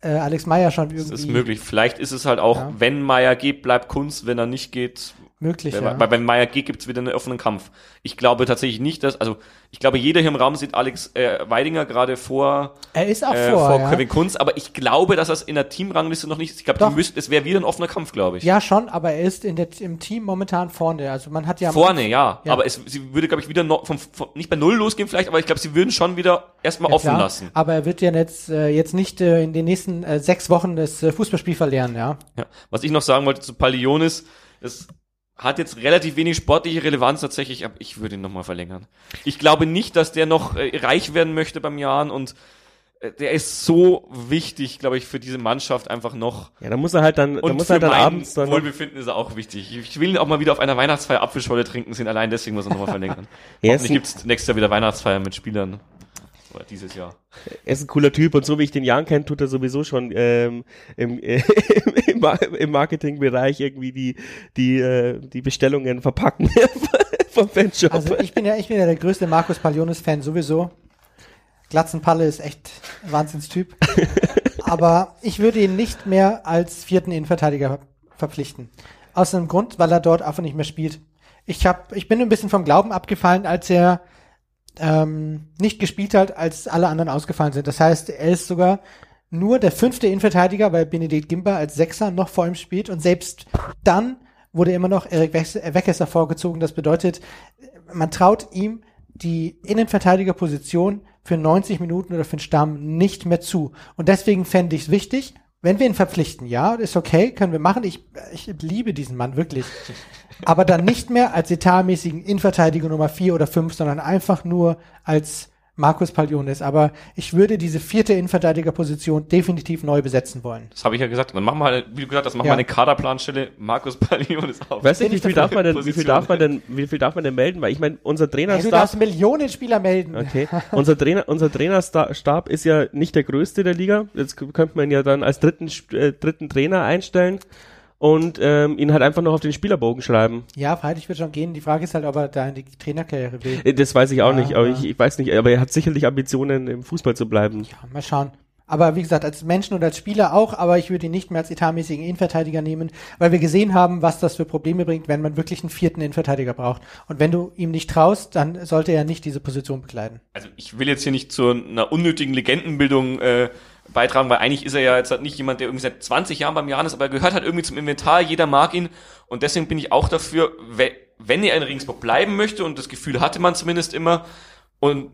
äh, Alex Meyer schon irgendwie Das ist möglich. Vielleicht ist es halt auch, Ja. wenn Meier geht, bleibt Kunst. Wenn er nicht geht, möglich Weil, ja. weil wenn Meier geht, gibt's wieder einen offenen Kampf. Ich glaube tatsächlich nicht, dass, also ich glaube, jeder hier im Raum sieht Alex äh, Weidinger gerade vor, Er ist auch äh, vor, vor ja. Kevin Kunz, aber ich glaube, dass das in der Teamrangliste noch nicht ist. Ich glaube, es wäre wieder ein offener Kampf, glaube ich. Ja, schon, aber er ist in der, im Team momentan vorne. Also man hat ja Vorne, ja. Ja. Aber es, sie würde, glaube ich, wieder noch vom, vom, nicht bei Null losgehen vielleicht, aber ich glaube, sie würden schon wieder erstmal Ja, offen klar. lassen. Aber er wird ja jetzt, äh, jetzt nicht äh, in den nächsten äh, sechs Wochen das äh, Fußballspiel verlieren, ja. Ja. Was ich noch sagen wollte zu Palionis, es hat jetzt relativ wenig sportliche Relevanz tatsächlich, aber ich würde ihn nochmal verlängern. Ich glaube nicht, dass der noch äh, reich werden möchte beim Jahren und äh, der ist so wichtig, glaube ich, für diese Mannschaft einfach noch. Ja, da muss er halt dann, da Und muss für er halt dann abends dann. Wohlbefinden ist er auch wichtig. Ich will ihn auch mal wieder auf einer Weihnachtsfeier Apfelschorle trinken sehen, allein deswegen muss er nochmal verlängern. Er Hoffentlich gibt's nächstes Jahr wieder Weihnachtsfeier mit Spielern. Oder dieses Jahr. Er ist ein cooler Typ und so wie ich den Jan kenne, tut er sowieso schon ähm, im, äh, im, im Marketingbereich irgendwie die die äh, die Bestellungen verpacken vom Fanshop. Also ich bin ja, ich bin ja der größte Markus Palionis-Fan sowieso. Glatzenpalle ist echt ein Wahnsinnstyp. Aber ich würde ihn nicht mehr als vierten Innenverteidiger verpflichten. Aus einem Grund, weil er dort einfach nicht mehr spielt. Ich hab, ich bin ein bisschen vom Glauben abgefallen, als er ähm, nicht gespielt hat, als alle anderen ausgefallen sind. Das heißt, er ist sogar nur der fünfte Innenverteidiger, weil Benedikt Gimba als Sechser noch vor ihm spielt und selbst dann wurde immer noch Erik Wes- äh, Weckesser vorgezogen. Das bedeutet, man traut ihm die Innenverteidigerposition für 90 Minuten oder für den Stamm nicht mehr zu. Und deswegen fände ich es wichtig, wenn wir ihn verpflichten, ja, ist okay, können wir machen. Ich, ich liebe diesen Mann wirklich. Aber dann nicht mehr als etatmäßigen Innenverteidiger Nummer 4 oder 5, sondern einfach nur als Markus Palionis. Aber ich würde diese vierte Innenverteidigerposition definitiv neu besetzen wollen. Das habe ich ja gesagt. Dann machen wir halt, wie du gesagt hast, machen Ja. wir eine Kaderplanstelle. Markus Pallion ist auf. Weiß nicht, bin wie ich viel darf man denn, wie viel darf man denn, wie viel darf man denn melden? Weil ich meine, unser Hey, du Trainerstab, darfst Millionen Spieler melden. okay, unser Trainer, unser Trainerstab ist ja nicht der größte der Liga. Jetzt könnte man ja dann als dritten, äh, dritten Trainer einstellen und ähm, ihn halt einfach noch auf den Spielerbogen schreiben. Ja, freilich wird schon gehen. Die Frage ist halt, ob er da in die Trainerkarriere will. Äh, Das weiß ich auch Ja, nicht, aber ja. ich, ich weiß nicht, aber er hat sicherlich Ambitionen im Fußball zu bleiben. Ja, mal schauen. Aber wie gesagt, als Menschen und als Spieler auch, aber ich würde ihn nicht mehr als etatmäßigen Innenverteidiger nehmen, weil wir gesehen haben, was das für Probleme bringt, wenn man wirklich einen vierten Innenverteidiger braucht. Und wenn du ihm nicht traust, dann sollte er nicht diese Position bekleiden. Also ich will jetzt hier nicht zu einer unnötigen Legendenbildung äh, beitragen, weil eigentlich ist er ja jetzt halt nicht jemand, der irgendwie seit 20 Jahren beim Jan ist, aber er gehört halt irgendwie zum Inventar, jeder mag ihn und deswegen bin ich auch dafür, we- wenn er in Regensburg bleiben möchte und das Gefühl hatte man zumindest immer und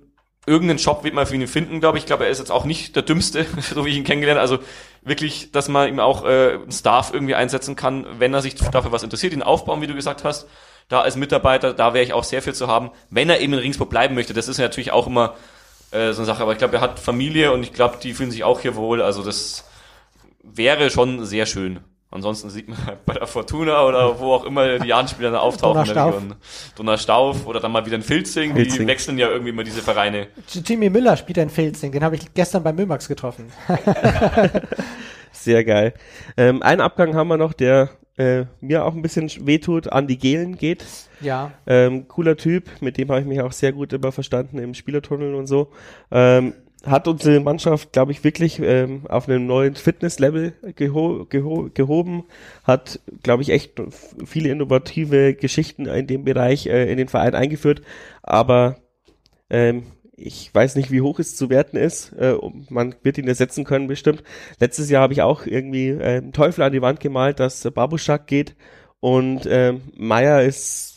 irgendeinen Job wird man für ihn finden, glaube ich. Ich glaube, er ist jetzt auch nicht der Dümmste, so wie ich ihn kennengelernt Also wirklich, dass man ihm auch äh, einen Staff irgendwie einsetzen kann, wenn er sich dafür was interessiert, ihn aufbauen, wie du gesagt hast. Da als Mitarbeiter, da wäre ich auch sehr viel zu haben, wenn er eben in Regensburg bleiben möchte. Das ist natürlich auch immer äh, so eine Sache, aber ich glaube, er hat Familie und ich glaube, die fühlen sich auch hier wohl. Also das wäre schon sehr schön. Ansonsten sieht man halt bei der Fortuna oder wo auch immer die Jahrenspieler dann auftauchen. Donnerstauf. Donnerstauf oder dann mal wieder in Filzing. Die Filzing. wechseln ja irgendwie immer diese Vereine. Jimmy Müller spielt in Filzing, den habe ich gestern bei Mömax getroffen. Sehr geil. Ähm, einen Abgang haben wir noch, der äh, mir auch ein bisschen wehtut, Andi Gehlen geht. Ja, Ähm, cooler Typ, mit dem habe ich mich auch sehr gut immer verstanden im Spielertunnel und so. Ähm, hat unsere Mannschaft, glaube ich, wirklich ähm, auf einem neuen Fitnesslevel geho geho gehoben. Hat, glaube ich, echt viele innovative Geschichten in dem Bereich äh, in den Verein eingeführt. Aber ähm, ich weiß nicht, wie hoch es zu werten ist. Äh, man wird ihn ersetzen können, bestimmt. Letztes Jahr habe ich auch irgendwie äh, Teufel an die Wand gemalt, dass äh, Babuschak geht. Und ähm, Meier ist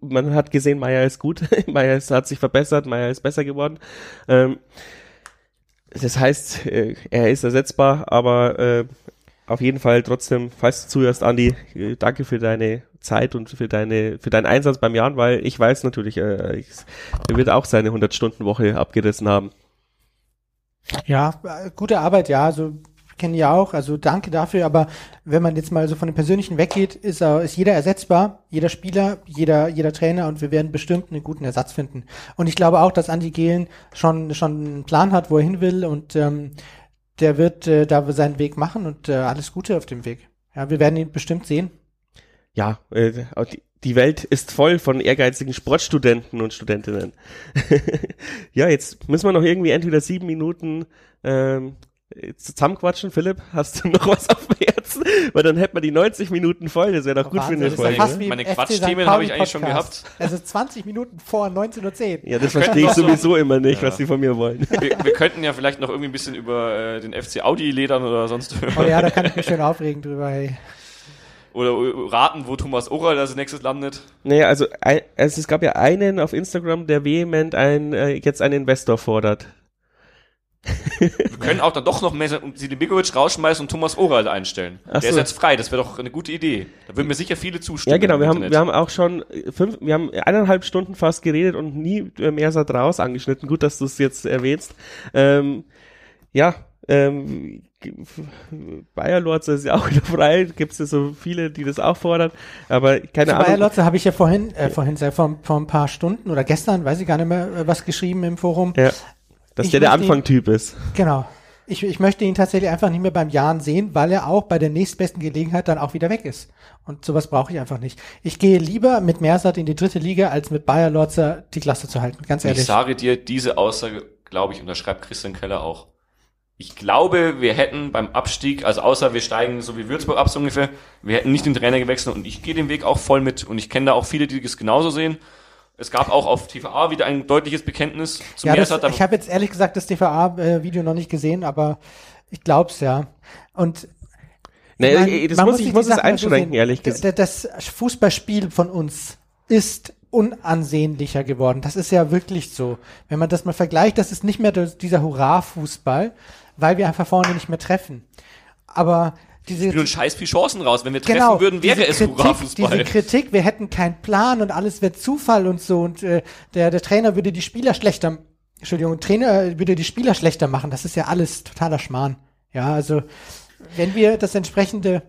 man hat gesehen, Meier ist gut. Meier hat sich verbessert, Meier ist besser geworden. Ähm, das heißt, äh, er ist ersetzbar, aber äh, auf jeden Fall trotzdem, falls du zuhörst, Andi, äh, danke für deine Zeit und für deine für deinen Einsatz beim Jan, weil ich weiß natürlich, äh, er wird auch seine 100-Stunden-Woche abgerissen haben. ja, äh, gute Arbeit, ja, also kenne ja auch, also danke dafür, aber wenn man jetzt mal so von dem Persönlichen weggeht, ist, ist jeder ersetzbar, jeder Spieler, jeder, jeder Trainer und wir werden bestimmt einen guten Ersatz finden. Und ich glaube auch, dass Andi Gehlen schon, schon einen Plan hat, wo er hin will und ähm, der wird äh, da seinen Weg machen und äh, alles Gute auf dem Weg. Ja, wir werden ihn bestimmt sehen. Ja, äh, die, die Welt ist voll von ehrgeizigen Sportstudenten und Studentinnen. ja, jetzt müssen wir noch irgendwie entweder sieben Minuten ähm, zusammenquatschen. Philipp, hast du noch was auf dem Herzen? Weil dann hätten wir die 90 Minuten voll. Das wäre doch gut für Wahnsinn, eine das ist ja Folge. fast wie Meine. Quatschthemen habe ich eigentlich schon Podcast. Also 20 Minuten vor 19.10 Uhr. Ja, das verstehe ich auch so- sowieso immer nicht, Ja. was sie von mir wollen. Wir, wir könnten ja vielleicht noch irgendwie ein bisschen über äh, den FC Audi ledern oder sonst Oh ja, da kann ich mich schön aufregen drüber. Hey. Oder raten, wo Thomas Oral als nächstes landet. Naja, also, ein, also es gab ja einen auf Instagram, der vehement ein, äh, jetzt einen Investor fordert. Wir können auch dann doch noch Sidi Begovic rausschmeißen und Thomas Oral einstellen. Ach Der ist so. jetzt frei, das wäre doch eine gute Idee. Da würden mir sicher viele zustimmen. Ja, genau, wir haben, wir haben auch schon äh, fünf, wir haben eineinhalb Stunden fast geredet und nie äh, mehr Sat raus angeschnitten. Gut, dass du es jetzt erwähnst. Ähm, ja, ähm, Bayer Lorze ist ja auch wieder frei, gibt es ja so viele, die das auch fordern, aber keine Zu Ahnung. Bayer Lotze habe ich ja vorhin, äh, vorhin sei, vor, vor ein paar Stunden oder gestern, weiß ich gar nicht mehr, äh, was geschrieben im Forum. Ja, dass Ich der der Anfangtyp ist. Genau. Ich, ich möchte ihn tatsächlich einfach nicht mehr beim Jahren sehen, weil er auch bei der nächstbesten Gelegenheit dann auch wieder weg ist. Und sowas brauche ich einfach nicht. Ich gehe lieber mit Mersat in die dritte Liga, als mit Bayer Lorzer die Klasse zu halten, ganz Und ich ehrlich. sage dir, diese Aussage, glaube ich, unterschreibt Christian Keller auch. Ich glaube, wir hätten beim Abstieg, also außer wir steigen so wie Würzburg ab so ungefähr, wir hätten nicht den Trainer gewechselt und ich gehe den Weg auch voll mit und ich kenne da auch viele, die es genauso sehen. Es gab auch auf TVA wieder ein deutliches Bekenntnis zu Ja, das, ich habe jetzt ehrlich gesagt das DVA-Video noch nicht gesehen, aber ich glaub's ja. Und Nee, ich- das man muss, sich ich muss es einschränken, ehrlich gesagt. Das Fußballspiel von uns ist unansehnlicher geworden. Das ist ja wirklich so. Wenn man das mal vergleicht, das ist nicht mehr dieser Hurra-Fußball, weil wir einfach vorne nicht mehr treffen. Aber diese, spielen uns scheiß viel Chancen raus. Wenn wir treffen genau, würden, wäre es Hurra-Fußball. Diese Kritik, wir hätten keinen Plan und alles wird Zufall und so und äh, der, der Trainer würde die Spieler schlechter, Entschuldigung, Trainer würde die Spieler schlechter machen. Das ist ja alles totaler Schmarrn. Ja, also wenn wir das entsprechende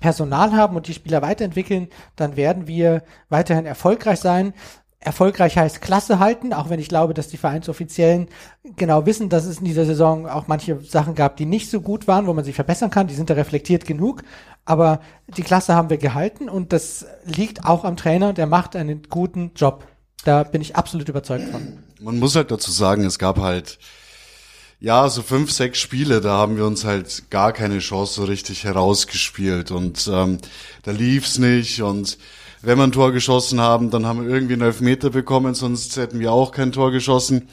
Personal haben und die Spieler weiterentwickeln, dann werden wir weiterhin erfolgreich sein. Erfolgreich heißt Klasse halten, auch wenn ich glaube, dass die Vereinsoffiziellen genau wissen, dass es in dieser Saison auch manche Sachen gab, die nicht so gut waren, wo man sich verbessern kann. Die sind da reflektiert genug. Aber die Klasse haben wir gehalten und das liegt auch am Trainer, der macht einen guten Job. Da bin ich absolut überzeugt von. Man muss halt dazu sagen, es gab halt, ja, so fünf, sechs Spiele, da haben wir uns halt gar keine Chance so richtig herausgespielt und ähm, da lief's nicht und wenn wir ein Tor geschossen haben, dann haben wir irgendwie einen Elfmeter bekommen, sonst hätten wir auch kein Tor geschossen.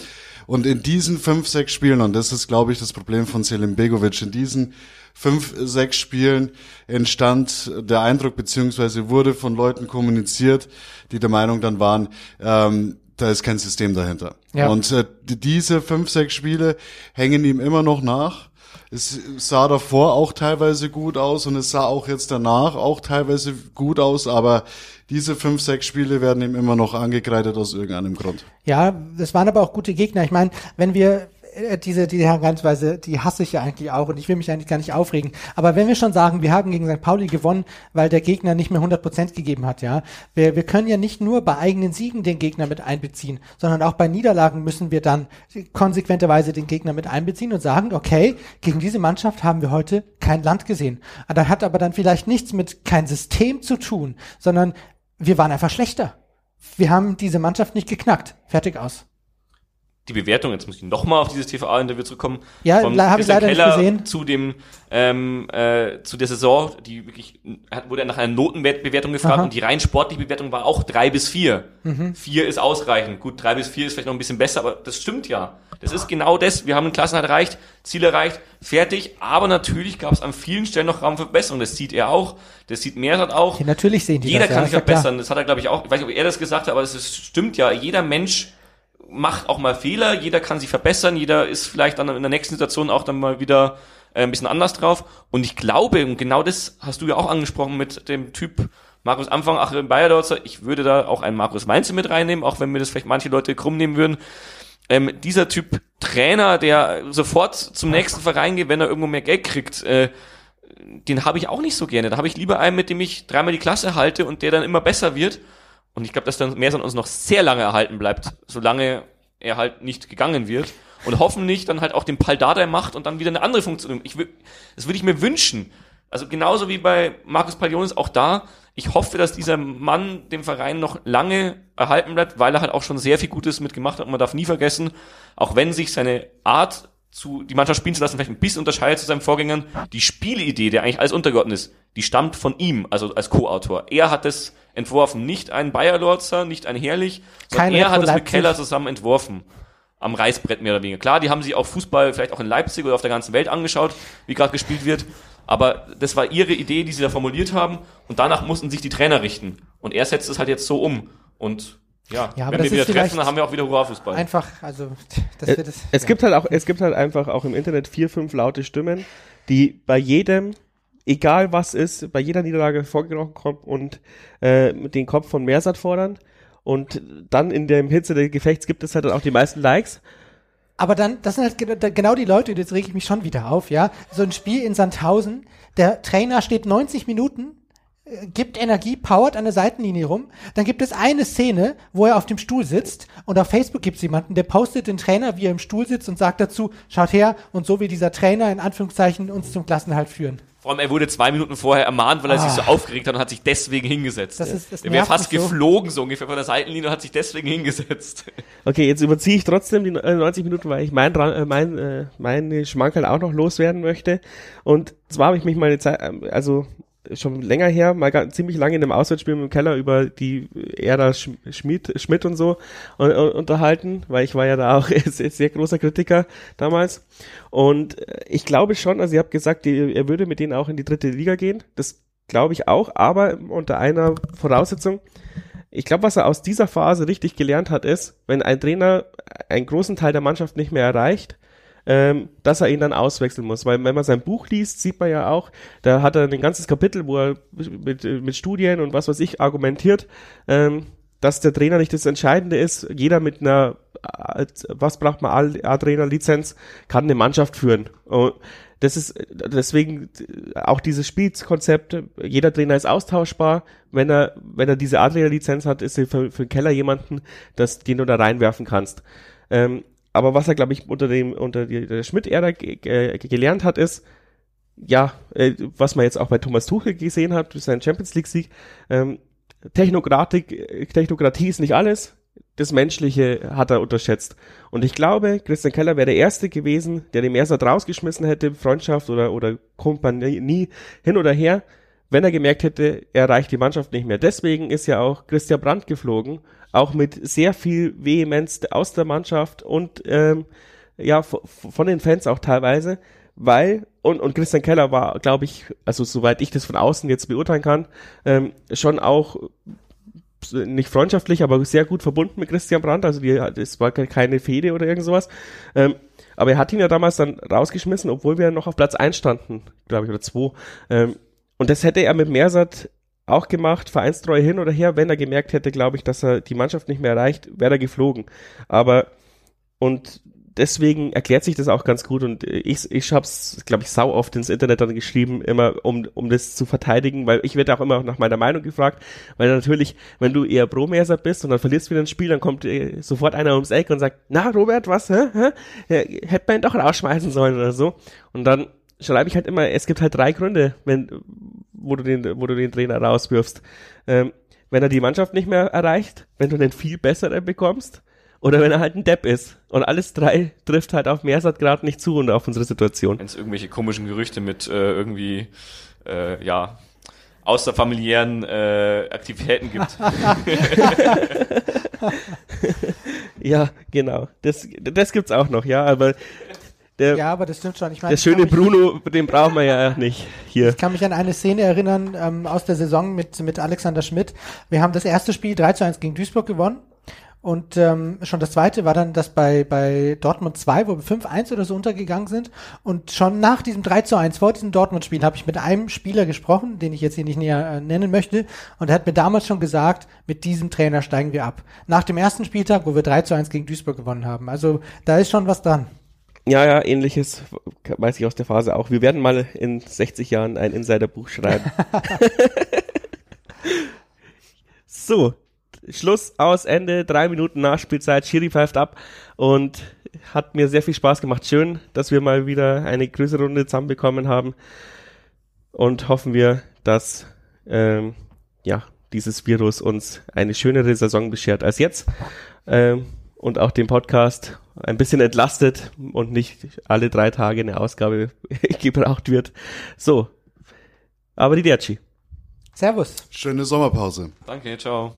Und in diesen fünf, sechs Spielen, und das ist, glaube ich, das Problem von Selim Begovic, in diesen fünf, sechs Spielen entstand der Eindruck, beziehungsweise wurde von Leuten kommuniziert, die der Meinung dann waren, ähm, da ist kein System dahinter. Ja. Und äh, die- diese fünf, sechs Spiele hängen ihm immer noch nach. Es sah davor auch teilweise gut aus und es sah auch jetzt danach auch teilweise gut aus, aber diese fünf, sechs Spiele werden ihm immer noch angekreidet aus irgendeinem Grund. Ja, das waren aber auch gute Gegner. Ich meine, wenn wir diese, diese Herangehensweise, die hasse ich ja eigentlich auch und ich will mich eigentlich gar nicht aufregen. Aber wenn wir schon sagen, wir haben gegen St. Pauli gewonnen, weil der Gegner nicht mehr 100 Prozent gegeben hat, ja, wir, wir können ja nicht nur bei eigenen Siegen den Gegner mit einbeziehen, sondern auch bei Niederlagen müssen wir dann konsequenterweise den Gegner mit einbeziehen und sagen, okay, gegen diese Mannschaft haben wir heute kein Land gesehen. Da hat aber dann vielleicht nichts mit kein System zu tun, sondern wir waren einfach schlechter. Wir haben diese Mannschaft nicht geknackt. Fertig aus. Die Bewertung, jetzt muss ich nochmal auf dieses TVA-Interview zurückkommen, Ja, von hab ich leider nicht Keller gesehen. zu dem, ähm, äh, zu der Saison, die wirklich, wurde er nach einer Notenbewertung gefragt Aha. und die rein sportliche Bewertung war auch drei bis vier. Mhm. Vier ist ausreichend. Gut, drei bis vier ist vielleicht noch ein bisschen besser, aber das stimmt ja. Das ist genau das. Wir haben einen Klassenhalt erreicht, Ziel erreicht, fertig. Aber natürlich gab es an vielen Stellen noch Raum für Verbesserung. Das sieht er auch. Das sieht Mersat auch. Ja, natürlich sehen die Jeder das, ja, kann ist sich ja klar. verbessern. Das hat er, glaube ich, auch. Ich weiß nicht, ob er das gesagt hat, aber es stimmt ja. Jeder Mensch macht auch mal Fehler. Jeder kann sich verbessern. Jeder ist vielleicht dann in der nächsten Situation auch dann mal wieder äh, ein bisschen anders drauf. Und ich glaube, und genau das hast du ja auch angesprochen mit dem Typ Markus Anfang, Achim Bayerdorzer. Ich würde da auch einen Markus Weinze mit reinnehmen, auch wenn mir das vielleicht manche Leute krumm nehmen würden. Ähm, dieser Typ Trainer, der sofort zum nächsten Verein geht, wenn er irgendwo mehr Geld kriegt, äh, den habe ich auch nicht so gerne. Da habe ich lieber einen, mit dem ich dreimal die Klasse halte und der dann immer besser wird. Und ich glaube, dass dann Mersan uns noch sehr lange erhalten bleibt, solange er halt nicht gegangen wird. Und hoffentlich dann halt auch den Paldadei macht und dann wieder eine andere Funktion. Ich das würde ich mir wünschen. Also genauso wie bei Markus Palionis auch da. Ich hoffe, dass dieser Mann dem Verein noch lange erhalten bleibt, weil er halt auch schon sehr viel Gutes mitgemacht hat. Und man darf nie vergessen, auch wenn sich seine Art zu, die Mannschaft spielen zu lassen, vielleicht ein bisschen unterscheidet zu seinen Vorgängern, die Spielidee, der eigentlich alles untergeordnet ist, die stammt von ihm, also als Co-Autor. Er hat es entworfen, nicht ein Bayer Lorzer, nicht ein Herrlich, sondern Kein er hat es mit. Keller zusammen entworfen. Am Reißbrett mehr oder weniger. Klar, die haben sich auch Fußball vielleicht auch in Leipzig oder auf der ganzen Welt angeschaut, wie gerade gespielt wird. Aber das war ihre Idee, die sie da formuliert haben. Und danach mussten sich die Trainer richten. Und er setzt es halt jetzt so um. Und ja, Ja, aber wenn das wir wieder treffen, dann haben wir auch wieder Hurra-Fußball. Einfach, also, das Äh, wird es. Es ja. gibt halt auch, es gibt halt einfach auch im Internet vier, fünf laute Stimmen, die bei jedem, egal was ist, bei jeder Niederlage vorgekrochen kommen und äh, den Kopf von Mersat fordern. Und dann in dem Hitze des Gefechts gibt es halt dann auch die meisten Likes. Aber dann, das sind halt genau die Leute, jetzt rege ich mich schon wieder auf, ja. So ein Spiel in Sandhausen, der Trainer steht 90 Minuten, gibt Energie, powert an der Seitenlinie rum. Dann gibt es eine Szene, wo er auf dem Stuhl sitzt und auf Facebook gibt es jemanden, der postet den Trainer, wie er im Stuhl sitzt und sagt dazu, schaut her und so will dieser Trainer in Anführungszeichen uns zum Klassenhalt führen. Vor allem, er wurde zwei Minuten vorher ermahnt, weil er ah. sich so aufgeregt hat und hat sich deswegen hingesetzt. Das ist, das er wäre fast geflogen, so ungefähr von der Seitenlinie und hat sich deswegen hingesetzt. Okay, jetzt überziehe ich trotzdem die 90 äh, Minuten, weil ich mein, äh, mein, äh, meine Schmankerl auch noch loswerden möchte. Und zwar habe ich mich mal eine Zeit, ähm, also schon länger her, mal ganz, ziemlich lange in einem Auswärtsspiel im Keller über die Ära Schmidt, Schmidt und so und, und, unterhalten, weil ich war ja da auch sehr, sehr großer Kritiker damals. Und ich glaube schon, also ihr habt gesagt, er würde mit denen auch in die dritte Liga gehen. Das glaube ich auch, aber unter einer Voraussetzung. Ich glaube, was er aus dieser Phase richtig gelernt hat, ist, wenn ein Trainer einen großen Teil der Mannschaft nicht mehr erreicht, ähm, dass er ihn dann auswechseln muss. Weil wenn man sein Buch liest, sieht man ja auch, da hat er ein ganzes Kapitel, wo er mit, mit Studien und was weiß ich argumentiert, ähm, dass der Trainer nicht das Entscheidende ist. Jeder mit einer, was braucht man, A-Trainer-Lizenz, kann eine Mannschaft führen. Und das ist deswegen auch dieses Spielkonzept, jeder Trainer ist austauschbar. Wenn er, wenn er diese A-Trainer-Lizenz hat, ist er für, für den Keller jemanden, das, den du da reinwerfen kannst. Ähm, aber was er, glaube ich, unter dem, unter der Schmidt-Ära gelernt hat, ist, ja, äh, was man jetzt auch bei Thomas Tuchel gesehen hat, durch seinen Champions League-Sieg, ähm, Technokratik, Technokratie ist nicht alles. Das Menschliche hat er unterschätzt. Und ich glaube, Christian Keller wäre der Erste gewesen, der den Mersat rausgeschmissen hätte, Freundschaft oder, oder Kompanie, hin oder her, wenn er gemerkt hätte, er reicht die Mannschaft nicht mehr. Deswegen ist ja auch Christian Brandt geflogen, auch mit sehr viel Vehemenz aus der Mannschaft und ähm, ja von den Fans auch teilweise, weil und und Christian Keller war, glaube ich, also soweit ich das von außen jetzt beurteilen kann, ähm, schon auch nicht freundschaftlich, aber sehr gut verbunden mit Christian Brandt. Also die, es war keine Fehde oder irgend sowas. Ähm, aber er hat ihn ja damals dann rausgeschmissen, obwohl wir noch auf Platz 1 standen, glaube ich, oder 2. Ähm, und das hätte er mit Mersat auch gemacht, vereinstreu hin oder her, wenn er gemerkt hätte, glaube ich, dass er die Mannschaft nicht mehr erreicht, wäre er geflogen. Aber und deswegen erklärt sich das auch ganz gut und ich, ich habe es, glaube ich, sau oft ins Internet dann geschrieben, immer um, um das zu verteidigen, weil ich werde auch immer nach meiner Meinung gefragt, weil natürlich, wenn du eher Pro-Merser bist und dann verlierst wieder ein Spiel, dann kommt äh, sofort einer ums Eck und sagt, na Robert, was, hä? hä? Hätte man ihn doch rausschmeißen sollen oder so. Und dann schreibe ich halt immer, es gibt halt drei Gründe, wenn, wo du den, wo du den Trainer rauswirfst. Ähm, wenn er die Mannschaft nicht mehr erreicht, wenn du einen viel besseren bekommst, oder wenn er halt ein Depp ist. Und alles drei trifft halt auf Meersat gerade nicht zu und auf unsere Situation. Wenn es irgendwelche komischen Gerüchte mit äh, irgendwie, äh, ja, außerfamiliären äh, Aktivitäten gibt. ja, genau. Das, das gibt's auch noch, ja, aber der, ja, aber das stimmt schon. Ich meine, der schöne Bruno, den brauchen wir ja nicht hier. Ich kann mich an eine Szene erinnern ähm, aus der Saison mit, mit Alexander Schmidt. Wir haben das erste Spiel 3 zu 1 gegen Duisburg gewonnen. Und ähm, schon das zweite war dann das bei, bei Dortmund 2, wo wir 5-1 oder so untergegangen sind. Und schon nach diesem 3 zu 1, vor diesem Dortmund-Spiel, habe ich mit einem Spieler gesprochen, den ich jetzt hier nicht näher äh, nennen möchte. Und er hat mir damals schon gesagt, mit diesem Trainer steigen wir ab. Nach dem ersten Spieltag, wo wir 3 zu 1 gegen Duisburg gewonnen haben. Also da ist schon was dran. Ja, ja, ähnliches weiß ich aus der Phase auch. Wir werden mal in 60 Jahren ein Insiderbuch schreiben. so, Schluss, aus, Ende, drei Minuten Nachspielzeit, Schiri pfeift ab und hat mir sehr viel Spaß gemacht. Schön, dass wir mal wieder eine größere Runde zusammenbekommen haben und hoffen wir, dass ähm, ja dieses Virus uns eine schönere Saison beschert als jetzt ähm, und auch den Podcast ein bisschen entlastet und nicht alle drei Tage eine Ausgabe gebraucht wird. So, aber die Derci. Servus. Schöne Sommerpause. Danke, ciao.